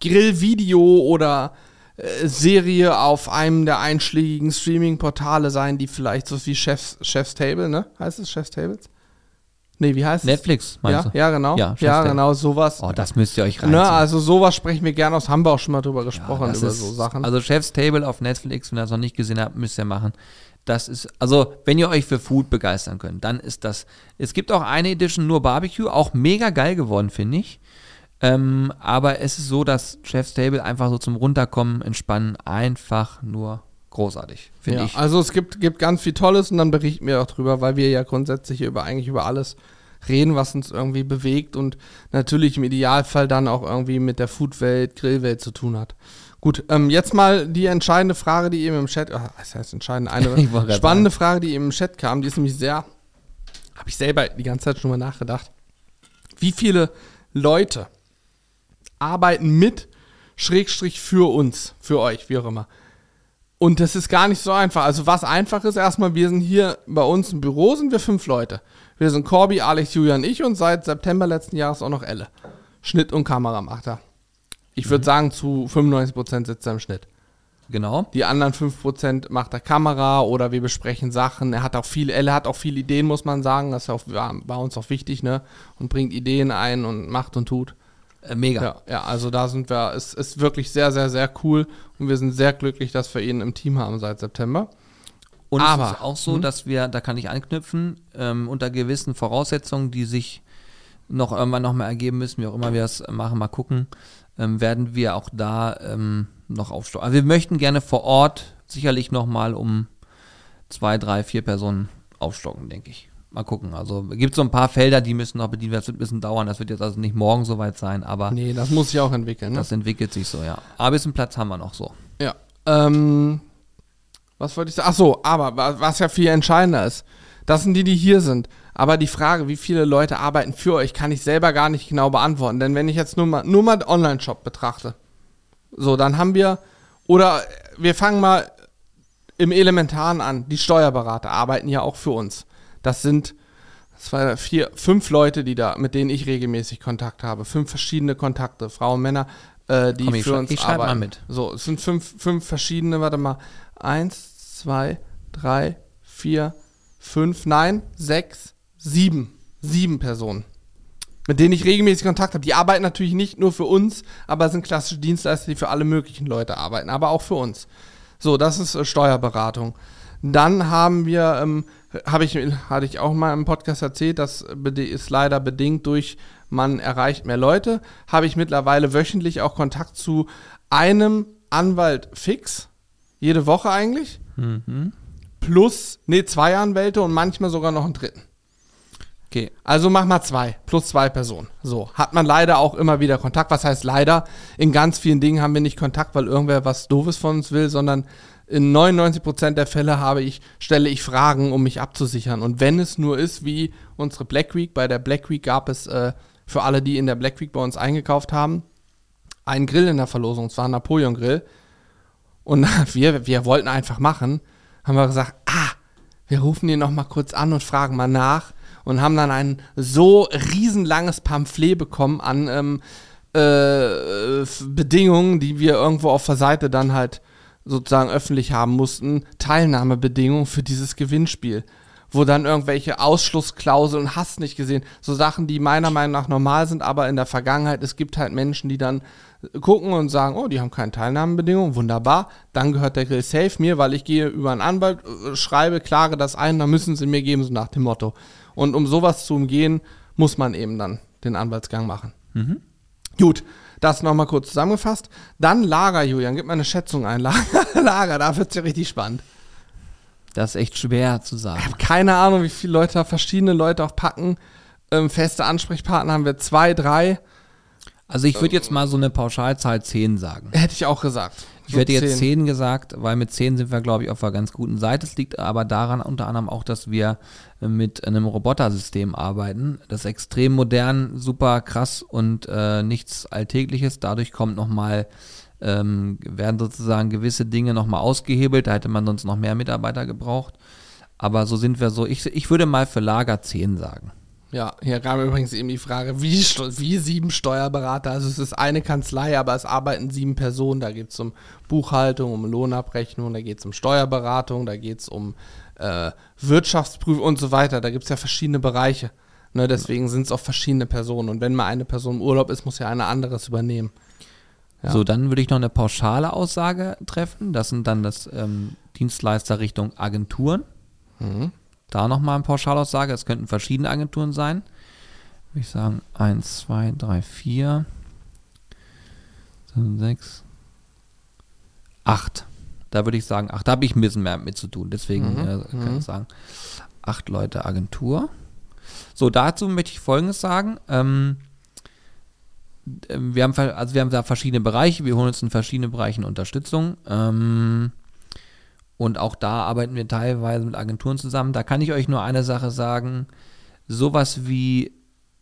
Grillvideo oder äh, Serie auf einem der einschlägigen Streaming-Portale sein, die vielleicht so wie Chef's, Chef's Table, ne? Heißt es Chef's Tables? Nee, wie heißt es? Netflix, meinst Ja, du? ja, genau. Ja, Ja, genau, sowas. Oh, das müsst ihr euch reinziehen. ne, also sowas sprechen wir gerne aus. Haben wir auch schon mal drüber Ja, gesprochen, das über ist- so Sachen. Also Chef's Table auf Netflix, wenn ihr das noch nicht gesehen habt, müsst ihr machen. Das ist, also wenn ihr euch für Food begeistern könnt, dann ist das. Es gibt auch eine Edition nur Barbecue, auch mega geil geworden, finde ich. Ähm, aber es ist so, dass Chef's Table einfach so zum Runterkommen, Entspannen, einfach nur großartig, finde ja, ich. Also es gibt, gibt ganz viel Tolles und dann berichten wir auch drüber, weil wir ja grundsätzlich über eigentlich über alles reden, was uns irgendwie bewegt und natürlich im Idealfall dann auch irgendwie mit der Foodwelt, Grillwelt zu tun hat. Gut, ähm, jetzt mal die entscheidende Frage, die eben im Chat, ah, was heißt entscheidend, eine spannende Frage, die eben im Chat kam, die ist nämlich sehr, habe ich selber die ganze Zeit schon mal nachgedacht. Wie viele Leute arbeiten mit, Schrägstrich für uns, für euch, wie auch immer. Und das ist gar nicht so einfach. Also was einfach ist, erstmal, wir sind hier bei uns im Büro, sind wir fünf Leute. Wir sind Corby, Alex, Julian, ich und seit September letzten Jahres auch noch Elle. Schnitt und Kamera macht er. Ich würde sagen, zu 95% sitzt er im Schnitt. Genau. Die anderen 5% macht er Kamera oder wir besprechen Sachen. Er hat auch viel, Elle hat auch viele Ideen, muss man sagen. Das ist auch war bei uns auch wichtig, ne? Und bringt Ideen ein und macht und tut. Äh, mega. Ja, ja, also da sind wir, es ist wirklich sehr, sehr, sehr cool und wir sind sehr glücklich, dass wir ihn im Team haben seit September. Und Aber- es ist auch so, Mhm. dass wir, da kann ich anknüpfen, ähm, unter gewissen Voraussetzungen, die sich noch irgendwann noch mal ergeben müssen, wie auch immer wir es machen, mal gucken, ähm, werden wir auch da ähm, noch aufstocken. Also wir möchten gerne vor Ort sicherlich noch mal um zwei, drei, vier Personen aufstocken, denke ich. Mal gucken. Also gibt so ein paar Felder, die müssen noch bedient werden. Das wird ein bisschen dauern. Das wird jetzt also nicht morgen soweit sein, aber Nee, das muss sich auch entwickeln, ne? das entwickelt sich so, ja. Aber ein bisschen Platz haben wir noch so. Ja. Ähm, was wollte ich sagen? Ach so, aber wa- was ja viel entscheidender ist, das sind die, die hier sind. Aber die Frage, wie viele Leute arbeiten für euch, kann ich selber gar nicht genau beantworten. Denn wenn ich jetzt nur mal, nur mal Online-Shop betrachte, so, dann haben wir, oder wir fangen mal im Elementaren an. Die Steuerberater arbeiten ja auch für uns. Das sind zwei, vier, fünf Leute, die da, mit denen ich regelmäßig Kontakt habe. Fünf verschiedene Kontakte, Frauen, Männer, äh, die Komm, ich für uns ich schreib mal arbeiten. mit. So, es sind fünf, fünf verschiedene, warte mal. Eins, zwei, drei, vier, fünf, nein, sechs, sieben. Sieben Personen. Mit denen ich regelmäßig Kontakt habe. Die arbeiten natürlich nicht nur für uns, aber sind klassische Dienstleister, die für alle möglichen Leute arbeiten, aber auch für uns. So, das ist äh, Steuerberatung. Dann haben wir, ähm, habe ich, hatte ich auch mal im Podcast erzählt, das ist leider bedingt durch, man erreicht mehr Leute, habe ich mittlerweile wöchentlich auch Kontakt zu einem Anwalt fix, jede Woche eigentlich, plus, nee, zwei Anwälte und manchmal sogar noch einen dritten. Okay. Also mach mal zwei, plus zwei Personen. So, hat man leider auch immer wieder Kontakt. Was heißt leider? In ganz vielen Dingen haben wir nicht Kontakt, weil irgendwer was Doofes von uns will, sondern in 99% der Fälle habe ich, stelle ich Fragen, um mich abzusichern. Und wenn es nur ist, wie unsere Black Week, bei der Black Week gab es äh, für alle, die in der Black Week bei uns eingekauft haben, einen Grill in der Verlosung. Es war ein Napoleon Grill. Und wir, wir wollten einfach machen, haben wir gesagt, ah, wir rufen ihn noch mal kurz an und fragen mal nach und haben dann ein so riesenlanges Pamphlet bekommen an ähm, äh, Bedingungen, die wir irgendwo auf der Seite dann halt sozusagen öffentlich haben mussten, Teilnahmebedingungen für dieses Gewinnspiel. Wo dann irgendwelche Ausschlussklauseln, hast nicht gesehen, so Sachen, die meiner Meinung nach normal sind, aber in der Vergangenheit, es gibt halt Menschen, die dann gucken und sagen, oh, die haben keine Teilnahmebedingungen, wunderbar, dann gehört der Grill safe mir, weil ich gehe über einen Anwalt, äh, schreibe, klage das ein, dann müssen sie mir geben, so nach dem Motto. Und um sowas zu umgehen, muss man eben dann den Anwaltsgang machen. Mhm. Gut, das nochmal kurz zusammengefasst. Dann Lager, Julian, gib mal eine Schätzung ein. Lager, Lager da wird es ja richtig spannend. Das ist echt schwer zu sagen. Ich habe keine Ahnung, wie viele Leute verschiedene Leute auch packen. Ähm, feste Ansprechpartner haben wir zwei, drei. Also ich würde jetzt mal so eine Pauschalzahl 10 sagen. Hätte ich auch gesagt. Ich so hätte jetzt 10 gesagt, weil mit 10 sind wir, glaube ich, auf einer ganz guten Seite. Es liegt aber daran unter anderem auch, dass wir mit einem Robotersystem arbeiten. Das ist extrem modern, super krass und äh, nichts Alltägliches. Dadurch kommt nochmal, ähm, werden sozusagen gewisse Dinge nochmal ausgehebelt. Da hätte man sonst noch mehr Mitarbeiter gebraucht. Aber so sind wir so. Ich, ich würde mal für Lager 10 sagen. Ja, hier kam übrigens eben die Frage, wie, wie sieben Steuerberater? Also es ist eine Kanzlei, aber es arbeiten sieben Personen. Da geht es um Buchhaltung, um Lohnabrechnung, da geht es um Steuerberatung, da geht es um äh, Wirtschaftsprüfung und so weiter. Da gibt es ja verschiedene Bereiche. Ne, deswegen sind es auch verschiedene Personen. Und wenn mal eine Person im Urlaub ist, muss ja eine anderes übernehmen. Ja. So, dann würde ich noch eine pauschale Aussage treffen. Das sind dann das ähm, Dienstleister Richtung Agenturen. Mhm. Da nochmal eine Pauschalaussage. Es könnten verschiedene Agenturen sein. Würde ich sagen, 1, 2, 3, 4, 6, 8. Da würde ich sagen, 8. Da habe ich ein bisschen mehr mit zu tun. Deswegen mhm. äh, kann mhm. ich sagen, 8 Leute Agentur. So, dazu möchte ich Folgendes sagen. Ähm, ähm, wir haben, also wir haben da verschiedene Bereiche. Wir holen uns in verschiedenen Bereichen Unterstützung. Ähm, und auch da arbeiten wir teilweise mit Agenturen zusammen. Da kann ich euch nur eine Sache sagen. Sowas wie,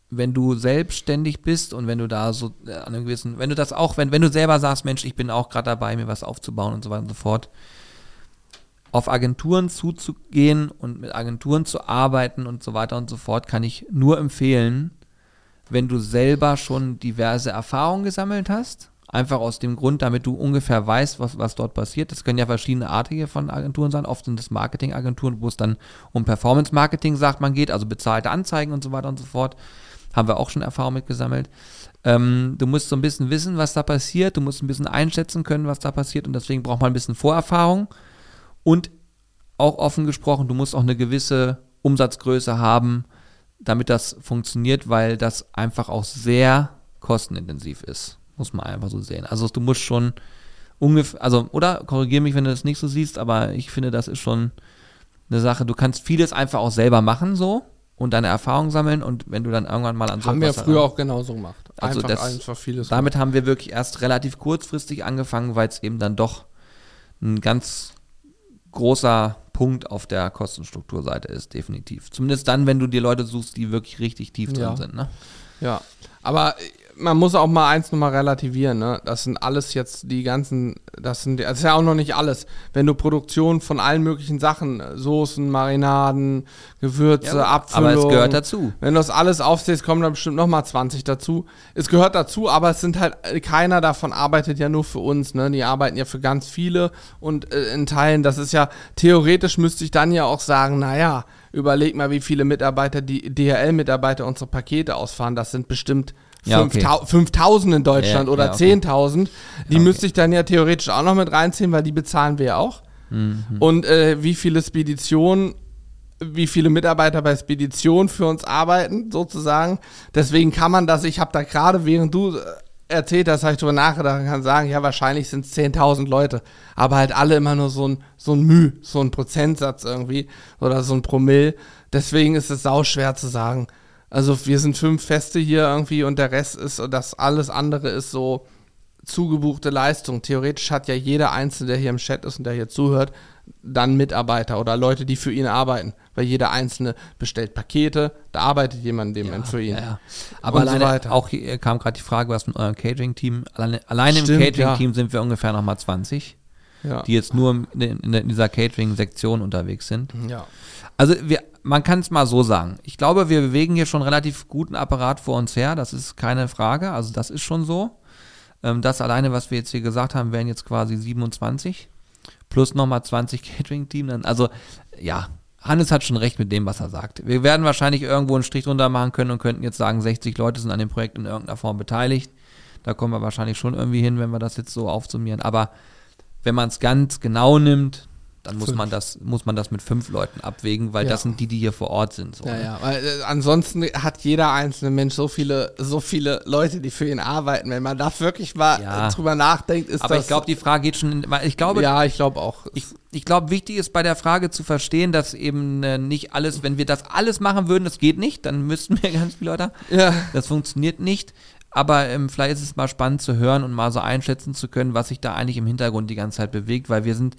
wenn du selbstständig bist und wenn du da so äh, an einem gewissen, wenn du das auch, wenn, wenn du selber sagst, Mensch, ich bin auch gerade dabei, mir was aufzubauen und so weiter und so fort, auf Agenturen zuzugehen und mit Agenturen zu arbeiten und so weiter und so fort, kann ich nur empfehlen, wenn du selber schon diverse Erfahrungen gesammelt hast Einfach aus dem Grund, damit du ungefähr weißt, was, was dort passiert. Das können ja verschiedene Artige von Agenturen sein. Oft sind es Marketingagenturen, wo es dann um Performance-Marketing, sagt man, geht, also bezahlte Anzeigen und so weiter und so fort. Haben wir auch schon Erfahrung mitgesammelt. Ähm, du musst so ein bisschen wissen, was da passiert. Du musst ein bisschen einschätzen können, was da passiert. Und deswegen braucht man ein bisschen Vorerfahrung. Und auch offen gesprochen, du musst auch eine gewisse Umsatzgröße haben, damit das funktioniert, weil das einfach auch sehr kostenintensiv ist. Muss man einfach so sehen. Also du musst schon ungefähr, also, oder korrigiere mich, wenn du das nicht so siehst, aber ich finde, das ist schon eine Sache. Du kannst vieles einfach auch selber machen so und deine Erfahrungen sammeln und wenn du dann irgendwann mal an so Haben wir früher auch genauso gemacht. Also einfach, das, einfach vieles damit gemacht. haben wir wirklich erst relativ kurzfristig angefangen, weil es eben dann doch ein ganz großer Punkt auf der Kostenstrukturseite ist, definitiv. Zumindest dann, wenn du dir Leute suchst, die wirklich richtig tief drin ja. sind. Ne? Ja, aber man muss auch mal eins nochmal relativieren, ne? Das sind alles jetzt die ganzen, das sind, das ist ja auch noch nicht alles. Wenn du Produktion von allen möglichen Sachen, Soßen, Marinaden, Gewürze, ja, Abfüllung. Aber es gehört dazu. Wenn du das alles aufzählst, kommen dann bestimmt nochmal 20 dazu. Es gehört dazu, aber es sind halt, keiner davon arbeitet ja nur für uns, ne? Die arbeiten ja für ganz viele und äh, in Teilen, das ist ja, theoretisch müsste ich dann ja auch sagen, naja, überleg mal, wie viele Mitarbeiter, die DHL-Mitarbeiter unsere Pakete ausfahren. Das sind bestimmt ja, okay. 5000 in Deutschland ja, oder ja, okay. 10.000. Die okay. müsste ich dann ja theoretisch auch noch mit reinziehen, weil die bezahlen wir ja auch. Mhm. Und äh, wie viele Speditionen, wie viele Mitarbeiter bei Spedition für uns arbeiten, sozusagen. Deswegen kann man das, ich habe da gerade, während du äh, erzählt hast, habe ich drüber nachgedacht und kann sagen, ja, wahrscheinlich sind es 10.000 Leute. Aber halt alle immer nur so ein, so ein Müh, so ein Prozentsatz irgendwie oder so ein Promille. Deswegen ist es sau schwer zu sagen. Also wir sind fünf Feste hier irgendwie und der Rest ist, das alles andere ist so zugebuchte Leistung. Theoretisch hat ja jeder Einzelne, der hier im Chat ist und der hier zuhört, dann Mitarbeiter oder Leute, die für ihn arbeiten. Weil jeder Einzelne bestellt Pakete, da arbeitet jemand dem ja, für ihn. Ja, ja. Aber alleine, so auch hier kam gerade die Frage, was mit eurem Catering-Team, alleine, alleine im Catering-Team sind wir ungefähr nochmal 20, die jetzt nur in, in, in dieser Catering-Sektion unterwegs sind. Ja. Also wir, man kann es mal so sagen. Ich glaube, wir bewegen hier schon relativ guten Apparat vor uns her. Das ist keine Frage. Also das ist schon so. Ähm, das alleine, was wir jetzt hier gesagt haben, wären jetzt quasi 27 plus nochmal 20 Catering-Team. Also ja, Hannes hat schon recht mit dem, was er sagt. Wir werden wahrscheinlich irgendwo einen Strich drunter machen können und könnten jetzt sagen, 60 Leute sind an dem Projekt in irgendeiner Form beteiligt. Da kommen wir wahrscheinlich schon irgendwie hin, wenn wir das jetzt so aufsummieren. Aber wenn man es ganz genau nimmt, dann muss Fünf. man das muss man das mit fünf Leuten abwägen, weil Ja. das sind die, die hier vor Ort sind. So, Ja, ne? ja, weil äh, ansonsten hat jeder einzelne Mensch so viele, so viele Leute, die für ihn arbeiten. Wenn man da wirklich mal Ja. drüber nachdenkt, ist Aber das. ich glaube, die Frage geht schon. In, ich glaube, ja, ich glaube auch. Ich, ich glaube, wichtig ist bei der Frage zu verstehen, dass eben äh, nicht alles, wenn wir das alles machen würden, das geht nicht, dann müssten wir ganz viele Leute. ja. Das funktioniert nicht. Aber ähm, vielleicht ist es mal spannend zu hören und mal so einschätzen zu können, was sich da eigentlich im Hintergrund die ganze Zeit bewegt, weil wir sind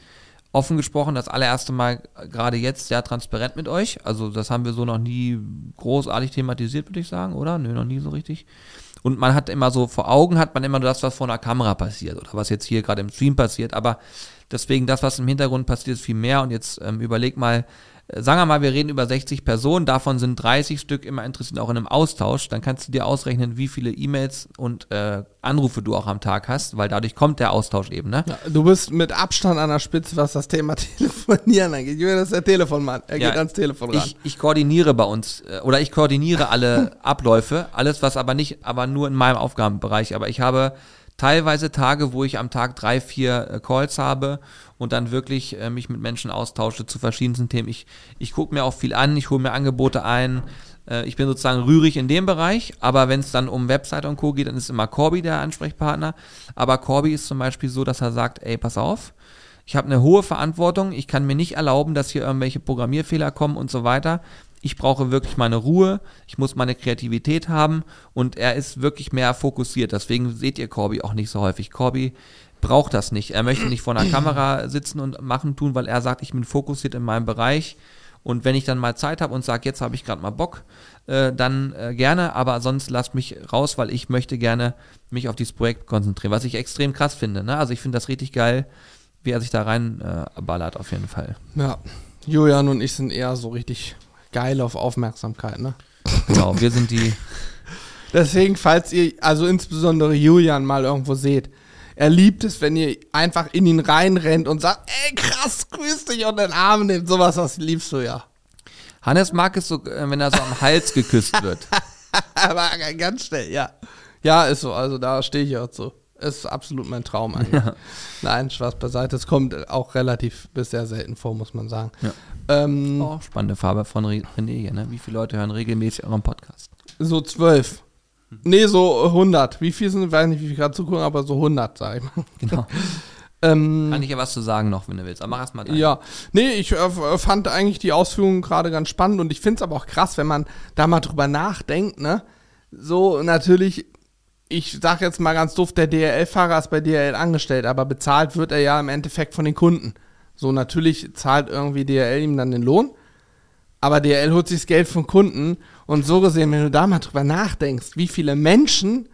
offen gesprochen das allererste Mal äh, gerade jetzt sehr transparent mit euch. Also das haben wir so noch nie großartig thematisiert, würde ich sagen, oder? Nö, noch nie so richtig. Und man hat immer so vor Augen hat man immer nur das, was vor einer Kamera passiert oder was jetzt hier gerade im Stream passiert. Aber deswegen das, was im Hintergrund passiert, ist viel mehr. Und jetzt ähm, überleg mal, sagen wir mal, wir reden über 60 Personen, davon sind 30 Stück immer interessiert auch in einem Austausch. Dann kannst du dir ausrechnen, wie viele E-Mails und äh, Anrufe du auch am Tag hast, weil dadurch kommt der Austausch eben, ne? Ja, du bist mit Abstand an der Spitze, was das Thema Telefonieren angeht. Julian ist der Telefonmann. Er Ja, geht ans Telefon ran. Ich, ich koordiniere bei uns äh, oder ich koordiniere alle Abläufe, alles was aber nicht, aber nur in meinem Aufgabenbereich. Aber ich habe teilweise Tage, wo ich am Tag drei, vier äh, Calls habe und dann wirklich äh, mich mit Menschen austausche zu verschiedensten Themen. Ich, ich gucke mir auch viel an, ich hole mir Angebote ein. Äh, ich bin sozusagen rührig in dem Bereich, aber wenn es dann um Website und Co. geht, dann ist immer Corby der Ansprechpartner. Aber Corby ist zum Beispiel so, dass er sagt, ey, pass auf, ich habe eine hohe Verantwortung. Ich kann mir nicht erlauben, dass hier irgendwelche Programmierfehler kommen und so weiter. Ich brauche wirklich meine Ruhe. Ich muss meine Kreativität haben. Und er ist wirklich mehr fokussiert. Deswegen seht ihr Corby auch nicht so häufig. Corby braucht das nicht. Er möchte nicht vor einer Kamera sitzen und machen tun, weil er sagt, ich bin fokussiert in meinem Bereich. Und wenn ich dann mal Zeit habe und sage, jetzt habe ich gerade mal Bock, äh, dann äh, gerne, aber sonst lasst mich raus, weil ich möchte gerne mich auf dieses Projekt konzentrieren, was ich extrem krass finde. Ne? Also ich finde das richtig geil, wie er sich da reinballert äh, auf jeden Fall. ja. Julian und ich sind eher so richtig geil auf Aufmerksamkeit, ne? Genau, wir sind die, Deswegen, falls ihr, also insbesondere Julian mal irgendwo seht, er liebt es, wenn ihr einfach in ihn reinrennt und sagt, ey krass, grüß dich und den Arm nimmt. Sowas, das liebst du ja. Hannes mag es so, äh, wenn er so am Hals geküsst wird. Aber ganz schnell, ja. Ja, ist so, also da stehe ich auch zu. Ist absolut mein Traum eigentlich. Nein, Spaß beiseite. Es kommt auch relativ bis sehr selten vor, muss man sagen. Ja. Ähm, Auch spannende Farbe von Re- René ne? Wie viele Leute hören regelmäßig euren Podcast? So zwölf. Nee, so 100. Wie viel sind, ich weiß nicht, wie viel gerade zugucken, aber so 100, sag ich mal. Genau. Ähm, Kann ich ja was zu sagen noch, wenn du willst. Aber mach erst mal dein. Ja, nee, ich äh, fand eigentlich die Ausführungen gerade ganz spannend und ich finde es aber auch krass, wenn man da mal drüber nachdenkt, ne? So, natürlich, ich sag jetzt mal ganz doof, der DRL-Fahrer ist bei DRL angestellt, aber bezahlt wird er ja im Endeffekt von den Kunden. So, natürlich zahlt irgendwie DRL ihm dann den Lohn, aber DRL holt sich das Geld vom Kunden und so gesehen, wenn du da mal drüber nachdenkst, wie viele Menschen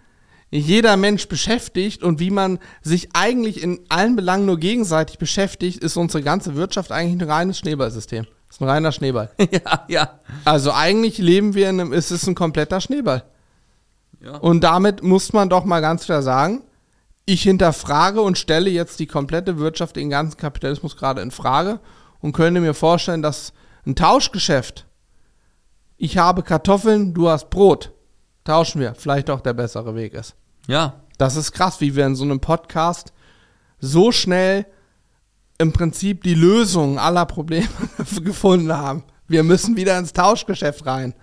jeder Mensch beschäftigt und wie man sich eigentlich in allen Belangen nur gegenseitig beschäftigt, ist unsere ganze Wirtschaft eigentlich ein reines Schneeballsystem. Ist ein reiner Schneeball. ja, ja. Also eigentlich leben wir in einem, es ist ein kompletter Schneeball. Ja. Und damit muss man doch mal ganz klar sagen, ich hinterfrage und stelle jetzt die komplette Wirtschaft, den ganzen Kapitalismus gerade in Frage und könnte mir vorstellen, dass ein Tauschgeschäft, ich habe Kartoffeln, du hast Brot, tauschen wir, vielleicht auch der bessere Weg ist. Ja, Das ist krass, wie wir in so einem Podcast so schnell im Prinzip die Lösung aller Probleme gefunden haben. Wir müssen wieder ins Tauschgeschäft rein.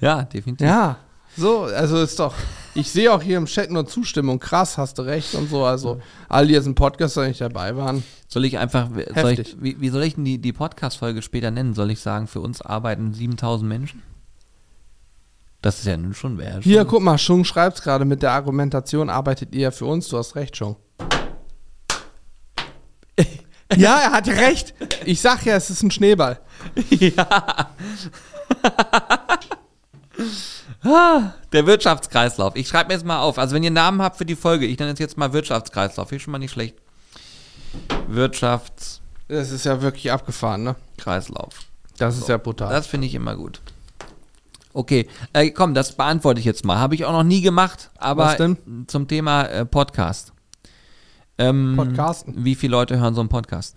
ja, definitiv. Ja, so, also ist doch. Ich sehe auch hier im Chat nur Zustimmung. Krass, hast du recht und so. Also, alle, die jetzt im Podcast noch nicht dabei waren. Soll ich einfach, soll ich, wie, wie soll ich denn die, die Podcast-Folge später nennen? Soll ich sagen, für uns arbeiten 7000 Menschen? Das ist ja nun schon wer. Hier, guck mal, Schung schreibt's gerade mit der Argumentation, arbeitet ihr ja für uns. Du hast recht, Schung. ja, er hat ja recht. Ich sag ja, es ist ein Schneeball. Der Wirtschaftskreislauf. Ich schreibe mir jetzt mal auf. Also wenn ihr Namen habt für die Folge, ich nenne es jetzt mal Wirtschaftskreislauf. Ist schon mal nicht schlecht. Wirtschaftskreislauf. Das ist ja wirklich abgefahren, ne? Das ist ja brutal. Das finde ich immer gut. Okay, äh, komm, das beantworte ich jetzt mal. Habe ich auch noch nie gemacht, aber Was denn? zum Thema äh, Podcast. Ähm, Podcasten. Wie viele Leute hören so einen Podcast?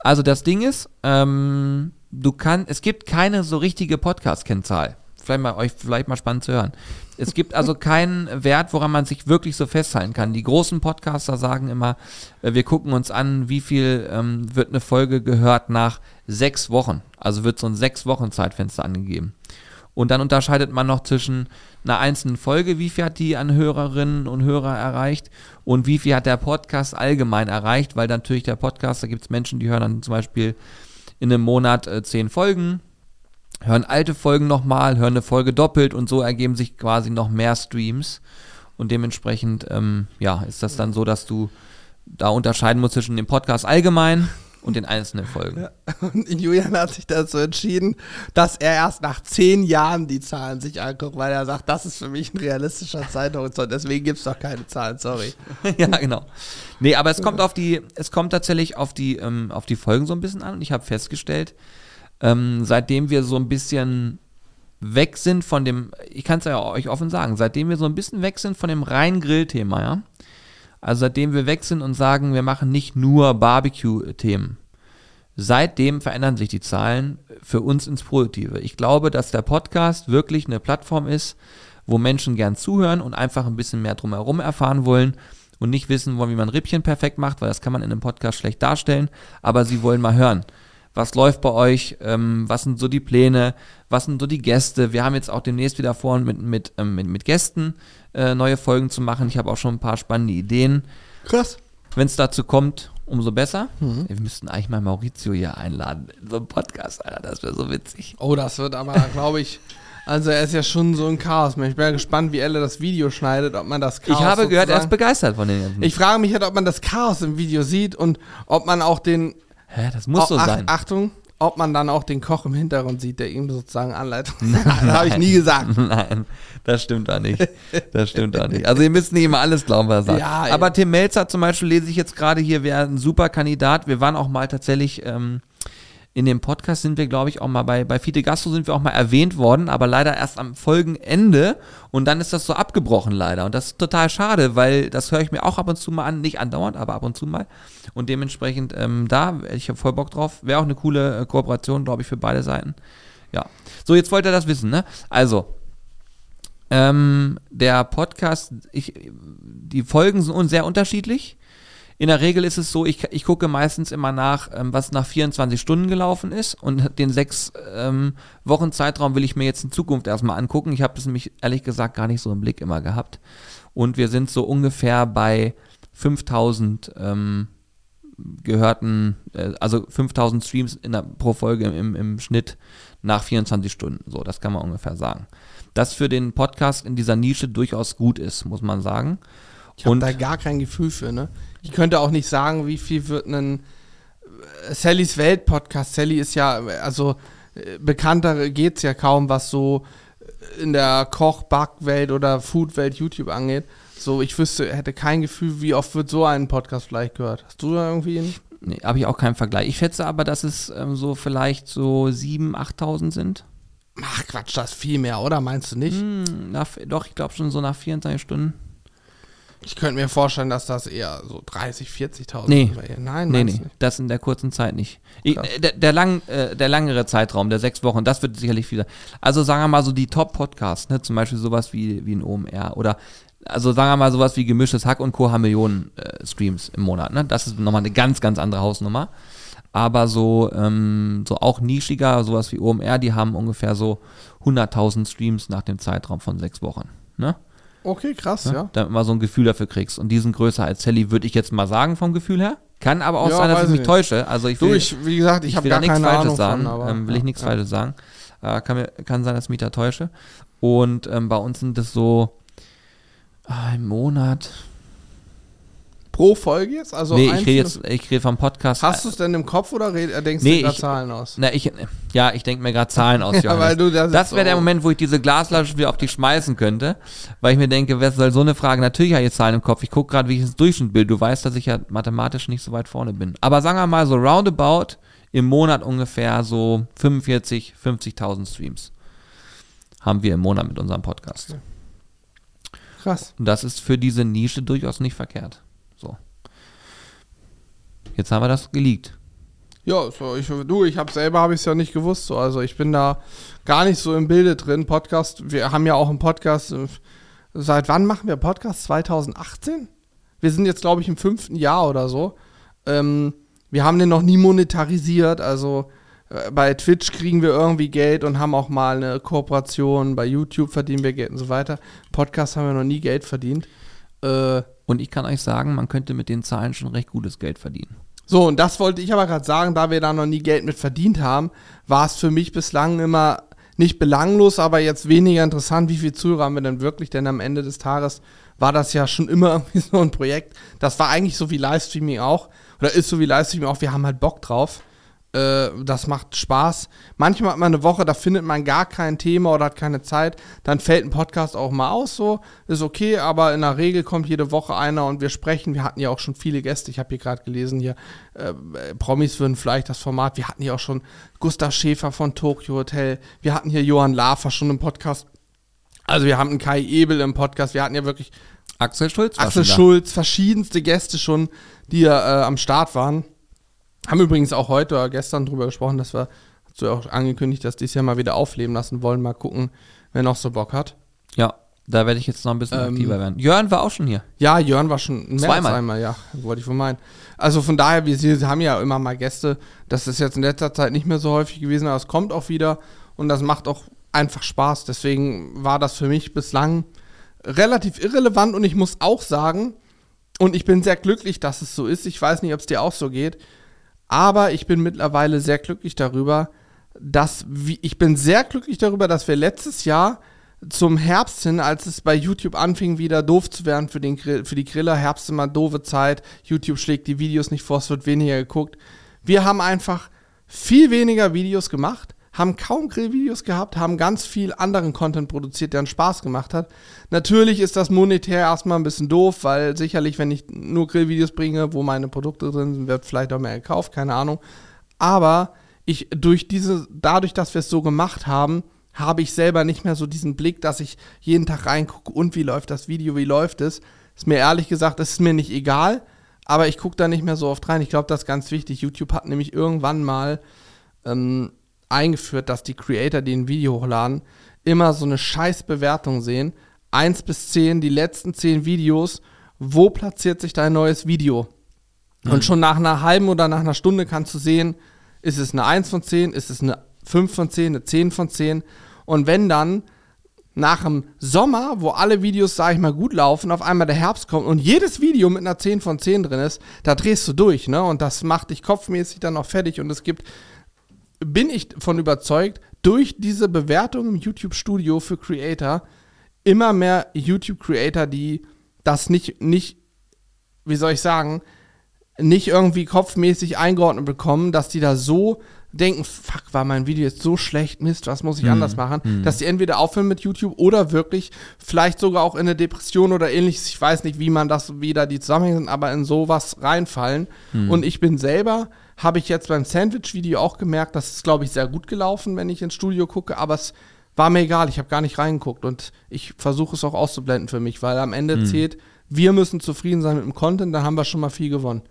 Also das Ding ist, ähm, du kannst, es gibt keine so richtige Podcast-Kennzahl vielleicht mal euch vielleicht mal spannend zu hören. Es gibt also keinen Wert, woran man sich wirklich so festhalten kann. Die großen Podcaster sagen immer, äh, wir gucken uns an, wie viel ähm, wird eine Folge gehört nach sechs Wochen. Also wird so ein sechs Wochen Zeitfenster angegeben. Und dann unterscheidet man noch zwischen einer einzelnen Folge, wie viel hat die an Hörerinnen und Hörer erreicht und wie viel hat der Podcast allgemein erreicht, weil natürlich der Podcast, da gibt es Menschen, die hören dann zum Beispiel in einem Monat äh, zehn Folgen, hören alte Folgen nochmal, hören eine Folge doppelt und so ergeben sich quasi noch mehr Streams. Und dementsprechend, ähm, ja, ist das dann so, dass du da unterscheiden musst zwischen dem Podcast allgemein und den einzelnen Folgen. Ja. Und Julian hat sich dazu entschieden, dass er erst nach zehn Jahren die Zahlen sich anguckt, weil er sagt, das ist für mich ein realistischer Zeithorizont. Deswegen gibt es doch keine Zahlen, sorry. ja, genau. Nee, aber es kommt auf die, es kommt tatsächlich auf die, ähm, auf die Folgen so ein bisschen an. Und ich habe festgestellt, ähm, seitdem wir so ein bisschen weg sind von dem, ich kann es ja euch offen sagen, seitdem wir so ein bisschen weg sind von dem reinen Grillthema, ja. Also seitdem wir weg sind und sagen, wir machen nicht nur Barbecue-Themen. Seitdem verändern sich die Zahlen für uns ins Positive. Ich glaube, dass der Podcast wirklich eine Plattform ist, wo Menschen gern zuhören und einfach ein bisschen mehr drumherum erfahren wollen und nicht wissen wollen, wie man Rippchen perfekt macht, weil das kann man in einem Podcast schlecht darstellen, aber sie wollen mal hören was läuft bei euch, ähm, was sind so die Pläne, was sind so die Gäste. Wir haben jetzt auch demnächst wieder vor, mit, mit, ähm, mit, mit Gästen äh, neue Folgen zu machen. Ich habe auch schon ein paar spannende Ideen. Krass. Wenn es dazu kommt, umso besser. Mhm. Wir müssten eigentlich mal Maurizio hier einladen in so einen Podcast, Alter. Das wäre so witzig. Oh, das wird aber, glaube ich. Also er ist ja schon so ein Chaos. Ich bin ja gespannt, wie Elle das Video schneidet, ob man das Chaos. Ich habe gehört, er ist begeistert von den ganzen. Ich frage mich halt, ob man das Chaos im Video sieht und ob man auch den Hä, das muss oh, so sein. Achtung, ob man dann auch den Koch im Hintergrund sieht, der ihm sozusagen anleitet. das habe ich nie gesagt. Nein, das stimmt doch nicht. Das stimmt doch nicht. Also ihr müsst nicht immer alles glauben, was er sagt. Ja, Aber Tim Melzer zum Beispiel lese ich jetzt gerade hier, wäre ein super Kandidat. Wir waren auch mal tatsächlich ähm, in dem Podcast sind wir, glaube ich, auch mal bei, bei Fide Gastro sind wir auch mal erwähnt worden, aber leider erst am Folgenende und dann ist das so abgebrochen leider. Und das ist total schade, weil das höre ich mir auch ab und zu mal an, nicht andauernd, aber ab und zu mal. Und dementsprechend, ähm, da, ich habe voll Bock drauf. Wäre auch eine coole äh, Kooperation, glaube ich, für beide Seiten. Ja. So, jetzt wollt ihr das wissen, ne? Also, ähm, der Podcast, ich, die Folgen sind sehr unterschiedlich. In der Regel ist es so, ich, ich gucke meistens immer nach, ähm, was nach 24 Stunden gelaufen ist und den sechs ähm, Wochen Zeitraum will ich mir jetzt in Zukunft erstmal angucken. Ich habe es nämlich ehrlich gesagt gar nicht so im Blick immer gehabt. Und wir sind so ungefähr bei 5000 ähm, gehörten, äh, also 5000 Streams der, pro Folge im, im Schnitt nach 24 Stunden. So, das kann man ungefähr sagen. Das für den Podcast in dieser Nische durchaus gut ist, muss man sagen. Ich habe da gar kein Gefühl für, ne? Ich könnte auch nicht sagen, wie viel wird ein äh, Sallys Welt Podcast. Sally ist ja, also äh, bekannter geht es ja kaum, was so äh, in der Koch-, Backwelt oder Food-Welt YouTube angeht. So, ich wüsste, hätte kein Gefühl, wie oft wird so ein Podcast vielleicht gehört. Hast du da irgendwie einen? Nee, habe ich auch keinen Vergleich. Ich schätze aber, dass es ähm, so vielleicht so 7.000, 8.000 sind. Ach Quatsch, das ist viel mehr, oder? Meinst du nicht? Hm, nach, doch, ich glaube schon so nach 24 Stunden. Ich könnte mir vorstellen, dass das eher so 30, 40.000 nee. Nein, nee, nee. Das in der kurzen Zeit nicht. Ich, der, der, lang, äh, der langere Zeitraum, der sechs Wochen, das wird sicherlich wieder. Also sagen wir mal so die Top-Podcasts, ne? zum Beispiel sowas wie, wie ein OMR oder also sagen wir mal sowas wie gemischtes Hack und Co. haben Millionen äh, Streams im Monat. Ne? Das ist nochmal eine ganz, ganz andere Hausnummer. Aber so, ähm, so auch nischiger, sowas wie OMR, die haben ungefähr so 100.000 Streams nach dem Zeitraum von sechs Wochen. Ne? Okay, krass, ja. ja. Damit mal so ein Gefühl dafür kriegst. Und die sind größer als Sally, würde ich jetzt mal sagen, vom Gefühl her. Kann aber auch ja, sein, dass ich mich nicht. täusche. Also ich will, du, ich, wie gesagt, ich, ich habe gar keine Falsches Ahnung sagen. Von, ähm, will ich nichts ja. Falsches sagen. Äh, kann, mir, kann sein, dass ich mich da täusche. Und ähm, bei uns sind es so äh, im Monat Pro Folge jetzt? Also nee, ich rede jetzt, ich rede vom Podcast. Hast du es denn im Kopf oder denkst nee, du gerade Zahlen aus? Na, ich, ja, ich denke mir gerade Zahlen aus, ja, weil du das das wäre so der Moment, wo ich diese Glasflasche wieder auf die schmeißen könnte, weil ich mir denke, wer soll so eine Frage? Natürlich habe ich jetzt Zahlen im Kopf. Ich gucke gerade, wie ich das Durchschnitt bilde. Du weißt, dass ich ja mathematisch nicht so weit vorne bin. Aber sagen wir mal so roundabout im Monat ungefähr so 45, 50.000 Streams haben wir im Monat mit unserem Podcast. Krass. Und das ist für diese Nische durchaus nicht verkehrt. Jetzt haben wir das geleakt. Ja, so, ich, du, ich habe selber habe ich es ja nicht gewusst. So. Also ich bin da gar nicht so im Bilde drin. Podcast, wir haben ja auch einen Podcast. äh, Seit wann machen wir Podcast? 2018? Wir sind jetzt, glaube ich, im fünften Jahr oder so. Ähm, wir haben den noch nie monetarisiert. Also äh, bei Twitch kriegen wir irgendwie Geld und haben auch mal eine Kooperation. Bei YouTube verdienen wir Geld und so weiter. Podcast haben wir noch nie Geld verdient. Äh, Und ich kann euch sagen, man könnte mit den Zahlen schon recht gutes Geld verdienen. So, und das wollte ich aber gerade sagen, da wir da noch nie Geld mit verdient haben, war es für mich bislang immer nicht belanglos, aber jetzt weniger interessant, wie viel Zuhörer haben wir denn wirklich, denn am Ende des Tages war das ja schon immer irgendwie so ein Projekt. Das war eigentlich so wie Livestreaming auch, oder ist so wie Livestreaming auch, wir haben halt Bock drauf. Äh, das macht Spaß. Manchmal hat man eine Woche, da findet man gar kein Thema oder hat keine Zeit. Dann fällt ein Podcast auch mal aus, so. Ist okay, aber in der Regel kommt jede Woche einer und wir sprechen. Wir hatten ja auch schon viele Gäste. Ich habe hier gerade gelesen, hier äh, Promis würden vielleicht das Format. Wir hatten hier auch schon Gustav Schäfer von Tokyo Hotel. Wir hatten hier Johann Lafer schon im Podcast. Also wir haben einen Kai Ebel im Podcast. Wir hatten ja wirklich Axel Schulz Axel. Schulz, verschiedenste Gäste schon, die ja äh, am Start waren. Haben übrigens auch heute oder gestern drüber gesprochen, dass wir, hast du ja auch angekündigt, dass die es ja mal wieder aufleben lassen wollen. Mal gucken, wer noch so Bock hat. Ja, da werde ich jetzt noch ein bisschen Ähm, aktiver werden. Jörn war auch schon hier. Ja, Jörn war schon mehr Zweimal. als einmal, ja, wollte ich wohl meinen. Also von daher, wir, wir haben ja immer mal Gäste. Das ist jetzt in letzter Zeit nicht mehr so häufig gewesen, aber es kommt auch wieder und das macht auch einfach Spaß. Deswegen war das für mich bislang relativ irrelevant und ich muss auch sagen, und ich bin sehr glücklich, dass es so ist. Ich weiß nicht, ob es dir auch so geht, aber ich bin mittlerweile sehr glücklich darüber, dass wie, ich bin sehr glücklich darüber, dass wir letztes Jahr zum Herbst hin, als es bei YouTube anfing, wieder doof zu werden für, den für die Griller, Herbst immer doofe Zeit, YouTube schlägt die Videos nicht vor, es wird weniger geguckt. Wir haben einfach viel weniger Videos gemacht, haben kaum Grillvideos gehabt, haben ganz viel anderen Content produziert, der einen Spaß gemacht hat. Natürlich ist das monetär erstmal ein bisschen doof, weil sicherlich, wenn ich nur Grillvideos bringe, wo meine Produkte drin sind, wird vielleicht auch mehr gekauft, keine Ahnung. Aber ich durch diese, dadurch, dass wir es so gemacht haben, habe ich selber nicht mehr so diesen Blick, dass ich jeden Tag reingucke und wie läuft das Video, wie läuft es. Ist mir ehrlich gesagt, ist mir nicht egal, aber ich gucke da nicht mehr so oft rein. Ich glaube, das ist ganz wichtig. YouTube hat nämlich irgendwann mal ähm, eingeführt, dass die Creator, die ein Video hochladen, immer so eine scheiß Bewertung sehen. 1 bis 10, die letzten 10 Videos, wo platziert sich dein neues Video? Und schon nach einer halben oder nach einer Stunde kannst du sehen, ist es eine 1 von 10, ist es eine 5 von 10, eine 10 von 10. Und wenn dann nach dem Sommer, wo alle Videos, sag ich mal, gut laufen, auf einmal der Herbst kommt und jedes Video mit einer 10 von 10 drin ist, da drehst du durch, ne? Und das macht dich kopfmäßig dann auch fertig und es gibt, bin ich von überzeugt, durch diese Bewertung im YouTube-Studio für Creator immer mehr YouTube-Creator, die das nicht, nicht, wie soll ich sagen, nicht irgendwie kopfmäßig eingeordnet bekommen, dass die da so denken, fuck, war mein Video jetzt so schlecht, Mist, was muss ich anders machen, dass die entweder aufhören mit YouTube oder wirklich vielleicht sogar auch in eine Depression oder ähnliches, ich weiß nicht, wie man das wieder die Zusammenhänge sind, aber in sowas reinfallen. Und ich bin selber, habe ich jetzt beim Sandwich-Video auch gemerkt, das ist, glaube ich, sehr gut gelaufen, wenn ich ins Studio gucke, aber es war mir egal, ich habe gar nicht reingeguckt und ich versuche es auch auszublenden für mich, weil am Ende zählt, wir müssen zufrieden sein mit dem Content, dann haben wir schon mal viel gewonnen.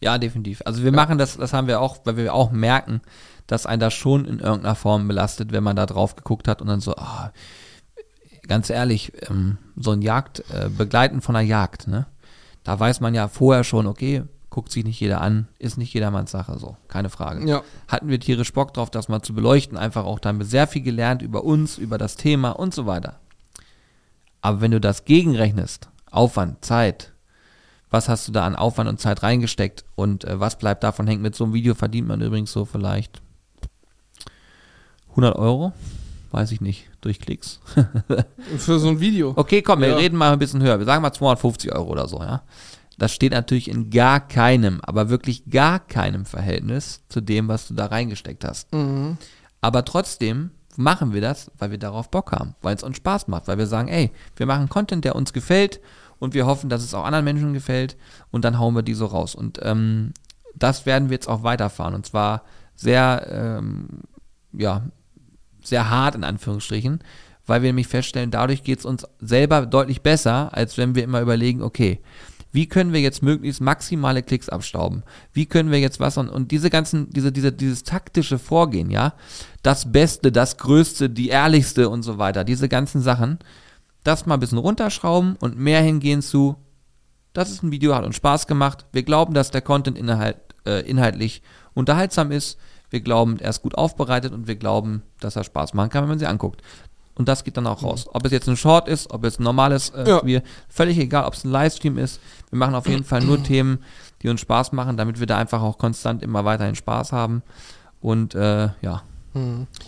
Ja, definitiv. Also wir machen das, das haben wir auch, weil wir auch merken, dass einen das schon in irgendeiner Form belastet, wenn man da drauf geguckt hat und dann so, ah, ganz ehrlich, ähm, so ein Jagd, äh, Begleiten von einer Jagd, ne? Da weiß man ja vorher schon, okay, guckt sich nicht jeder an, ist nicht jedermanns Sache, so, keine Frage. Ja. Hatten wir tierisch Bock drauf, das mal zu beleuchten, einfach auch, da haben wir sehr viel gelernt über uns, über das Thema und so weiter. Aber wenn du das gegenrechnest, Aufwand, Zeit, was hast du da an Aufwand und Zeit reingesteckt und äh, was bleibt davon hängen? Mit so einem Video verdient man übrigens so vielleicht 100 Euro, weiß ich nicht, durch Klicks. Für so ein Video. Okay, komm, wir Ja. reden mal ein bisschen höher. Wir sagen mal 250 Euro oder so, ja. Das steht natürlich in gar keinem, aber wirklich gar keinem Verhältnis zu dem, was du da reingesteckt hast. Mhm. Aber trotzdem machen wir das, weil wir darauf Bock haben, weil es uns Spaß macht, weil wir sagen, ey, wir machen Content, der uns gefällt und wir hoffen, dass es auch anderen Menschen gefällt und dann hauen wir die so raus. Und ähm, das werden wir jetzt auch weiterfahren und zwar sehr, ähm, ja, sehr hart in Anführungsstrichen, weil wir nämlich feststellen, dadurch geht es uns selber deutlich besser, als wenn wir immer überlegen, okay, Wie können wir jetzt möglichst maximale Klicks abstauben? Wie können wir jetzt was und, und diese ganzen, diese, diese, dieses taktische Vorgehen, ja, das Beste, das Größte, die Ehrlichste und so weiter, diese ganzen Sachen, das mal ein bisschen runterschrauben und mehr hingehen zu, das ist ein Video, hat uns Spaß gemacht. Wir glauben, dass der Content inhalt, äh, inhaltlich unterhaltsam ist. Wir glauben, er ist gut aufbereitet und wir glauben, dass er Spaß machen kann, wenn man sie anguckt. Und das geht dann auch raus. Ob es jetzt ein Short ist, ob es ein normales äh, Ja. Spiel, völlig egal, ob es ein Livestream ist. Wir machen auf jeden Fall nur Themen, die uns Spaß machen, damit wir da einfach auch konstant immer weiterhin Spaß haben. Und äh, ja,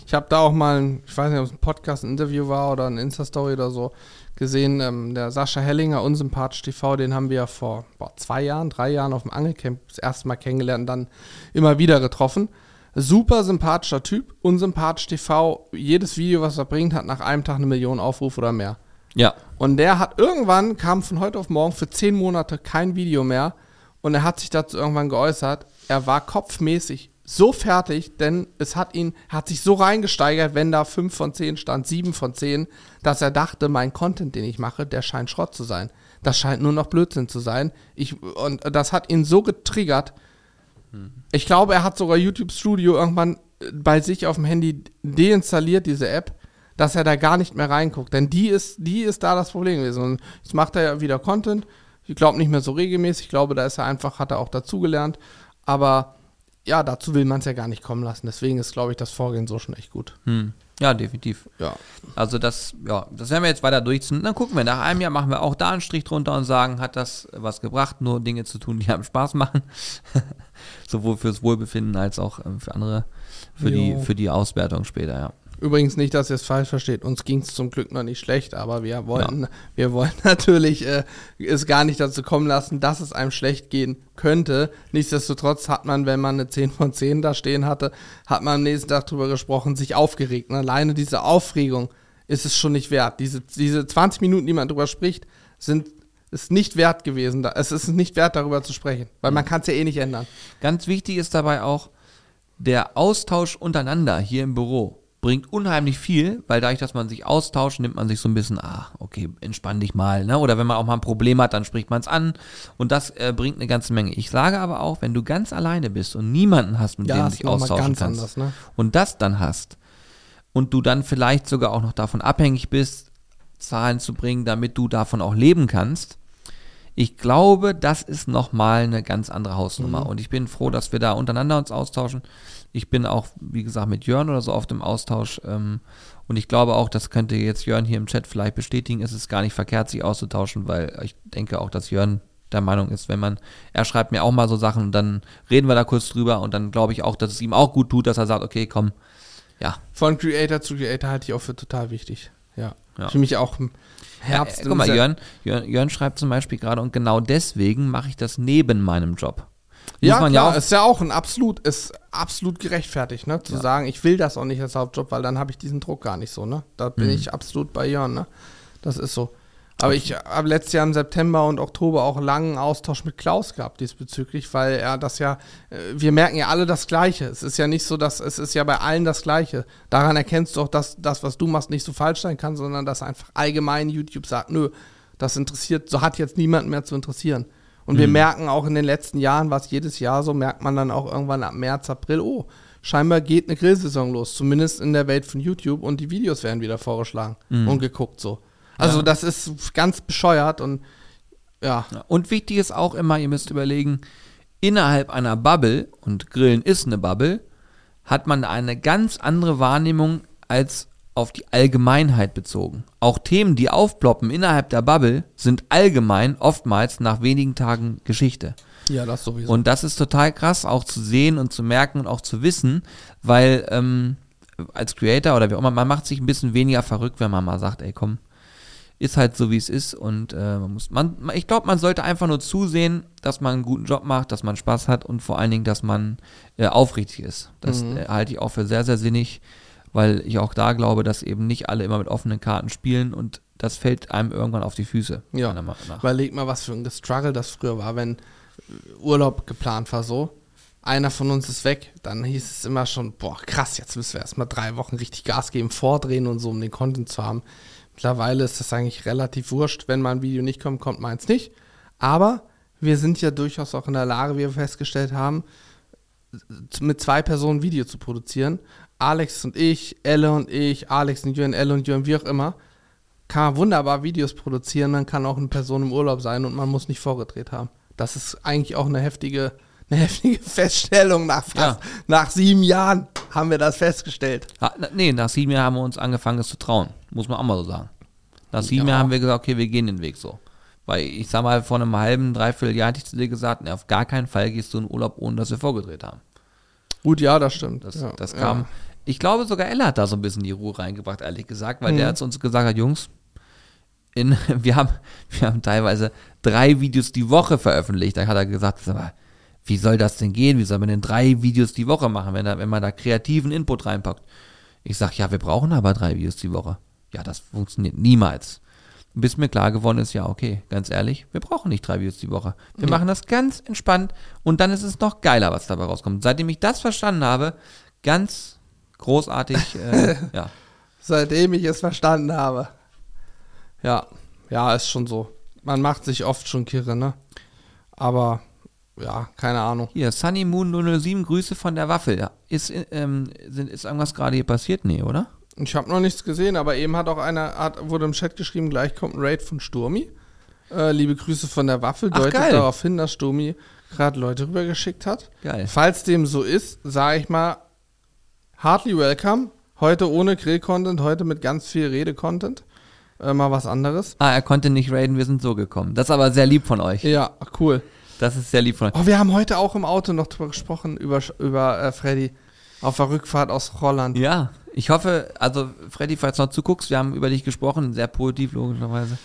Ich habe da auch mal, ein, ich weiß nicht, ob es ein Podcast, ein Interview war oder eine Insta-Story oder so, gesehen. Ähm, der Sascha Hellinger, Unsympathisch TV, den haben wir ja vor boah, zwei Jahren, drei Jahren auf dem Angelcamp das erste Mal kennengelernt und dann immer wieder getroffen. Super sympathischer Typ, Unsympathisch TV. Jedes Video, was er bringt, hat nach einem Tag eine Million Aufrufe oder mehr. ja, Und der hat irgendwann, kam von heute auf morgen für zehn Monate kein Video mehr. Und er hat sich dazu irgendwann geäußert, er war kopfmäßig so fertig, denn es hat ihn, er hat sich so reingesteigert, wenn da 5 von 10 stand, 7 von 10, dass er dachte, mein Content, den ich mache, der scheint Schrott zu sein. Das scheint nur noch Blödsinn zu sein. Ich, und das hat ihn so getriggert. Ich glaube, er hat sogar YouTube Studio irgendwann äh, bei sich auf dem Handy deinstalliert, diese App, dass er da gar nicht mehr reinguckt. Denn die ist, die ist da das Problem gewesen. Und jetzt macht er ja wieder Content. Ich glaube nicht mehr so regelmäßig. Ich glaube, da ist er einfach, hat er auch dazugelernt. Aber ja, dazu will man es ja gar nicht kommen lassen. Deswegen ist, glaube ich, das Vorgehen so schon echt gut. hm. Ja, definitiv. Ja. Also das, ja, das werden wir jetzt weiter durchziehen. Dann gucken wir, nach einem Jahr machen wir auch da einen Strich drunter und sagen, hat das was gebracht, nur Dinge zu tun, die einem Spaß machen. Sowohl fürs Wohlbefinden als auch ähm, für andere, für die, Jo. für die Auswertung später, ja. Übrigens nicht, dass ihr es falsch versteht. Uns ging es zum Glück noch nicht schlecht, aber wir wollten, wir wollen natürlich äh, es gar nicht dazu kommen lassen, dass es einem schlecht gehen könnte. Nichtsdestotrotz hat man, wenn man eine 10 von 10 da stehen hatte, hat man am nächsten Tag drüber gesprochen, sich aufgeregt. Und alleine diese Aufregung ist es schon nicht wert. Diese, diese 20 Minuten, die man drüber spricht, sind ist nicht wert gewesen. Da- Es ist nicht wert, darüber zu sprechen, weil man kann es ja eh nicht ändern. Ganz wichtig ist dabei auch, der Austausch untereinander hier im Büro bringt unheimlich viel, weil dadurch, dass man sich austauscht, nimmt man sich so ein bisschen, ah, okay, entspann dich mal, ne? Oder wenn man auch mal ein Problem hat, dann spricht man es an und das äh, bringt eine ganze Menge. Ich sage aber auch, wenn du ganz alleine bist und niemanden hast, mit Ja, dem du dich austauschen kannst anders, ne? und das dann hast und du dann vielleicht sogar auch noch davon abhängig bist, Zahlen zu bringen, damit du davon auch leben kannst. Ich glaube, das ist nochmal eine ganz andere Hausnummer. Und ich bin froh, dass wir da untereinander uns austauschen. Ich bin auch, wie gesagt, mit Jörn oder so auf dem Austausch. Ähm, und ich glaube auch, das könnte jetzt Jörn hier im Chat vielleicht bestätigen. Es ist gar nicht verkehrt, sich auszutauschen, weil ich denke auch, dass Jörn der Meinung ist, wenn man, er schreibt mir auch mal so Sachen und dann reden wir da kurz drüber und dann glaube ich auch, dass es ihm auch gut tut, dass er sagt, okay, komm, ja, Von Creator zu Creator halte ich auch für total wichtig. Ja. Ja. Für mich auch im Herbst. Ja, äh, guck mal, Jörn, Jörn, Jörn schreibt zum Beispiel gerade, und genau deswegen mache ich das neben meinem Job. Muss Ja, man klar, ja auch, ist ja auch ein absolut, ist absolut gerechtfertigt, ne? Zu Ja. sagen, ich will das auch nicht als Hauptjob, weil dann habe ich diesen Druck gar nicht so, ne? Da bin Mhm. ich absolut bei Jörn, ne? Das ist so. Aber ich habe letztes Jahr im September und Oktober auch langen Austausch mit Klaus gehabt diesbezüglich, weil er das ja, äh, wir merken ja alle das Gleiche. Es ist ja nicht so, dass es ist ja bei allen das Gleiche. Daran erkennst du auch, dass das, was du machst, nicht so falsch sein kann, sondern dass einfach allgemein YouTube sagt, nö, das interessiert, so hat jetzt niemanden mehr zu interessieren. Und wir merken auch in den letzten Jahren, was jedes Jahr so, merkt man dann auch irgendwann ab März, April, oh, scheinbar geht eine Grillsaison los, zumindest in der Welt von YouTube und die Videos werden wieder vorgeschlagen und geguckt so. Also Ja. das ist ganz bescheuert und ja, und wichtig ist auch immer, ihr müsst überlegen, innerhalb einer Bubble, und Grillen ist eine Bubble, hat man eine ganz andere Wahrnehmung als auf die Allgemeinheit bezogen. Auch Themen, die aufploppen innerhalb der Bubble, sind allgemein oftmals nach wenigen Tagen Geschichte. ja, das sowieso. Und das ist total krass, auch zu sehen und zu merken und auch zu wissen, weil ähm, als Creator oder wie auch immer, man macht sich ein bisschen weniger verrückt, wenn man mal sagt, ey komm, ist halt so wie es ist und äh, man muss, man, ich glaube, man sollte einfach nur zusehen, dass man einen guten Job macht, dass man Spaß hat und vor allen Dingen, dass man äh, aufrichtig ist. Das Mhm. äh, halte ich auch für sehr, sehr sinnig, weil ich auch da glaube, dass eben nicht alle immer mit offenen Karten spielen und das fällt einem irgendwann auf die Füße. Ja. Überleg mal, was für ein Struggle das früher war, wenn Urlaub geplant war so. Einer von uns ist weg, dann hieß es immer schon, boah, krass, jetzt müssen wir erstmal drei Wochen richtig Gas geben, vordrehen und so, um den Content zu haben. Mittlerweile ist das eigentlich relativ wurscht. Wenn mal ein Video nicht kommt, kommt meins nicht. Aber wir sind ja durchaus auch in der Lage, wie wir festgestellt haben, mit zwei Personen Video zu produzieren. Alex und ich, Elle und ich, Alex und Jürgen, Elle und Jürgen, wie auch immer, kann man wunderbar Videos produzieren. Dann kann auch eine Person im Urlaub sein und man muss nicht vorgedreht haben. Das ist eigentlich auch eine heftige, eine heftige Feststellung. Nach fast, ja. nach sieben Jahren haben wir das festgestellt. Ha, nee, nach sieben Jahren haben wir uns angefangen, es zu trauen. Muss man auch mal so sagen. Nach sieben ja. Jahren haben wir gesagt, okay, wir gehen den Weg so. Weil ich sag mal, vor einem halben, dreiviertel Jahr hatte ich zu dir gesagt, nee, auf gar keinen Fall gehst du in Urlaub, ohne dass wir vorgedreht haben. Gut, ja, das stimmt. Das, ja, das kam. Ja. Ich glaube, sogar Ella hat da so ein bisschen die Ruhe reingebracht, ehrlich gesagt, weil mhm. der hat uns gesagt hat, Jungs, in, wir, haben, wir haben teilweise drei Videos die Woche veröffentlicht. Da hat er gesagt, wie soll das denn gehen? Wie soll man denn drei Videos die Woche machen, wenn, da, wenn man da kreativen Input reinpackt? Ich sage, ja, wir brauchen aber drei Videos die Woche. Ja, das funktioniert niemals bis mir klar geworden ist, ja, okay, ganz ehrlich, wir brauchen nicht drei Videos die Woche. Wir mhm. machen das ganz entspannt und dann ist es noch geiler, was dabei rauskommt. Seitdem ich das verstanden habe, ganz großartig, äh, ja. Seitdem ich es verstanden habe. Ja, ja, ist schon so. Man macht sich oft schon kirre, ne? Aber, ja, keine Ahnung. Hier, Sunny Moon 007, Grüße von der Waffel. Ist, ähm, sind, ist irgendwas gerade hier passiert? Nee, oder? Ich habe noch nichts gesehen, aber eben hat auch einer, hat, wurde im Chat geschrieben, gleich kommt ein Raid von Sturmi. Äh, liebe Grüße von der Waffel, Ach, deutet geil. darauf hin, dass Sturmi gerade Leute rübergeschickt hat. Geil. Falls dem so ist, sage ich mal, heartily welcome. Heute ohne Grill-Content, heute mit ganz viel Rede-Content. Äh, mal was anderes. Ah, er konnte nicht raiden, wir sind so gekommen. Das ist aber sehr lieb von euch. Ja, cool. Das ist sehr lieb von euch. Oh, wir haben heute auch im Auto noch drüber gesprochen, über, über äh, Freddy auf der Rückfahrt aus Holland. Ja, ich hoffe, also Freddy, falls du noch zuguckst, wir haben über dich gesprochen, sehr positiv logischerweise.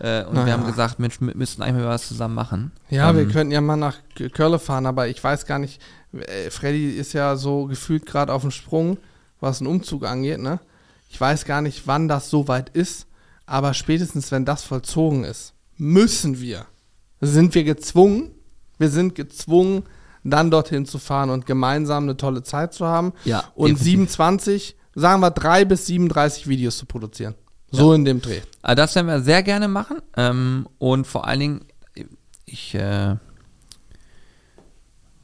Äh, und Na wir ja. haben gesagt, Mensch, wir müssten eigentlich mal was zusammen machen. Ja, ähm, wir könnten ja mal nach Köln fahren, aber ich weiß gar nicht, äh, Freddy ist ja so gefühlt gerade auf dem Sprung, was einen Umzug angeht, ne? Ich weiß gar nicht, wann das so weit ist, aber spätestens, wenn das vollzogen ist, müssen wir, sind wir gezwungen, wir sind gezwungen, dann dorthin zu fahren und gemeinsam eine tolle Zeit zu haben. Ja. Und definitiv. 27 sagen wir, drei bis 37 Videos zu produzieren. So ja. in dem Dreh. Also das werden wir sehr gerne machen. Ähm, und vor allen Dingen, ich, äh,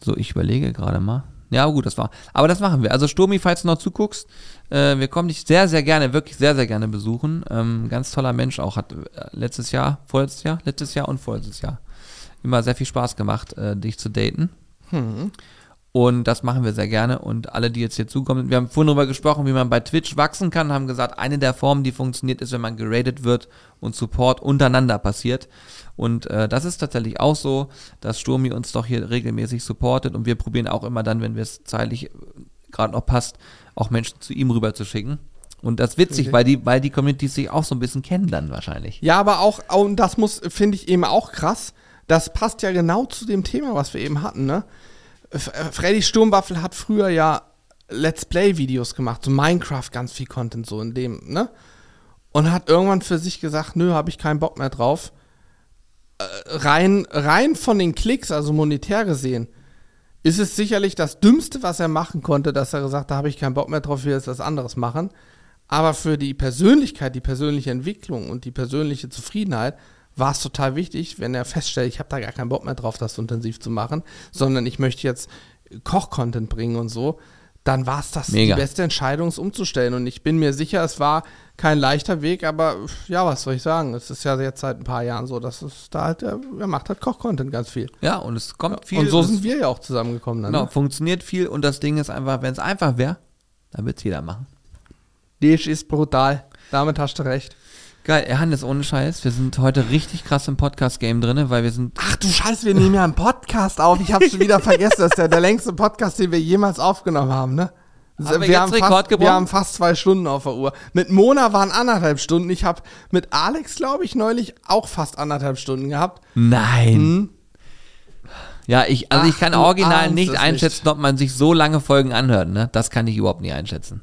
so, ich überlege gerade mal. Ja, gut, das war. Aber das machen wir. Also, Sturmi, falls du noch zuguckst, äh, wir kommen dich sehr, sehr gerne, wirklich sehr, sehr gerne besuchen. Ähm, ganz toller Mensch auch. Hat äh, letztes Jahr, vorletztes Jahr, letztes Jahr und vorletztes Jahr immer sehr viel Spaß gemacht, äh, dich zu daten. Hm. Und das machen wir sehr gerne. Und alle, die jetzt hier zukommen, wir haben vorhin darüber gesprochen, wie man bei Twitch wachsen kann, haben gesagt, eine der Formen, die funktioniert, ist, wenn man geradet wird und Support untereinander passiert. Und äh, das ist tatsächlich auch so, dass Sturmi uns doch hier regelmäßig supportet und wir probieren auch immer dann, wenn wir es zeitlich äh, gerade noch passt, auch Menschen zu ihm rüber zu schicken. Und das ist witzig, okay. weil die, weil die Communities sich auch so ein bisschen kennen dann wahrscheinlich. Ja, aber auch, und das muss, finde ich eben auch krass, das passt ja genau zu dem Thema, was wir eben hatten, ne? Äh, Freddy Sturmwaffel hat früher ja Let's Play-Videos gemacht, so Minecraft, ganz viel Content so in dem, ne? Und hat irgendwann für sich gesagt, nö, habe ich keinen Bock mehr drauf. Äh, rein, rein von den Klicks, also monetär gesehen, ist es sicherlich das Dümmste, was er machen konnte, dass er gesagt hat, da habe ich keinen Bock mehr drauf, will jetzt was anderes machen. Aber für die Persönlichkeit, die persönliche Entwicklung und die persönliche Zufriedenheit war es total wichtig, wenn er feststellt, ich habe da gar keinen Bock mehr drauf, das so intensiv zu machen, sondern ich möchte jetzt Koch-Content bringen und so, dann war es das Mega. die beste Entscheidung, es umzustellen. Und ich bin mir sicher, es war kein leichter Weg, aber ja, was soll ich sagen? Es ist ja jetzt seit ein paar Jahren so, dass es da halt, er macht halt Koch-Content ganz viel. Ja, und es kommt viel. Und so sind wir ja auch zusammengekommen dann. Genau, ne? funktioniert viel und das Ding ist einfach, wenn es einfach wäre, dann wird es jeder machen. Dish ist brutal. Damit hast du recht. Geil, Hannes, ohne Scheiß, wir sind heute richtig krass im Podcast-Game drin, weil wir sind. Ach du Scheiße, wir nehmen ja einen Podcast auf. Ich hab's schon wieder vergessen. Das ist ja der längste Podcast, den wir jemals aufgenommen haben, ne? Haben wir, wir, haben fast, wir haben fast zwei Stunden auf der Uhr. Mit Mona waren anderthalb Stunden. Ich habe mit Alex, glaube ich, neulich auch fast anderthalb Stunden gehabt. Nein. Hm. Ja, ich, also Ach, ich kann original nicht einschätzen, nicht. ob man sich so lange Folgen anhört, ne? Das kann ich überhaupt nicht einschätzen.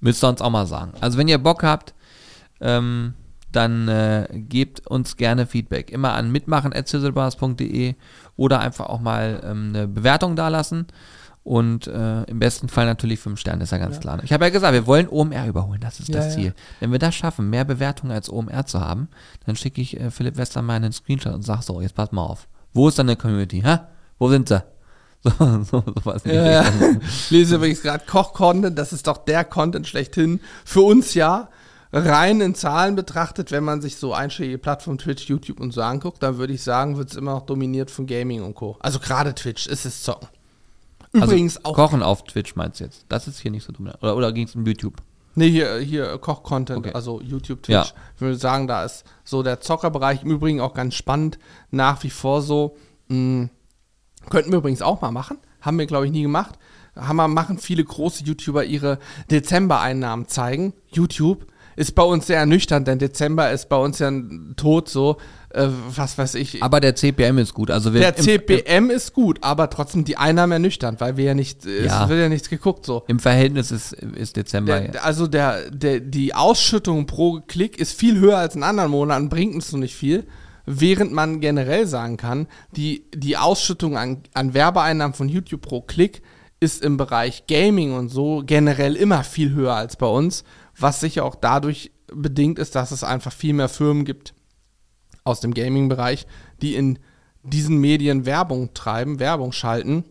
Müsst ihr uns auch mal sagen. Also wenn ihr Bock habt, ähm, dann äh, gebt uns gerne Feedback. Immer an mitmachen.sizzlebars.de oder einfach auch mal ähm, eine Bewertung dalassen. Und äh, im besten Fall natürlich 5 Sterne, ist ja ganz ja. klar. Ich habe ja gesagt, wir wollen OMR überholen, das ist ja, das Ziel. Ja. Wenn wir das schaffen, mehr Bewertungen als OMR zu haben, dann schicke ich äh, Philipp Westermann einen Screenshot und sage so, jetzt pass mal auf. Wo ist deine Community? Hä? Wo sind sie? So, so, sowas. in die Ja, ja. Ich lese übrigens gerade Koch-Content, das ist doch der Content schlechthin. Für uns ja, rein in Zahlen betrachtet, wenn man sich so einschlägige Plattformen Twitch, YouTube und so anguckt, dann würde ich sagen, wird es immer noch dominiert von Gaming und Co. Also gerade Twitch ist es Zocken. Übrigens also, auch. Kochen auf Twitch meinst du jetzt? Das ist hier nicht so dominant. Oder, oder ging es um YouTube? Nee, hier, hier Koch-Content, Okay. also YouTube, Ja. Twitch. Ich würde sagen, da ist so der Zockerbereich im Übrigen auch ganz spannend. Nach wie vor so. Mh, könnten wir übrigens auch mal machen. Haben wir, glaube ich, nie gemacht. Haben wir, machen viele große YouTuber ihre Dezember-Einnahmen zeigen. YouTube ist bei uns sehr ernüchternd, denn Dezember ist bei uns ja Tod so, äh, was weiß ich. Aber der CPM ist gut. Also der im, CPM ist gut, aber trotzdem die Einnahmen ernüchternd, weil wir ja nicht, Ja. es wird ja nichts geguckt so. im Verhältnis ist, ist Dezember. Der, also der, der, die Ausschüttung pro Klick ist viel höher als in anderen Monaten, bringt uns noch nicht viel. Während man generell sagen kann, die, die Ausschüttung an, an Werbeeinnahmen von YouTube pro Klick ist im Bereich Gaming und so generell immer viel höher als bei uns, was sicher auch dadurch bedingt ist, dass es einfach viel mehr Firmen gibt aus dem Gaming-Bereich, die in diesen Medien Werbung treiben, Werbung schalten,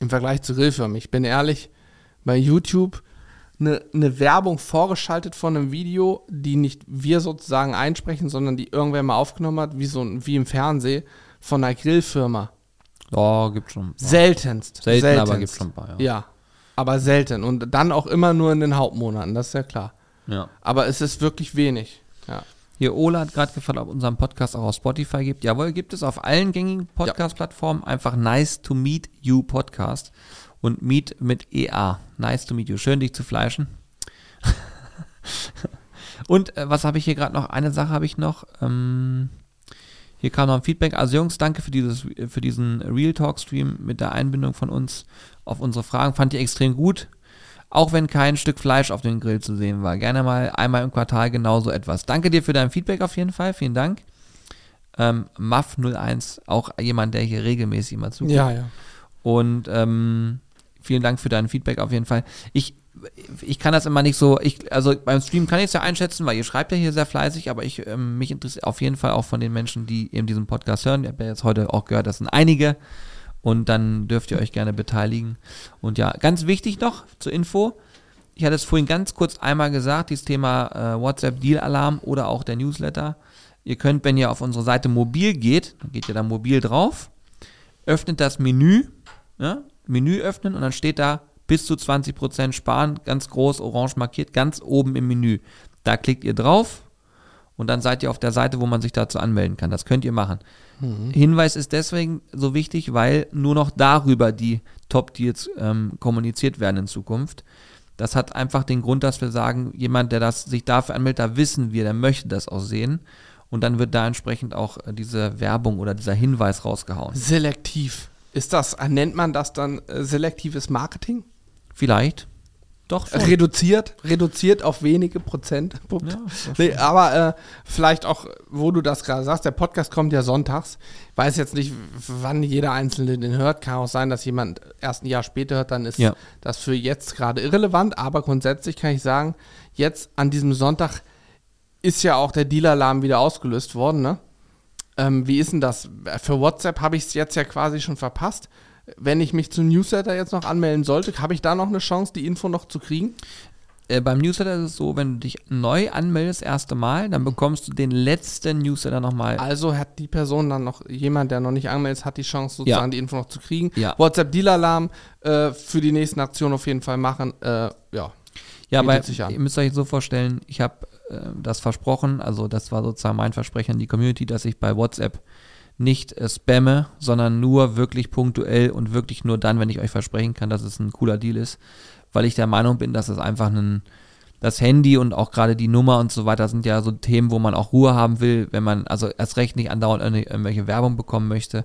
im Vergleich zu Grillfirmen. Ich bin ehrlich, bei YouTube eine, eine Werbung vorgeschaltet von einem Video, die nicht wir sozusagen einsprechen, sondern die irgendwer mal aufgenommen hat, wie, so, ein- wie im Fernsehen, von einer Grillfirma. oh, gibt schon. Seltenst. Selten, aber gibt schon ein paar, ja. Ja, aber selten. Und dann auch immer nur in den Hauptmonaten, das ist ja klar. Ja. Aber es ist wirklich wenig. Ja. Hier, Ola hat gerade gefragt, ob unseren Podcast auch auf Spotify gibt. Jawohl, gibt es auf allen gängigen Podcast-Plattformen. Einfach Nice to Meet You Podcast. Und Meet mit EA. Nice to Meet You. Schön, dich zu fleischen. Und äh, was habe ich hier gerade noch? Eine Sache habe ich noch. Ähm, hier kam noch ein Feedback. Also Jungs, danke für, dieses, für diesen Real Talk Stream mit der Einbindung von uns auf unsere Fragen. Fand ich extrem gut. Auch wenn kein Stück Fleisch auf dem Grill zu sehen war. Gerne mal einmal im Quartal genauso etwas. Danke dir für dein Feedback auf jeden Fall. Vielen Dank. Ähm, Muff01, auch jemand, der hier regelmäßig immer zuguckt. Ja, ja. Und ähm, vielen Dank für dein Feedback auf jeden Fall. Ich, ich kann das immer nicht so, ich, also beim Stream kann ich es ja einschätzen, weil ihr schreibt ja hier sehr fleißig, aber ich, ähm, mich interessiert auf jeden Fall auch von den Menschen, die eben diesen Podcast hören. Ich habe ja jetzt heute auch gehört, das sind einige. Und dann dürft ihr euch gerne beteiligen. Und ja, ganz wichtig noch zur Info. Ich hatte es vorhin ganz kurz einmal gesagt, dieses Thema äh, WhatsApp Deal Alarm oder auch der Newsletter. Ihr könnt, wenn ihr auf unsere Seite mobil geht, dann geht ihr da mobil drauf, öffnet das Menü, ja, Menü öffnen und dann steht da bis zu 20% sparen, ganz groß orange markiert, ganz oben im Menü. Da klickt ihr drauf und dann seid ihr auf der Seite, wo man sich dazu anmelden kann. Das könnt ihr machen. Hinweis ist deswegen so wichtig, weil nur noch darüber die Top-Deals ähm, kommuniziert werden in Zukunft. Das hat einfach den Grund, dass wir sagen, jemand, der das sich dafür anmeldet, da wissen wir, der möchte das auch sehen. Und dann wird da entsprechend auch äh, diese Werbung oder dieser Hinweis rausgehauen. Selektiv. Ist das, nennt man das dann äh, selektives Marketing? Vielleicht. Doch schon. Reduziert, reduziert auf wenige Prozentpunkte. Ja, nee, aber äh, vielleicht auch, wo du das gerade sagst, der Podcast kommt ja sonntags. Weiß jetzt nicht, wann jeder Einzelne den hört. Kann auch sein, dass jemand erst ein Jahr später hört, dann ist Ja. das für jetzt gerade irrelevant. Aber grundsätzlich kann ich sagen, jetzt an diesem Sonntag ist ja auch der Deal-Alarm wieder ausgelöst worden, ne? Ähm, wie ist denn das? Für WhatsApp habe ich es jetzt ja quasi schon verpasst. Wenn ich mich zum Newsletter jetzt noch anmelden sollte, habe ich da noch eine Chance, die Info noch zu kriegen? Äh, beim Newsletter ist es so, wenn du dich neu anmeldest, erste Mal, dann bekommst du den letzten Newsletter nochmal. Also hat die Person dann noch, jemand, der noch nicht angemeldet ist, hat die Chance, sozusagen Ja. die Info noch zu kriegen. Ja. WhatsApp-Deal-Alarm äh, für die nächsten Aktionen auf jeden Fall machen. Äh, ja. Ja, aber ihr müsst euch so vorstellen, ich habe äh, das versprochen, also das war sozusagen mein Versprechen an die Community, dass ich bei WhatsApp nicht äh, spamme, sondern nur wirklich punktuell und wirklich nur dann, wenn ich euch versprechen kann, dass es ein cooler Deal ist, weil ich der Meinung bin, dass es einfach ein das Handy und auch gerade die Nummer und so weiter sind ja so Themen, wo man auch Ruhe haben will, wenn man also erst recht nicht andauernd irgendwelche Werbung bekommen möchte.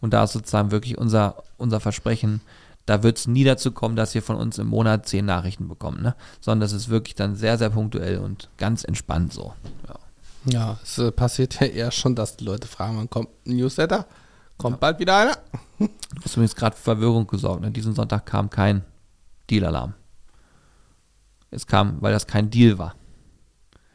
Und da ist sozusagen wirklich unser, unser Versprechen, da wird es nie dazu kommen, dass wir von uns im Monat zehn Nachrichten bekommen, ne? Sondern das ist wirklich dann sehr, sehr punktuell und ganz entspannt so. Ja. Ja, es äh, passiert ja eher schon, dass die Leute fragen, wann kommt ein Newsletter? Kommt bald wieder einer? Du hast übrigens gerade für Verwirrung gesorgt. Ne? Diesen Sonntag kam kein Deal-Alarm. Es kam, weil das kein Deal war.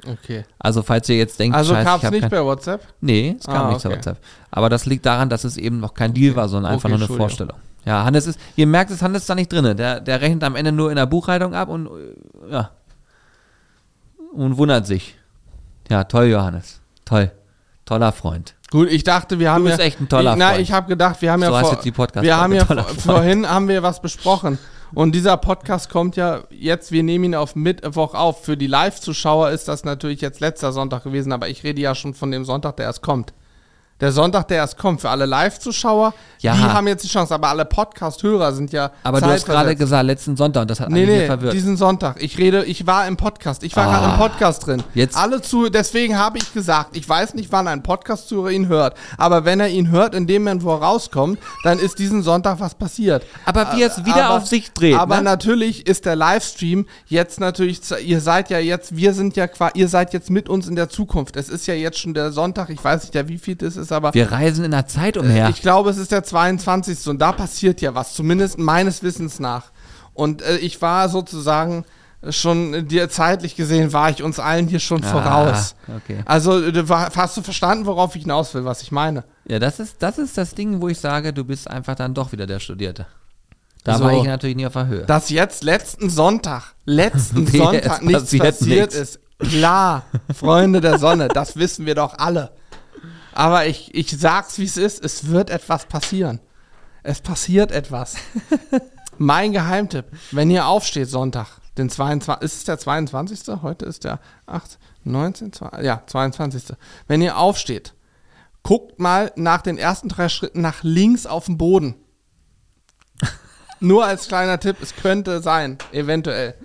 Okay. Also falls ihr jetzt denkt, Also kam es nicht kein, bei WhatsApp? Nee, es kam Ah, nicht okay. WhatsApp. Aber das liegt daran, dass es eben noch kein Deal war, sondern einfach Okay, nur eine. Vorstellung. Ja, Hannes ist, ihr merkt es, Hannes ist da nicht drin. Der, der rechnet am Ende nur in der Buchhaltung ab und äh, ja. Und wundert sich. Ja, toll, Johannes. Toll. Toller Freund. Gut, ich dachte, wir haben bist ja, echt ein toller ich, Na, Freund. ich habe gedacht, wir haben So ja vor, jetzt die Podcast-Folge, wir haben ja vor, vorhin haben wir was besprochen und dieser Podcast kommt ja jetzt, wir nehmen ihn auf Mittwoch auf. Für die Live-Zuschauer ist das natürlich jetzt letzter Sonntag gewesen, aber ich rede ja schon von dem Sonntag, der erst kommt. Der Sonntag, der erst kommt, für alle Live-Zuschauer, Ja. die haben jetzt die Chance, aber alle Podcast-Hörer sind ja Aber du hast gerade gesagt, letzten Sonntag, und das hat Nee, nee, verwirrt. diesen Sonntag. Ich rede, ich war im Podcast. Ich war Ah. gerade im Podcast drin. Jetzt- Alle zu, deswegen habe ich gesagt, ich weiß nicht, wann ein Podcast-Zuhörer ihn hört. Aber wenn er ihn hört, in dem Moment, wo er rauskommt, dann ist diesen Sonntag was passiert. Aber wie er es wieder aber, auf sich dreht. Aber ne? natürlich ist der Livestream jetzt natürlich, ihr seid ja jetzt, wir sind ja quasi, ihr seid jetzt mit uns in der Zukunft. Es ist ja jetzt schon der Sonntag, ich weiß nicht, ja, wie viel das ist, aber Wir reisen in der Zeit umher. ich glaube, es ist der 22. und da passiert ja was, zumindest meines Wissens nach. Und äh, ich war sozusagen schon äh, dir zeitlich gesehen, war ich uns allen hier schon voraus. Ah, okay. Also hast du verstanden, worauf ich hinaus will, was ich meine? Ja, das ist, das ist das Ding, wo ich sage, du bist einfach dann doch wieder der Studierte. Da So. war ich natürlich nie auf der Höhe. Dass jetzt letzten Sonntag, letzten Sonntag nichts passiert passiert, ist, klar, Freunde der Sonne, das wissen wir doch alle. Aber ich, ich sag's, wie es ist, es wird etwas passieren. Es passiert etwas. mein Geheimtipp, wenn ihr aufsteht Sonntag, den 22. Ist es der 22.? Heute ist der 8, 19, 2, ja, 22. Wenn ihr aufsteht, guckt mal nach den ersten drei Schritten nach links auf den Boden. Nur als kleiner Tipp, es könnte sein, eventuell.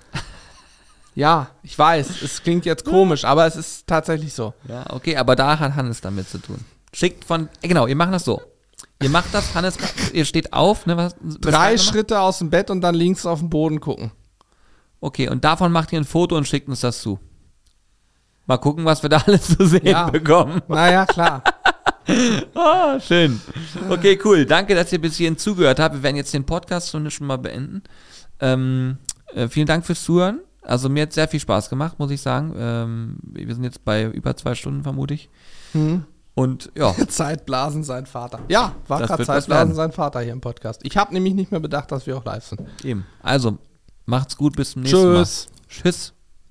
Ja, ich weiß, es klingt jetzt komisch, aber es ist tatsächlich so. Ja, okay, aber da hat Hannes damit zu tun. Schickt von, äh, genau, ihr macht das so. Ihr macht das, Hannes, ihr steht auf, ne? Was, Drei beschreib nochmal. Schritte aus dem Bett und dann links auf den Boden gucken. Okay, und davon macht ihr ein Foto und schickt uns das zu. Mal gucken, was wir da alles zu sehen Ja. bekommen. Naja, klar. Ah, schön. Okay, cool. Danke, dass ihr bis hierhin zugehört habt. Wir werden jetzt den Podcast schon schon mal beenden. Ähm, äh, vielen Dank fürs Zuhören. Also mir hat sehr viel Spaß gemacht, muss ich sagen. Ähm, wir sind jetzt bei über zwei Stunden, vermute ich. Hm. Und ja, Zeitblasen sein Vater. Ja, war gerade Zeitblasen sein Vater hier im Podcast. Ich habe nämlich nicht mehr bedacht, dass wir auch live sind. eben. Also, macht's gut, bis zum nächsten Mal. Tschüss. Tschüss.